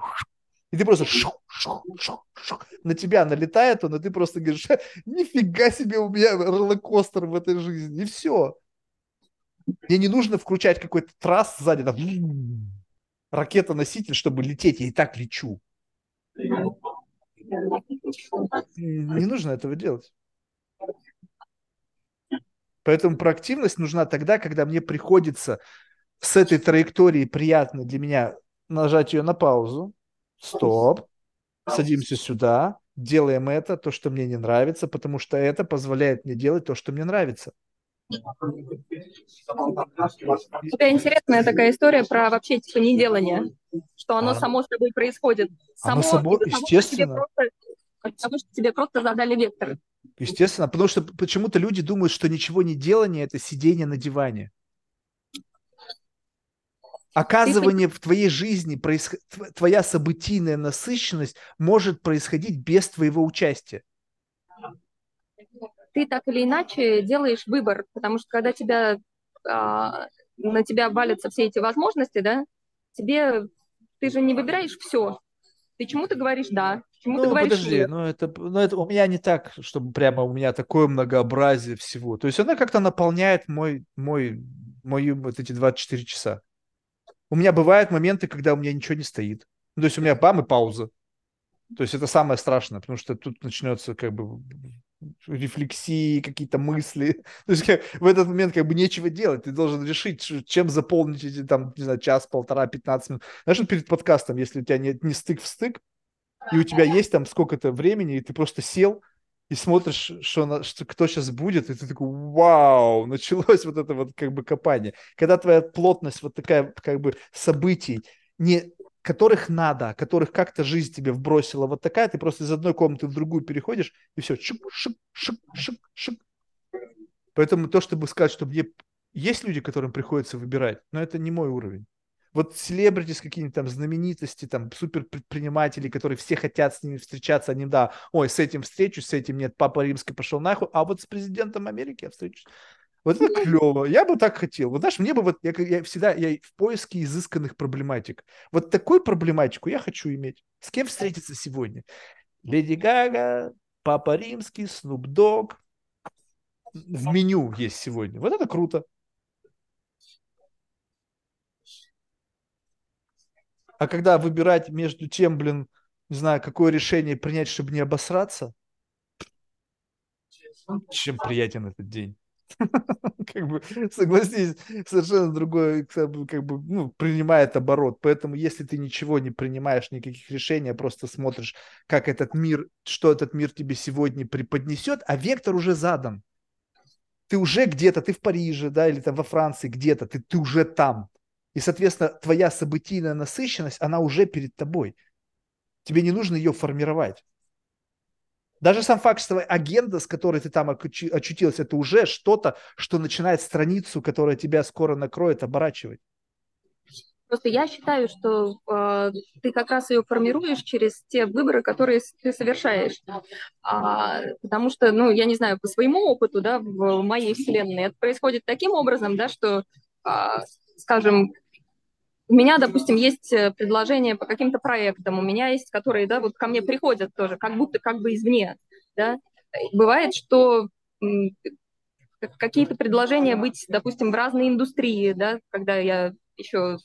[SPEAKER 1] И ты просто шух, шух, шух, шух. на тебя налетает он, и ты просто говоришь, нифига себе у меня роллокостер в этой жизни. И все. Мне не нужно включать какой-то трасс сзади, там, ракета-носитель, чтобы лететь. Я и так лечу. Не нужно этого делать. Поэтому проактивность нужна тогда, когда мне приходится с этой траектории приятно для меня нажать ее на паузу. Стоп. Садимся сюда. Делаем это, то, что мне не нравится, потому что это позволяет мне делать то, что мне нравится.
[SPEAKER 2] У тебя интересная такая история про вообще типа неделание, что оно
[SPEAKER 1] А.
[SPEAKER 2] само собой происходит.
[SPEAKER 1] Оно
[SPEAKER 2] Само
[SPEAKER 1] само-
[SPEAKER 2] из-за того,
[SPEAKER 1] естественно.
[SPEAKER 2] просто- Потому что тебе просто задали вектор.
[SPEAKER 1] Естественно, потому что почему-то люди думают, что ничего не делание – это сидение на диване. Оказывание в твоей жизни, происход- тв- твоя событийная насыщенность может происходить без твоего участия.
[SPEAKER 2] Ты так или иначе делаешь выбор, потому что когда тебя, а, на тебя валятся все эти возможности, да, тебе ты же не выбираешь все. Ты чему-то говоришь да, чему-то
[SPEAKER 1] Ну,
[SPEAKER 2] говоришь
[SPEAKER 1] подожди,
[SPEAKER 2] нет.
[SPEAKER 1] ну это, ну это у меня не так, чтобы прямо у меня такое многообразие всего. То есть она как-то наполняет мой, мой, мои вот эти 24 часа. У меня бывают моменты, когда у меня ничего не стоит. Ну, то есть у меня бам и пауза. То есть это самое страшное, потому что тут начнется как бы рефлексии, какие-то мысли. То есть как- в этот момент как бы нечего делать. Ты должен решить, чем заполнить эти там, не знаю, час, полтора, 15 минут. Знаешь, вот перед подкастом, если у тебя нет не стык в стык, и у тебя есть там сколько-то времени, и ты просто сел и смотришь, что, на- что кто сейчас будет, и ты такой, вау, началось вот это вот как бы копание. Когда твоя плотность вот такая как бы событий, не которых надо, которых как-то жизнь тебе вбросила вот такая, ты просто из одной комнаты в другую переходишь, и все, шик, шик, шик, шик, шик. Поэтому то, чтобы сказать, что мне есть люди, которым приходится выбирать, но это не мой уровень. Вот селебритис какие-нибудь там знаменитости, там супер предприниматели, которые все хотят с ними встречаться, они, да, ой, с этим встречусь, с этим нет, папа римский пошел нахуй, а вот с президентом Америки я встречусь. Вот это клево, я бы так хотел. Вот знаешь, мне бы вот, я, я всегда, я в поиске изысканных проблематик. Вот такую проблематику я хочу иметь. С кем встретиться сегодня? Леди Гага, Папа Римский, Снуп Дог. В меню есть сегодня. Вот это круто. А когда выбирать между тем, блин, не знаю, какое решение принять, чтобы не обосраться, чем приятен этот день. Как бы, согласись, совершенно другой, как бы, ну, принимает оборот. Поэтому, если ты ничего не принимаешь, никаких решений, а просто смотришь, как этот мир, что этот мир тебе сегодня преподнесет, а вектор уже задан. Ты уже где-то, ты в Париже, да, или там во Франции где-то, ты, ты уже там. И, соответственно, твоя событийная насыщенность, она уже перед тобой. Тебе не нужно ее формировать. Даже сам факт, что агенда, с которой ты там очу- очутился, это уже что-то, что начинает страницу, которая тебя скоро накроет, оборачивать.
[SPEAKER 2] Просто я считаю, что э, ты как раз ее формируешь через те выборы, которые ты совершаешь. А, потому что, ну, я не знаю, по своему опыту, да, в моей вселенной это происходит таким образом, да, что, а, скажем, у меня, допустим, есть э, предложения по каким-то проектам, у меня есть, которые, да, вот ко мне приходят тоже, как будто как бы извне, да. Бывает, что какие-то предложения быть, допустим, в разной индустрии, да, когда я еще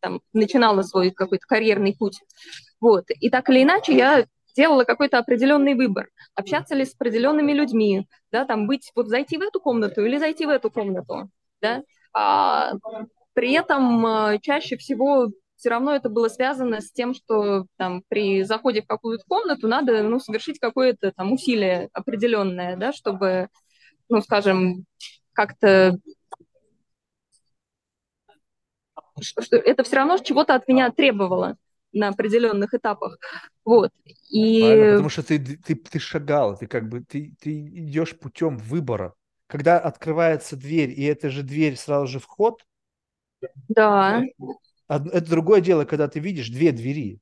[SPEAKER 2] там начинала свой какой-то карьерный путь. Вот. И так или иначе я делала какой-то определенный выбор. Общаться ли с определенными людьми, да, там быть, вот зайти в эту комнату или зайти в эту комнату, да. А, при этом э, чаще всего все равно это было связано с тем, что там при заходе в какую-то комнату надо, ну, совершить какое-то там усилие определенное, да, чтобы, ну, скажем, как-то что, это все равно чего-то от меня требовало на определенных этапах. Вот. И
[SPEAKER 1] потому что ты, ты, ты шагал, ты как бы, ты, ты идешь путем выбора. Когда открывается дверь, и эта же дверь сразу же вход,
[SPEAKER 3] Да.
[SPEAKER 1] Это другое дело, когда ты видишь две двери.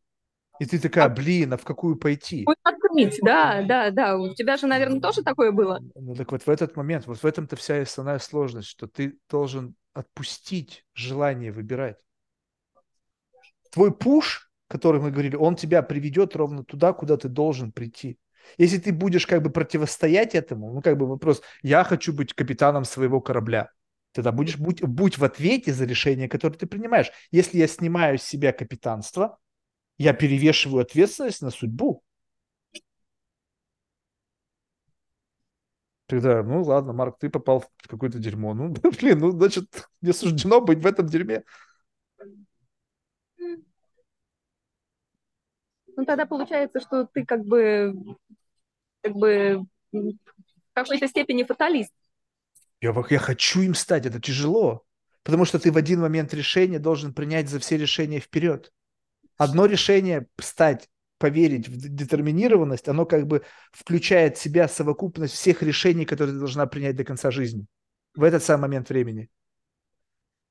[SPEAKER 1] И ты такая, блин, а в какую пойти?
[SPEAKER 3] Открыть, да, да, да. У тебя же, наверное, тоже такое было.
[SPEAKER 1] Ну так вот в этот момент, вот в этом-то вся основная сложность, что ты должен отпустить желание выбирать. Твой пуш, который мы говорили, он тебя приведет ровно туда, куда ты должен прийти. Если ты будешь как бы противостоять этому, ну как бы вопрос, я хочу быть капитаном своего корабля, тогда будешь будь, будь в ответе за решение, которое ты принимаешь. Если я снимаю с себя капитанство, я перевешиваю ответственность на судьбу. Тогда, ну ладно, Марк, ты попал в какое-то дерьмо. Ну, блин, ну, значит, мне суждено быть в этом дерьме.
[SPEAKER 3] Ну, тогда получается, что ты как бы, как бы в какой-то степени фаталист.
[SPEAKER 1] Я, я хочу им стать, это тяжело. Потому что ты в один момент решения должен принять за все решения вперед одно решение стать поверить в детерминированность, оно как бы включает в себя совокупность всех решений, которые ты должна принять до конца жизни. В этот самый момент времени.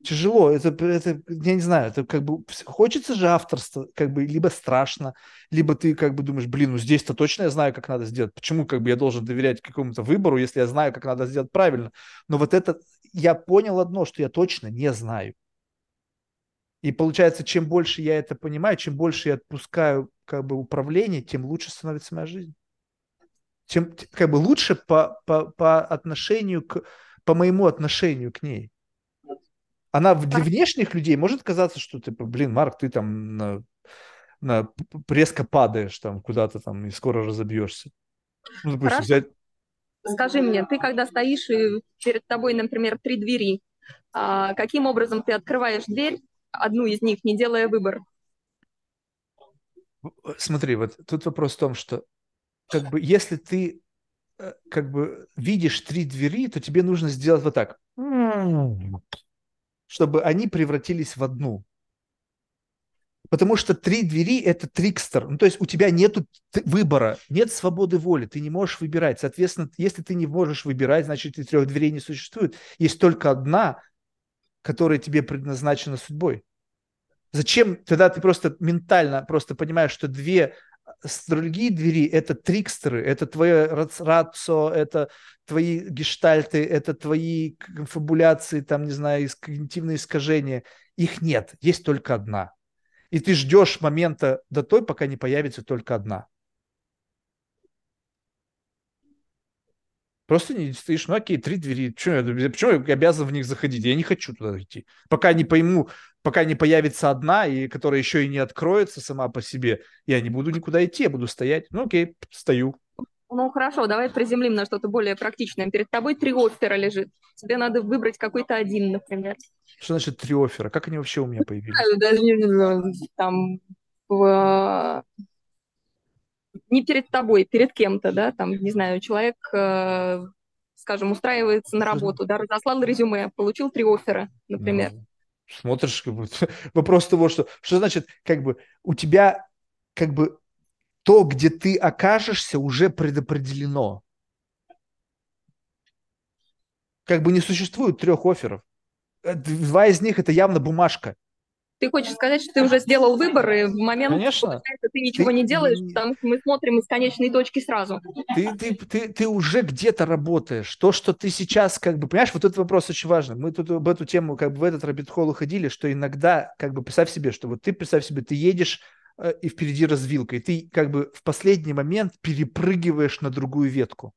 [SPEAKER 1] Тяжело, это, это, я не знаю, это как бы хочется же авторства, как бы либо страшно, либо ты как бы думаешь, блин, ну здесь-то точно я знаю, как надо сделать. Почему как бы я должен доверять какому-то выбору, если я знаю, как надо сделать правильно? Но вот это, я понял одно, что я точно не знаю. И получается, чем больше я это понимаю, чем больше я отпускаю как бы управление, тем лучше становится моя жизнь. Тем как бы лучше по, по, по отношению к, по моему отношению к ней. Она для внешних людей может казаться, что ты, блин, Марк, ты там на, на резко падаешь там куда-то там и скоро разобьешься.
[SPEAKER 3] Ну, допустим, взять... Скажи мне, ты когда стоишь и перед тобой, например, три двери, а, каким образом ты открываешь дверь одну из них, не делая выбор.
[SPEAKER 1] Смотри, вот тут вопрос в том, что как бы если ты э, как бы видишь три двери, то тебе нужно сделать вот так, чтобы они превратились в одну. Потому что три двери – это трикстер. Ну, то есть у тебя нет выбора, нет свободы воли, ты не можешь выбирать. Соответственно, если ты не можешь выбирать, значит, и трех дверей не существует. Есть только одна, которая тебе предназначена судьбой. Зачем? Тогда ты просто ментально просто понимаешь, что две другие двери – это трикстеры, это твое рацио, это твои гештальты, это твои конфабуляции, там, не знаю, когнитивные искажения. Их нет, есть только одна. И ты ждешь момента до той, пока не появится только одна. Просто не стоишь, ну окей, три двери, почему я, почему я обязан в них заходить? Я не хочу туда идти. Пока не пойму, пока не появится одна, и которая еще и не откроется сама по себе, я не буду никуда идти, я буду стоять. Ну окей, стою.
[SPEAKER 3] Ну хорошо, давай приземлим на что-то более практичное. Перед тобой три оффера лежит. Тебе надо выбрать какой-то один, например.
[SPEAKER 1] Что значит три оффера? Как они вообще у меня появились? Даже
[SPEAKER 3] не там в не перед тобой, перед кем-то, да, там, не знаю, человек, э, скажем, устраивается на работу, да, разослал резюме, получил три оффера, например. Ну,
[SPEAKER 1] смотришь, как бы, вопрос того, что, что значит, как бы, у тебя, как бы, то, где ты окажешься, уже предопределено. Как бы не существует трех офферов. Э, два из них это явно бумажка.
[SPEAKER 3] Ты хочешь сказать, что ты уже сделал выбор, и в момент,
[SPEAKER 1] Конечно.
[SPEAKER 3] ты ничего ты... не делаешь, потому что мы смотрим из конечной точки сразу.
[SPEAKER 1] Ты, ты, ты, ты уже где-то работаешь. То, что ты сейчас, как бы, понимаешь, вот этот вопрос очень важный. Мы тут об эту тему, как бы, в этот робит-холл уходили, что иногда, как бы, представь себе, что вот ты, представь себе, ты едешь э, и впереди развилка, и ты, как бы, в последний момент перепрыгиваешь на другую ветку.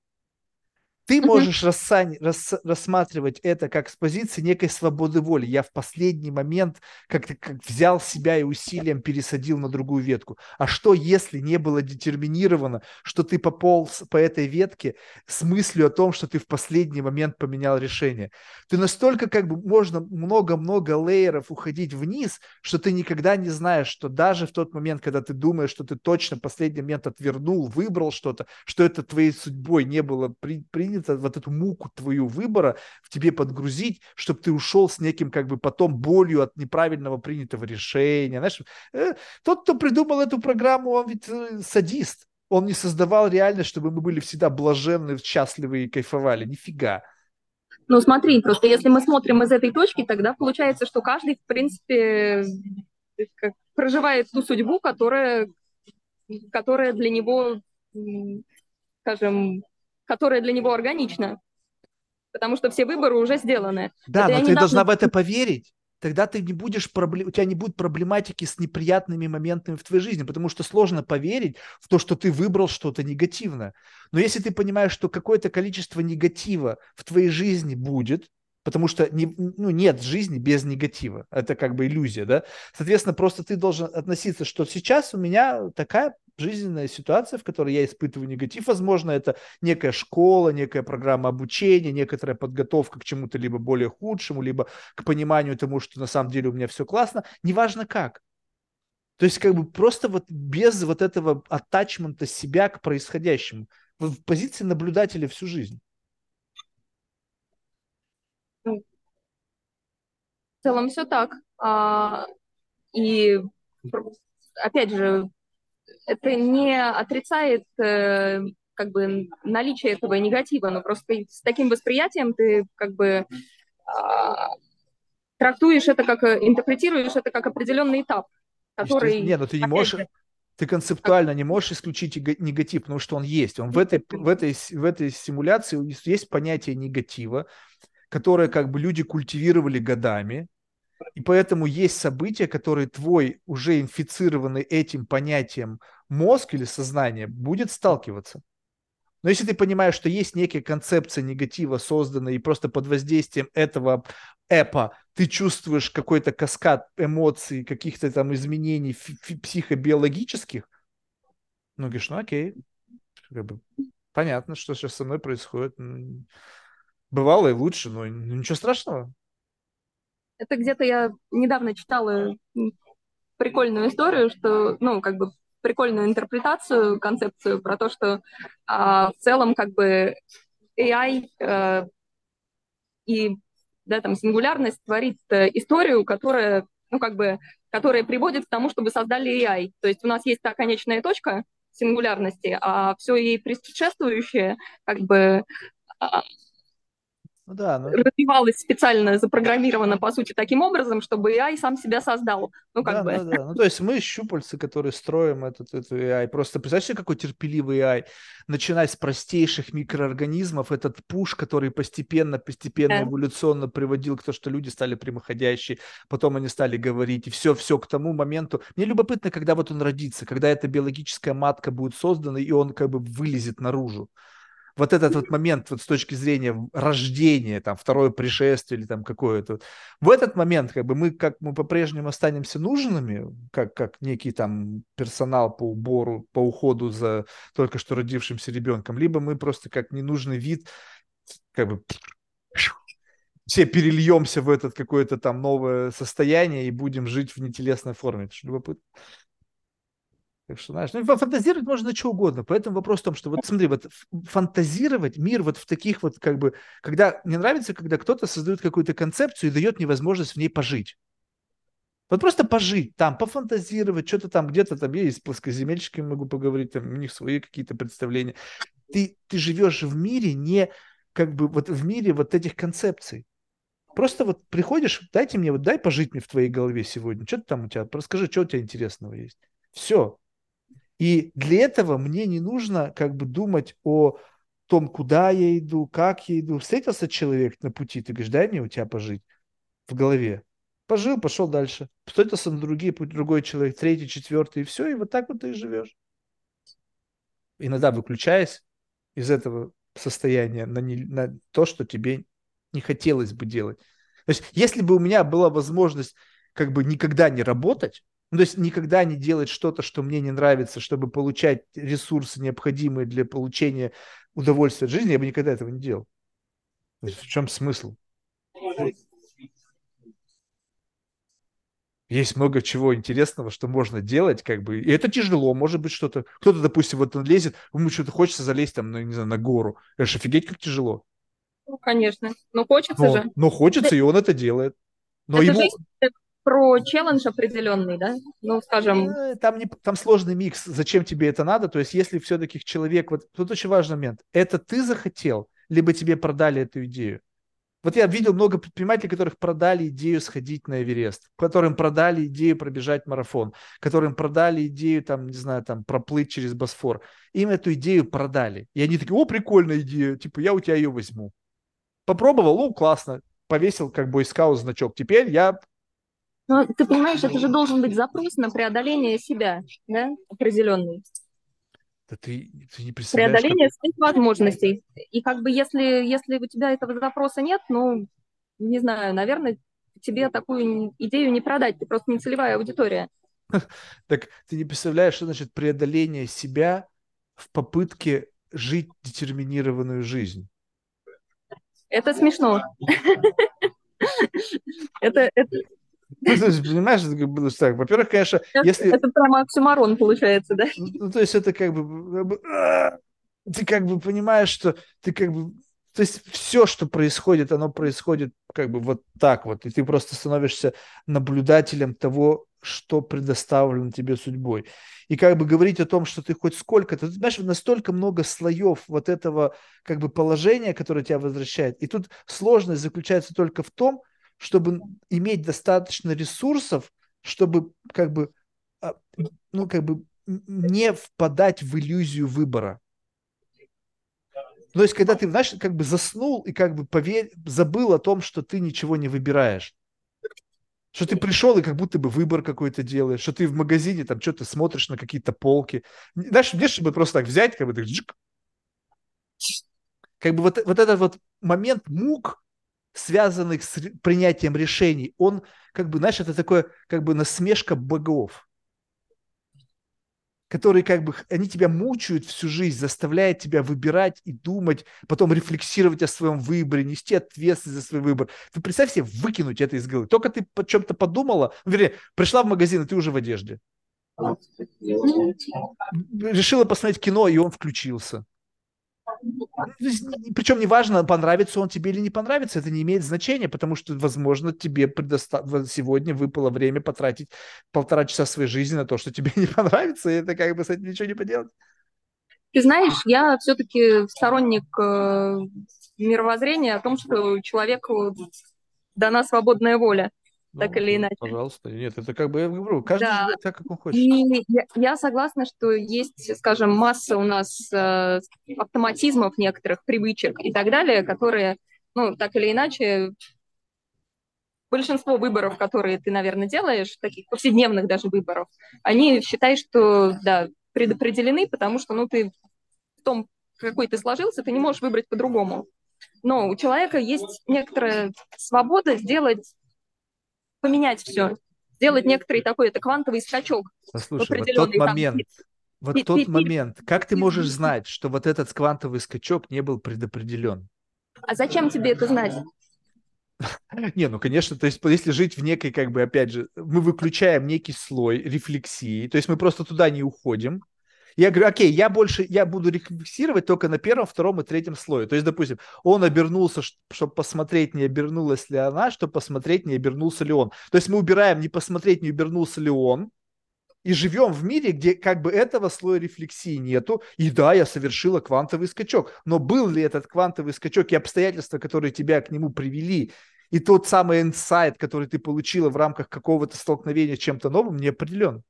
[SPEAKER 1] Ты можешь рассань, рас, рассматривать это как с позиции некой свободы воли. Я в последний момент как-то как взял себя и усилием пересадил на другую ветку. А что, если не было детерминировано, что ты пополз по этой ветке с мыслью о том, что ты в последний момент поменял решение? Ты настолько как бы можно много-много лейеров уходить вниз, что ты никогда не знаешь, что даже в тот момент, когда ты думаешь, что ты точно в последний момент отвернул, выбрал что-то, что это твоей судьбой не было при, принято, принято вот эту муку твою выбора в тебе подгрузить, чтобы ты ушел с неким как бы потом болью от неправильного принятого решения. Знаешь, э, тот, кто придумал эту программу, он ведь э, садист. Он не создавал реальность, чтобы мы были всегда блаженны, счастливы и кайфовали. Нифига.
[SPEAKER 2] Ну, смотри, просто если мы смотрим из этой точки, тогда получается, что каждый, в принципе, проживает ту судьбу, которая, которая для него, скажем, которая для него органична. Потому что все выборы уже сделаны.
[SPEAKER 1] Да, это но ты недавно... должна в это поверить тогда ты не будешь проблем... у тебя не будет проблематики с неприятными моментами в твоей жизни, потому что сложно поверить в то, что ты выбрал что-то негативное. Но если ты понимаешь, что какое-то количество негатива в твоей жизни будет, потому что не, ну, нет жизни без негатива. Это как бы иллюзия, да? Соответственно, просто ты должен относиться, что сейчас у меня такая жизненная ситуация, в которой я испытываю негатив. Возможно, это некая школа, некая программа обучения, некоторая подготовка к чему-то либо более худшему, либо к пониманию тому, что на самом деле у меня все классно. Неважно как. То есть как бы просто вот без вот этого атачмента себя к происходящему. В позиции наблюдателя всю жизнь.
[SPEAKER 2] В целом все так. А, и опять же, это не отрицает э, как бы наличие этого негатива, но просто с таким восприятием ты как бы а, трактуешь это как, интерпретируешь это как определенный этап, который...
[SPEAKER 1] Нет, но ты не можешь... Же, ты концептуально не можешь исключить негатив, потому что он есть. Он в этой, в этой, в этой симуляции есть понятие негатива, которое как бы люди культивировали годами, и поэтому есть события, которые твой уже инфицированный этим понятием мозг или сознание будет сталкиваться. Но если ты понимаешь, что есть некая концепция негатива, созданная, и просто под воздействием этого эпа ты чувствуешь какой-то каскад эмоций, каких-то там изменений психобиологических, ну, говоришь, ну окей, как бы, понятно, что сейчас со мной происходит. Бывало и лучше, но ничего страшного.
[SPEAKER 2] Это где-то я недавно читала прикольную историю, что, ну, как бы прикольную интерпретацию, концепцию про то, что а, в целом как бы AI а, и да, там, сингулярность творит а, историю, которая, ну, как бы, которая приводит к тому, чтобы создали AI. То есть у нас есть та конечная точка сингулярности, а все ей предшествующее, как бы, а, ну, да, ну... развивалась специально, запрограммирована, по сути, таким образом, чтобы AI сам себя создал. Ну, как
[SPEAKER 1] да,
[SPEAKER 2] бы.
[SPEAKER 1] Да, да. Ну, то есть мы щупальцы, которые строим этот, эту AI. Просто представьте себе, какой терпеливый AI. Начиная с простейших микроорганизмов, этот пуш, который постепенно, постепенно, да. эволюционно приводил к тому, что люди стали прямоходящие, потом они стали говорить, и все-все к тому моменту. Мне любопытно, когда вот он родится, когда эта биологическая матка будет создана, и он как бы вылезет наружу вот этот вот момент вот с точки зрения рождения, там, второе пришествие или там какое-то, в этот момент как бы мы, как мы по-прежнему останемся нужными, как, как некий там персонал по убору, по уходу за только что родившимся ребенком, либо мы просто как ненужный вид, как бы все перельемся в этот какое-то там новое состояние и будем жить в нетелесной форме. Это же любопытно. Так что, знаешь, ну, фантазировать можно на что угодно. Поэтому вопрос в том, что вот смотри, вот фантазировать мир вот в таких вот как бы, когда мне нравится, когда кто-то создает какую-то концепцию и дает мне возможность в ней пожить. Вот просто пожить там, пофантазировать, что-то там где-то там есть с плоскоземельщиками могу поговорить, там у них свои какие-то представления. Ты, ты живешь в мире не как бы вот в мире вот этих концепций. Просто вот приходишь, дайте мне, вот дай пожить мне в твоей голове сегодня. Что там у тебя, расскажи, что у тебя интересного есть. Все. И для этого мне не нужно как бы думать о том, куда я иду, как я иду. Встретился человек на пути, ты говоришь, дай мне у тебя пожить в голове. Пожил, пошел дальше. Встретился на другие, другой человек, третий, четвертый, и все, и вот так вот ты и живешь. Иногда выключаясь из этого состояния на, не, на то, что тебе не хотелось бы делать. То есть, если бы у меня была возможность как бы никогда не работать, ну, то есть никогда не делать что-то, что мне не нравится, чтобы получать ресурсы, необходимые для получения удовольствия от жизни, я бы никогда этого не делал. То есть в чем смысл? Есть много чего интересного, что можно делать, как бы. И это тяжело, может быть, что-то. Кто-то, допустим, вот он лезет, ему что-то хочется залезть там, ну, не знаю, на гору. Это же офигеть, как тяжело.
[SPEAKER 2] Ну, конечно. Но хочется
[SPEAKER 1] но,
[SPEAKER 2] же.
[SPEAKER 1] Но хочется, и он это делает. Но
[SPEAKER 2] это
[SPEAKER 1] ему...
[SPEAKER 2] жизнь про челлендж определенный, да? Ну, скажем...
[SPEAKER 1] Э, там, не, там сложный микс, зачем тебе это надо. То есть, если все-таки человек... Вот тут очень важный момент. Это ты захотел, либо тебе продали эту идею? Вот я видел много предпринимателей, которых продали идею сходить на Эверест, которым продали идею пробежать марафон, которым продали идею, там, не знаю, там, проплыть через Босфор. Им эту идею продали. И они такие, о, прикольная идея, типа, я у тебя ее возьму. Попробовал, ну, классно, повесил как бойскаут значок. Теперь я
[SPEAKER 2] но ты понимаешь, это же должен быть запрос на преодоление себя, да, определенный.
[SPEAKER 1] Да ты, ты не представляешь.
[SPEAKER 2] Преодоление как... своих возможностей. И как бы если, если у тебя этого запроса нет, ну, не знаю, наверное, тебе такую идею не продать, ты просто не целевая аудитория.
[SPEAKER 1] Так ты не представляешь, что значит преодоление себя в попытке жить детерминированную жизнь.
[SPEAKER 2] Это смешно. Это, это,
[SPEAKER 1] ну, то есть, понимаешь, это было так. Во-первых, конечно, если...
[SPEAKER 2] Это прямо оксюмарон получается, да?
[SPEAKER 1] Ну, то есть это как бы... А, ты как бы понимаешь, что ты как бы... То есть все, что происходит, оно происходит как бы вот так вот. И ты просто становишься наблюдателем того, что предоставлено тебе судьбой. И как бы говорить о том, что ты хоть сколько-то, ты знаешь, настолько много слоев вот этого как бы положения, которое тебя возвращает. И тут сложность заключается только в том, чтобы иметь достаточно ресурсов, чтобы как бы, а, ну, как бы не впадать в иллюзию выбора. То есть, когда ты, знаешь, как бы заснул и как бы поверь, забыл о том, что ты ничего не выбираешь. Что ты пришел и как будто бы выбор какой-то делаешь, что ты в магазине там что-то смотришь на какие-то полки. Знаешь, мне чтобы просто так взять, как бы так, как бы вот, вот этот вот момент мук, связанных с принятием решений, он как бы, знаешь, это такое как бы насмешка богов, которые как бы, они тебя мучают всю жизнь, заставляют тебя выбирать и думать, потом рефлексировать о своем выборе, нести ответственность за свой выбор. Ты представь себе выкинуть это из головы. Только ты о чем-то подумала, ну, вернее, пришла в магазин, и ты уже в одежде. Решила посмотреть кино, и он включился. Причем неважно, понравится он тебе или не понравится, это не имеет значения, потому что, возможно, тебе предоста... сегодня выпало время потратить полтора часа своей жизни на то, что тебе не понравится, и это как бы с этим ничего не поделать.
[SPEAKER 2] Ты знаешь, я все-таки сторонник э, мировоззрения о том, что человеку дана свободная воля так ну, или иначе.
[SPEAKER 1] Пожалуйста. Нет, это как бы, я говорю, каждый да. живет так, как он хочет.
[SPEAKER 2] И я, я согласна, что есть, скажем, масса у нас э, автоматизмов некоторых, привычек и так далее, которые, ну, так или иначе, большинство выборов, которые ты, наверное, делаешь, таких повседневных даже выборов, они считают, что, да, предопределены, потому что, ну, ты в том, какой ты сложился, ты не можешь выбрать по-другому. Но у человека есть некоторая свобода сделать поменять все, сделать некоторый такой, это квантовый скачок.
[SPEAKER 1] Послушай, вот тот момент, там, вот и, тот и, момент, как ты можешь знать, что вот этот квантовый скачок не был предопределен?
[SPEAKER 2] А зачем тебе это знать?
[SPEAKER 1] Не, ну, конечно, то есть если жить в некой, как бы, опять же, мы выключаем некий слой рефлексии, то есть мы просто туда не уходим, я говорю, окей, я больше, я буду рефлексировать только на первом, втором и третьем слое. То есть, допустим, он обернулся, чтобы посмотреть, не обернулась ли она, чтобы посмотреть, не обернулся ли он. То есть мы убираем не посмотреть, не обернулся ли он, и живем в мире, где как бы этого слоя рефлексии нету. И да, я совершила квантовый скачок. Но был ли этот квантовый скачок и обстоятельства, которые тебя к нему привели, и тот самый инсайт, который ты получила в рамках какого-то столкновения с чем-то новым, не определен.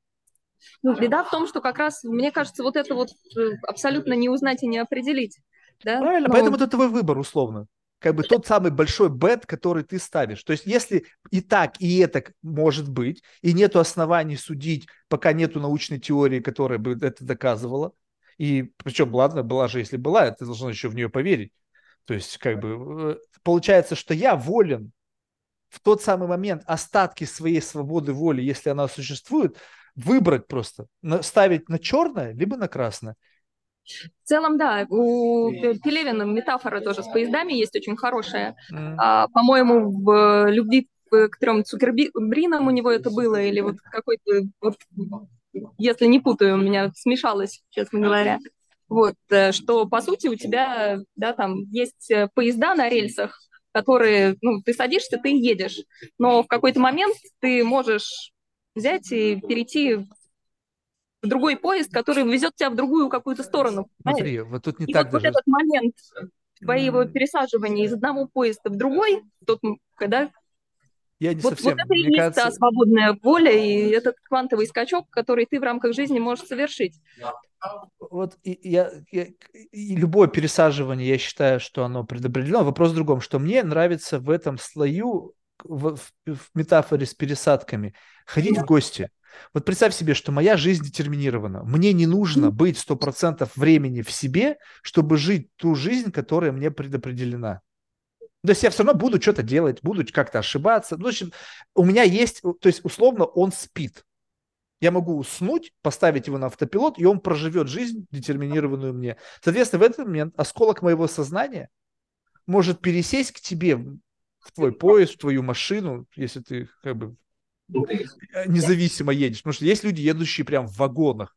[SPEAKER 2] Ну, беда в том, что как раз, мне кажется, вот это вот э, абсолютно не узнать и не определить. Да?
[SPEAKER 1] Правильно, Но... поэтому это твой выбор условно. Как бы тот самый большой бет, который ты ставишь. То есть если и так, и это может быть, и нету оснований судить, пока нету научной теории, которая бы это доказывала, и причем, ладно, была же, если была, ты должен еще в нее поверить. То есть, как бы, э, получается, что я волен в тот самый момент остатки своей свободы воли, если она существует, выбрать просто, ставить на черное, либо на красное.
[SPEAKER 2] В целом, да, у Пелевина метафора тоже с поездами есть очень хорошая. Mm. А, по-моему, в «Любви к трем Цукербринам» у него это было, или вот какой-то, вот, если не путаю, у меня смешалось, честно говоря. Вот, э, что, по сути, у тебя, да, там есть э, поезда на рельсах, которые, ну, ты садишься, ты едешь, но в какой-то момент ты можешь взять и перейти в другой поезд, который везет тебя в другую какую-то сторону.
[SPEAKER 1] Смотри, вот тут не
[SPEAKER 2] и
[SPEAKER 1] так
[SPEAKER 2] вот, даже... вот этот момент твои его пересаживания из одного поезда в другой, тот, когда
[SPEAKER 1] я не
[SPEAKER 2] вот,
[SPEAKER 1] совсем.
[SPEAKER 2] вот это и
[SPEAKER 1] Мне
[SPEAKER 2] есть
[SPEAKER 1] кажется,
[SPEAKER 2] та свободная воля и этот квантовый скачок, который ты в рамках жизни можешь совершить.
[SPEAKER 1] вот и, я, я- и любое пересаживание, я считаю, что оно предопределено. Вопрос в другом, что мне нравится в этом слою, в, в- метафоре с пересадками, ходить в гости. Вот представь себе, что моя жизнь детерминирована. Мне не нужно быть 100% времени в себе, чтобы жить ту жизнь, которая мне предопределена. То есть я все равно буду что-то делать, буду как-то ошибаться. Ну, в общем, у меня есть, то есть условно он спит. Я могу уснуть, поставить его на автопилот, и он проживет жизнь, детерминированную мне. Соответственно, в этот момент осколок моего сознания может пересесть к тебе в твой поезд, в твою машину, если ты как бы э, независимо едешь. Потому что есть люди, едущие прям в вагонах.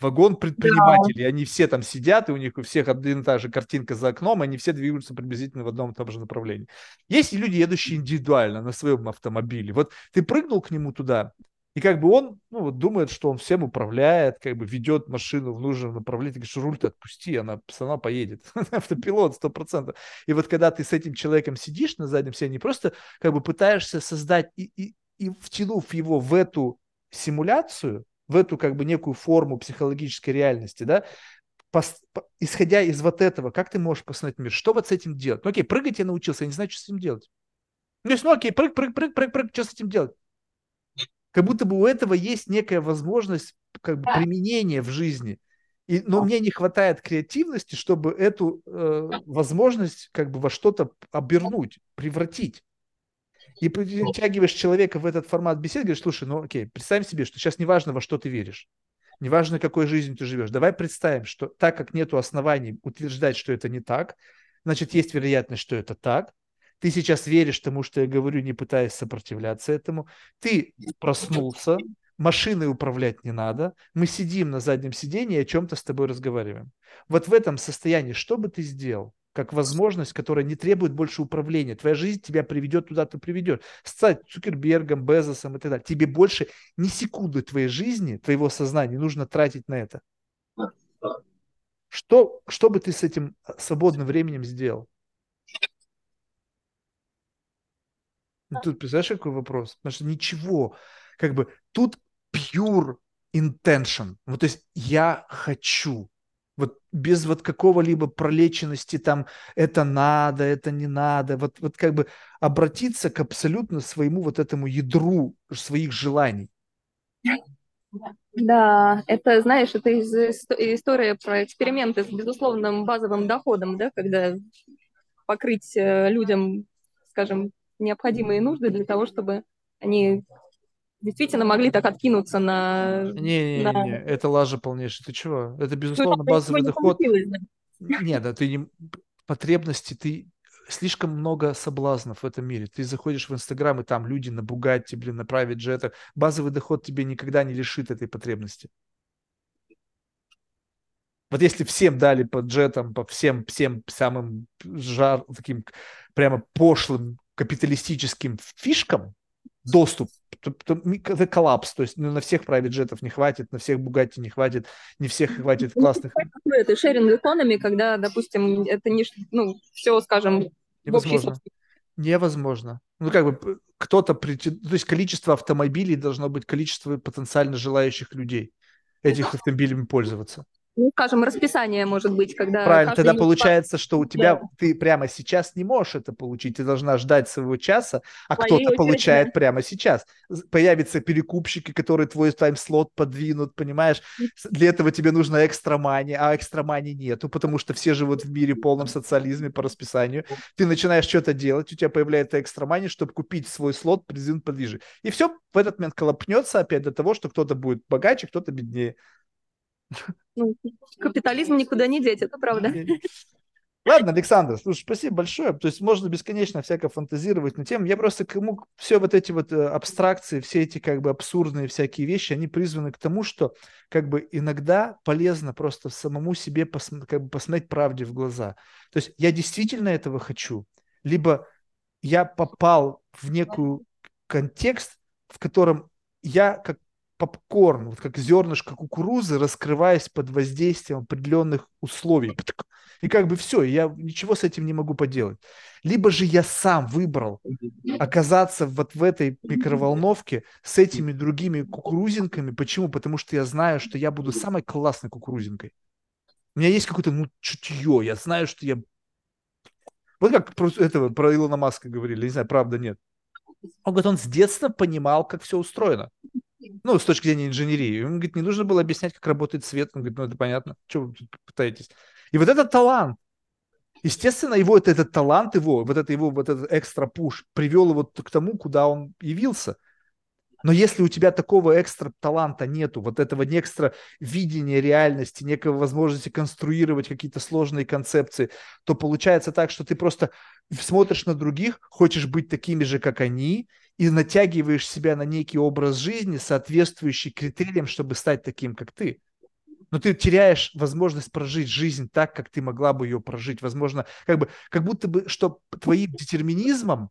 [SPEAKER 1] Вагон предпринимателей. Они все там сидят, и у них у всех одна и та же картинка за окном, они все двигаются приблизительно в одном и том же направлении. Есть и люди, едущие индивидуально на своем автомобиле. Вот ты прыгнул к нему туда, и как бы он ну, вот думает, что он всем управляет, как бы ведет машину в нужном направлении. Ты говоришь, руль-то отпусти, она сама поедет. Автопилот, сто процентов. И вот когда ты с этим человеком сидишь на заднем сиденье, просто как бы пытаешься создать и, и, и втянув его в эту симуляцию, в эту как бы некую форму психологической реальности, да, пос- по- исходя из вот этого, как ты можешь посмотреть мир? Что вот с этим делать? Ну окей, прыгать я научился, я не знаю, что с этим делать. Ну, есть, ну окей, прыг, прыг, прыг, прыг, прыг, что с этим делать? Как будто бы у этого есть некая возможность как бы применения в жизни. И, но мне не хватает креативности, чтобы эту э, возможность как бы во что-то обернуть, превратить. И притягиваешь человека в этот формат беседы, говоришь, слушай, ну окей, представим себе, что сейчас неважно, во что ты веришь, неважно, какой жизнью ты живешь, давай представим, что так как нету оснований утверждать, что это не так, значит, есть вероятность, что это так, ты сейчас веришь тому, что я говорю, не пытаясь сопротивляться этому, ты проснулся, машиной управлять не надо, мы сидим на заднем сидении и о чем-то с тобой разговариваем. Вот в этом состоянии что бы ты сделал? как возможность, которая не требует больше управления. Твоя жизнь тебя приведет туда, ты приведешь. Стать Цукербергом, Безосом и так далее. Тебе больше ни секунды твоей жизни, твоего сознания нужно тратить на это. Что, что бы ты с этим свободным временем сделал? Ну, тут, представляешь, какой вопрос? Потому что ничего, как бы, тут pure intention. Вот, то есть я хочу, вот без вот какого-либо пролеченности там это надо, это не надо, вот, вот как бы обратиться к абсолютно своему вот этому ядру своих желаний.
[SPEAKER 2] Да, это, знаешь, это из, история про эксперименты с безусловным базовым доходом, да, когда покрыть людям, скажем, необходимые нужды для того, чтобы они действительно могли так откинуться на...
[SPEAKER 1] Не-не-не, на... это лажа полнейшая. Ты чего? Это, безусловно, базовый доход. Нет, да, ты не... Потребности, ты... Слишком много соблазнов в этом мире. Ты заходишь в Инстаграм, и там люди на Бугатти, блин, на Private джетах. Базовый доход тебе никогда не лишит этой потребности. Вот если всем дали по джетам, по всем, всем самым жар, таким прямо пошлым капиталистическим фишкам доступ, то, то, это коллапс, то есть ну, на всех private джетов не хватит, на всех Бугатти не хватит, не всех хватит классных.
[SPEAKER 2] Это sharing economy, когда, допустим, это не, ну, все, скажем,
[SPEAKER 1] Невозможно. Невозможно. Ну, как бы кто-то, то есть количество автомобилей должно быть количество потенциально желающих людей этих автомобилями пользоваться
[SPEAKER 2] ну, скажем, расписание может быть, когда...
[SPEAKER 1] Правильно, тогда получается, что у тебя, да. ты прямо сейчас не можешь это получить, ты должна ждать своего часа, а кто-то получает да. прямо сейчас. Появятся перекупщики, которые твой тайм-слот подвинут, понимаешь? Для этого тебе нужно экстра мани, а экстра мани нету, потому что все живут в мире полном социализме по расписанию. Ты начинаешь что-то делать, у тебя появляется экстра мани, чтобы купить свой слот, продвинуть подвижи. И все в этот момент колопнется опять до того, что кто-то будет богаче, кто-то беднее.
[SPEAKER 2] Ну, капитализм никуда не деть, это правда.
[SPEAKER 1] Ладно, Александр, слушай, спасибо большое. То есть можно бесконечно всяко фантазировать на тему. Я просто кому все вот эти вот абстракции, все эти как бы абсурдные всякие вещи, они призваны к тому, что как бы иногда полезно просто самому себе пос, как бы посмотреть правде в глаза. То есть я действительно этого хочу, либо я попал в некую контекст, в котором я как попкорн, вот как зернышко кукурузы, раскрываясь под воздействием определенных условий. И как бы все, я ничего с этим не могу поделать. Либо же я сам выбрал оказаться вот в этой микроволновке с этими другими кукурузинками. Почему? Потому что я знаю, что я буду самой классной кукурузинкой. У меня есть какое-то ну, чутье, я знаю, что я... Вот как про, этого, про Илона Маска говорили, не знаю, правда, нет. Он говорит, он с детства понимал, как все устроено. Ну, с точки зрения инженерии. Он говорит, не нужно было объяснять, как работает свет. Он говорит, ну, это понятно. Что вы тут пытаетесь? И вот этот талант, естественно, его это, этот талант его, вот это его вот этот экстра пуш привел его к тому, куда он явился. Но если у тебя такого экстра таланта нету, вот этого экстра видения реальности, некой возможности конструировать какие-то сложные концепции, то получается так, что ты просто смотришь на других, хочешь быть такими же, как они, и натягиваешь себя на некий образ жизни, соответствующий критериям, чтобы стать таким, как ты но ты теряешь возможность прожить жизнь так, как ты могла бы ее прожить. Возможно, как бы, как будто бы, что твоим детерминизмом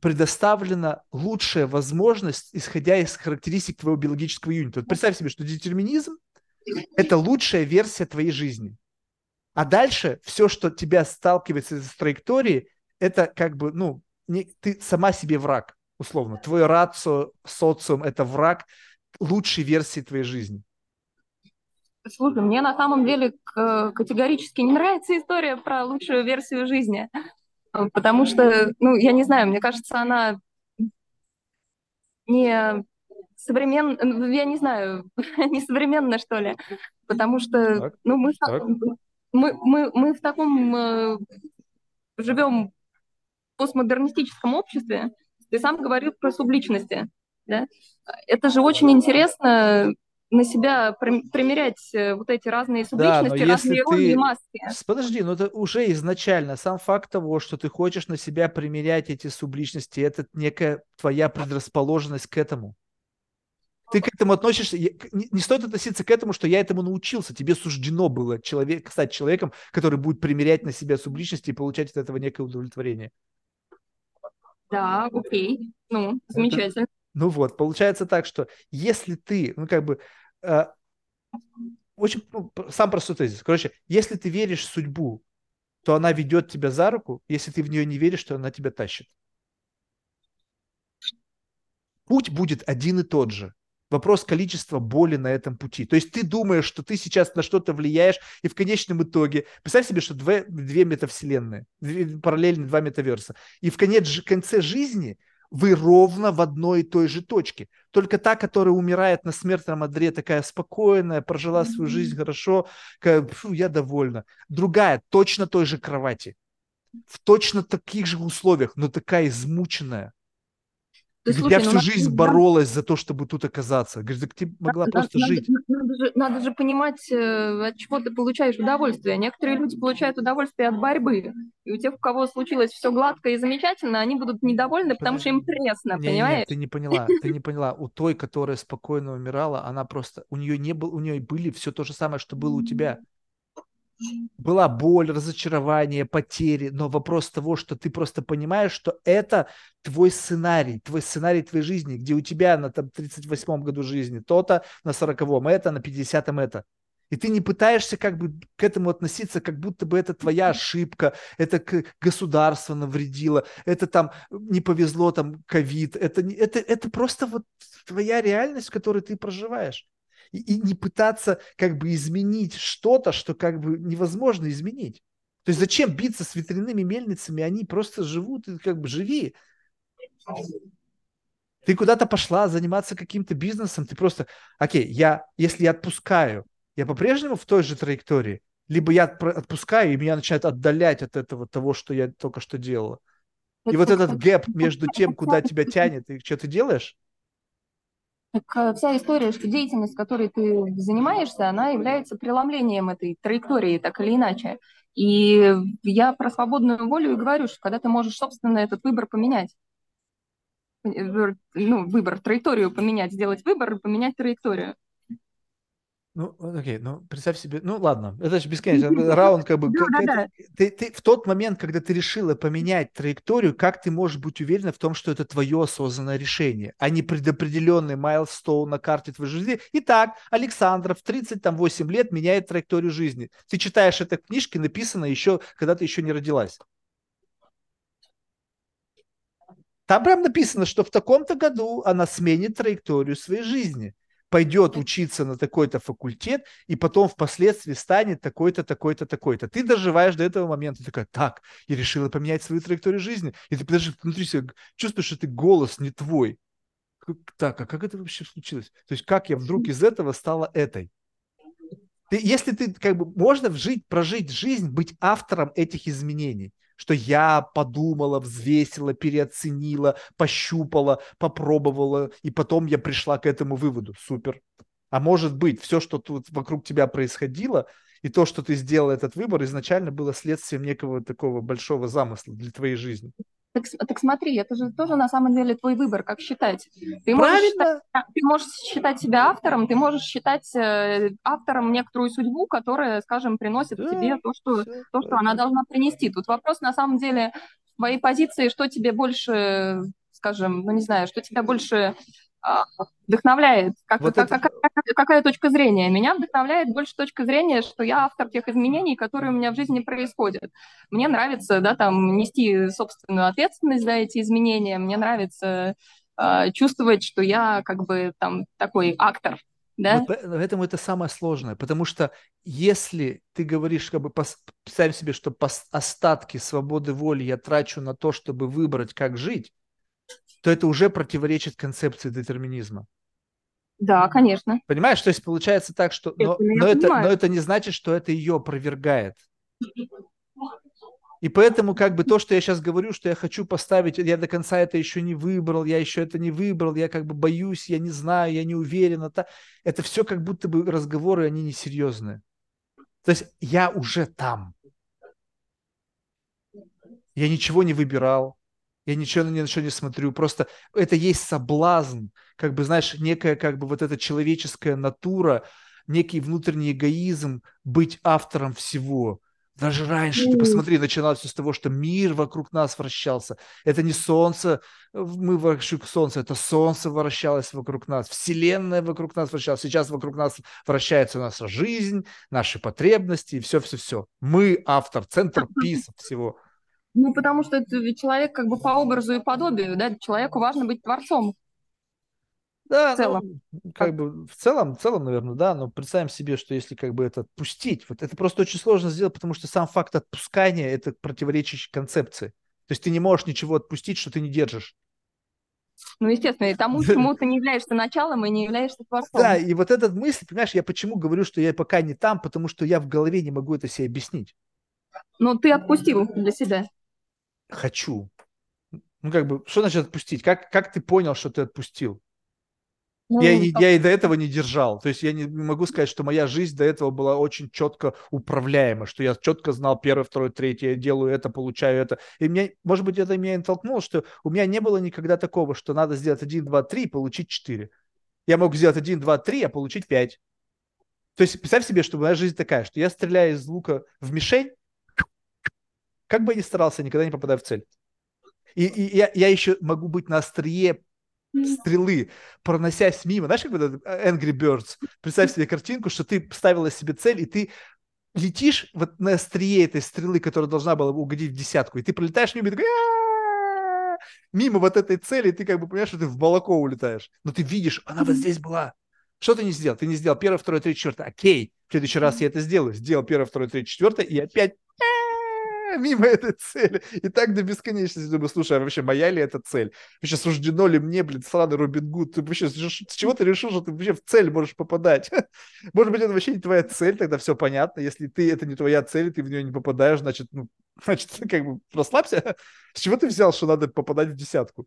[SPEAKER 1] предоставлена лучшая возможность, исходя из характеристик твоего биологического юнита. Вот представь себе, что детерминизм – это лучшая версия твоей жизни. А дальше все, что тебя сталкивается с траекторией, это как бы, ну, не, ты сама себе враг, условно. Твой рацио, социум – это враг лучшей версии твоей жизни.
[SPEAKER 2] Слушай, мне на самом деле категорически не нравится история про лучшую версию жизни, потому что, ну, я не знаю, мне кажется, она не современная, ну, я не знаю, не современная, что ли, потому что, так, ну, мы, так. мы, мы, мы в таком э, живем постмодернистическом обществе, ты сам говорил про субличности, да? Это же очень интересно на себя примерять э, вот эти разные субличности, да, разные роли и маски.
[SPEAKER 1] Подожди, но это уже изначально сам факт того, что ты хочешь на себя примерять эти субличности, это некая твоя предрасположенность к этому. Ты к этому относишься, не, не стоит относиться к этому, что я этому научился. Тебе суждено было человек, стать человеком, который будет примерять на себя субличности и получать от этого некое удовлетворение.
[SPEAKER 2] Да, окей. Ну, замечательно. Это,
[SPEAKER 1] ну вот, получается так, что если ты, ну как бы, э, очень ну, сам простой тезис. Короче, если ты веришь в судьбу, то она ведет тебя за руку, если ты в нее не веришь, то она тебя тащит. Путь будет один и тот же. Вопрос количества боли на этом пути. То есть ты думаешь, что ты сейчас на что-то влияешь, и в конечном итоге, представь себе, что две, две метавселенные, две, параллельно два метаверса, и в конец, конце жизни вы ровно в одной и той же точке. Только та, которая умирает на смертном одре, такая спокойная, прожила свою жизнь хорошо, такая, фу, я довольна. Другая, точно той же кровати, в точно таких же условиях, но такая измученная, ты, слушай, я всю ну, жизнь надо... боролась за то, чтобы тут оказаться. Говорит, так ты могла надо, просто
[SPEAKER 2] надо,
[SPEAKER 1] жить.
[SPEAKER 2] Надо же, надо же понимать, э, от чего ты получаешь удовольствие. Некоторые люди получают удовольствие от борьбы. И у тех, у кого случилось все гладко и замечательно, они будут недовольны, потому что им пресно, не, понимаешь? Нет,
[SPEAKER 1] ты не поняла, ты не поняла. У той, которая спокойно умирала, она просто, у нее не было, у нее были все то же самое, что было у тебя была боль, разочарование, потери, но вопрос того, что ты просто понимаешь, что это твой сценарий, твой сценарий твоей жизни, где у тебя на там, 38-м году жизни то-то, на 40-м это, на 50-м это. И ты не пытаешься как бы к этому относиться, как будто бы это твоя ошибка, это государство навредило, это там не повезло, там ковид, это, это, это просто вот твоя реальность, в которой ты проживаешь и, и не пытаться как бы изменить что-то, что как бы невозможно изменить. То есть зачем биться с ветряными мельницами? Они просто живут, и как бы живи. Ты куда-то пошла заниматься каким-то бизнесом, ты просто, окей, я, если я отпускаю, я по-прежнему в той же траектории, либо я отпускаю, и меня начинает отдалять от этого того, что я только что делала. И вот этот гэп между тем, куда тебя тянет и что ты делаешь,
[SPEAKER 2] так э, вся история, что деятельность, которой ты занимаешься, она является преломлением этой траектории, так или иначе. И я про свободную волю и говорю, что когда ты можешь, собственно, этот выбор поменять, э, ну, выбор, траекторию поменять, сделать выбор и поменять траекторию.
[SPEAKER 1] Ну, окей, ну, представь себе, ну, ладно, это же бесконечно, раунд как бы, как, это, ты, ты в тот момент, когда ты решила поменять траекторию, как ты можешь быть уверена в том, что это твое осознанное решение, а не предопределенный майлстоун на карте твоей жизни. Итак, Александра в 38 лет меняет траекторию жизни. Ты читаешь это в книжке, написано еще, когда ты еще не родилась. Там прям написано, что в таком-то году она сменит траекторию своей жизни пойдет учиться на такой-то факультет и потом впоследствии станет такой-то, такой-то, такой-то. Ты доживаешь до этого момента, такая, так, я решила поменять свою траекторию жизни. И ты даже внутри себя чувствуешь, что ты голос не твой. Так, а как это вообще случилось? То есть как я вдруг из этого стала этой? Ты, если ты как бы можно жить, прожить жизнь, быть автором этих изменений – что я подумала, взвесила, переоценила, пощупала, попробовала, и потом я пришла к этому выводу. Супер. А может быть, все, что тут вокруг тебя происходило, и то, что ты сделал этот выбор, изначально было следствием некого такого большого замысла для твоей жизни.
[SPEAKER 2] Так, так смотри, это же тоже на самом деле твой выбор, как считать. Ты можешь считать, ты можешь считать себя автором, ты можешь считать э, автором некоторую судьбу, которая, скажем, приносит да, тебе то, что, то, что она должна принести. Тут вопрос на самом деле в твоей позиции, что тебе больше, скажем, ну не знаю, что тебя больше а, вдохновляет? Как, вот как, это... как, какая точка зрения? Меня вдохновляет больше точка зрения, что я автор тех изменений, которые у меня в жизни происходят. Мне нравится, да, там, нести собственную ответственность за эти изменения, мне нравится э, чувствовать, что я как бы там такой актор, да? Вот
[SPEAKER 1] поэтому это самое сложное, потому что если ты говоришь, как бы представим себе, что остатки свободы воли я трачу на то, чтобы выбрать, как жить, то это уже противоречит концепции детерминизма.
[SPEAKER 2] Да, конечно.
[SPEAKER 1] Понимаешь, то есть получается так, что... Но, но, это, но это не значит, что это ее опровергает. И поэтому как бы то, что я сейчас говорю, что я хочу поставить, я до конца это еще не выбрал, я еще это не выбрал, я как бы боюсь, я не знаю, я не уверен. Это, это все как будто бы разговоры, они несерьезные. То есть я уже там. Я ничего не выбирал, я ничего ни на что не смотрю. Просто это есть соблазн, как бы, знаешь, некая как бы вот эта человеческая натура, некий внутренний эгоизм быть автором всего. Даже раньше, ты посмотри, начиналось все с того, что мир вокруг нас вращался. Это не солнце, мы вокруг солнца, это солнце вращалось вокруг нас, вселенная вокруг нас вращалась. Сейчас вокруг нас вращается наша жизнь, наши потребности и все-все-все. Мы автор, центр писа всего.
[SPEAKER 2] Ну, потому что это человек как бы по образу и подобию, да, человеку важно быть творцом.
[SPEAKER 1] Да, в целом. Ну, как бы в целом, в целом, наверное, да, но представим себе, что если как бы это отпустить, вот это просто очень сложно сделать, потому что сам факт отпускания это противоречащий концепции. То есть ты не можешь ничего отпустить, что ты не держишь.
[SPEAKER 2] Ну, естественно, и тому, чему ты не являешься началом и не являешься творцом.
[SPEAKER 1] Да, и вот этот мысль, понимаешь, я почему говорю, что я пока не там, потому что я в голове не могу это себе объяснить.
[SPEAKER 2] Но ты отпустил для себя
[SPEAKER 1] хочу. Ну, как бы, что значит отпустить? Как, как ты понял, что ты отпустил? Ну, я, и, я и до этого не держал. То есть я не могу сказать, что моя жизнь до этого была очень четко управляема, что я четко знал первое, второе, третье, я делаю это, получаю это. И мне, может быть, это меня и толкнуло, что у меня не было никогда такого, что надо сделать 1, 2, 3 и получить 4. Я мог сделать 1, 2, 3, а получить 5. То есть представь себе, что моя жизнь такая, что я стреляю из лука в мишень, как бы я ни старался, никогда не попадаю в цель. И, и я, я еще могу быть на острие стрелы, проносясь мимо. Знаешь, как это Angry Birds? Представь себе картинку, что ты ставила себе цель, и ты летишь вот на острие этой стрелы, которая должна была угодить в десятку, и ты пролетаешь мимо, и такой мимо вот этой цели, и ты как бы понимаешь, что ты в молоко улетаешь. Но ты видишь, она вот здесь была. Что ты не сделал? Ты не сделал первое, второе, третье, четвертое. Окей, в следующий раз я это сделаю. Сделал первое, второе, третье, четвертое, и опять мимо этой цели. И так до бесконечности думаю, слушай, а вообще моя ли эта цель? Вообще суждено ли мне, блин, сраный Робин Гуд? Ты вообще, с чего ты решил, что ты вообще в цель можешь попадать? Может быть, это вообще не твоя цель, тогда все понятно. Если ты, это не твоя цель, ты в нее не попадаешь, значит, ну, значит, как бы расслабься. С чего ты взял, что надо попадать в десятку?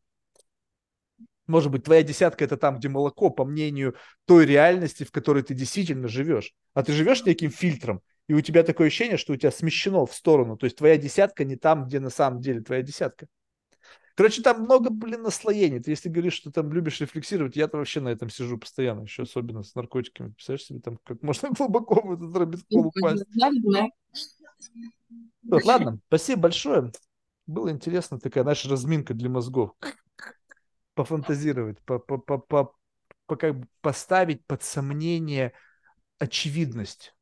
[SPEAKER 1] Может быть, твоя десятка это там, где молоко, по мнению той реальности, в которой ты действительно живешь. А ты живешь неким фильтром и у тебя такое ощущение, что у тебя смещено в сторону, то есть твоя десятка не там, где на самом деле твоя десятка. Короче, там много, блин, наслоений. Ты если говоришь, что там любишь рефлексировать, я-то вообще на этом сижу постоянно, еще особенно с наркотиками. Представляешь себе, там как можно глубоко в этот робиткол упасть. Вот, ладно, спасибо большое. Было интересно, такая наша разминка для мозгов. Пофантазировать, по, по, по, по, по, как бы поставить под сомнение очевидность.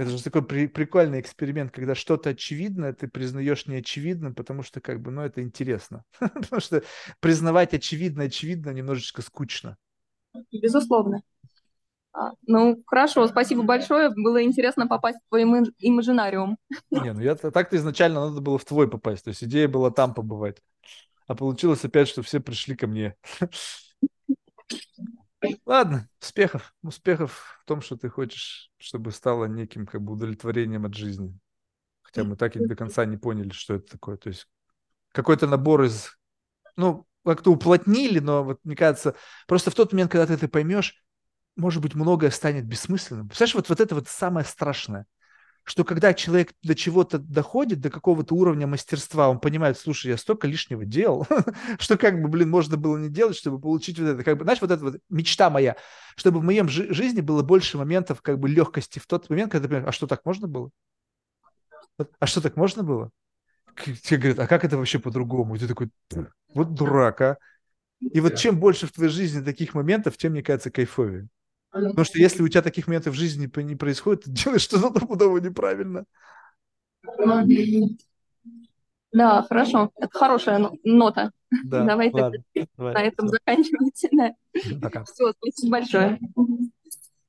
[SPEAKER 1] Это же такой при, прикольный эксперимент, когда что-то очевидное ты признаешь неочевидным, потому что как бы, ну, это интересно. потому что признавать очевидно очевидно немножечко скучно.
[SPEAKER 2] Безусловно. А, ну, хорошо, спасибо большое. Было интересно попасть в твой имажинариум.
[SPEAKER 1] Не, ну я так-то изначально надо было в твой попасть. То есть идея была там побывать. А получилось опять, что все пришли ко мне. Ладно, успехов. Успехов в том, что ты хочешь, чтобы стало неким как бы удовлетворением от жизни. Хотя мы так и до конца не поняли, что это такое. То есть какой-то набор из... Ну, как-то уплотнили, но вот мне кажется, просто в тот момент, когда ты это поймешь, может быть, многое станет бессмысленным. Представляешь, вот, вот это вот самое страшное что когда человек до чего-то доходит, до какого-то уровня мастерства, он понимает, слушай, я столько лишнего делал, что как бы, блин, можно было не делать, чтобы получить вот это. Как бы, знаешь, вот эта вот мечта моя, чтобы в моем жи- жизни было больше моментов как бы легкости в тот момент, когда ты понимаешь, а что так можно было? А что так можно было? Тебе говорят, а как это вообще по-другому? И ты такой, вот дурак, а? И вот чем больше в твоей жизни таких моментов, тем, мне кажется, кайфовее. Потому что если у тебя таких моментов в жизни не происходит, ты делаешь что-то стопудово неправильно.
[SPEAKER 2] Да, хорошо. Это хорошая нота.
[SPEAKER 1] Да,
[SPEAKER 2] Давай
[SPEAKER 1] ладно,
[SPEAKER 2] давай. на этом заканчивать. Да.
[SPEAKER 1] Пока.
[SPEAKER 2] Все, спасибо большое.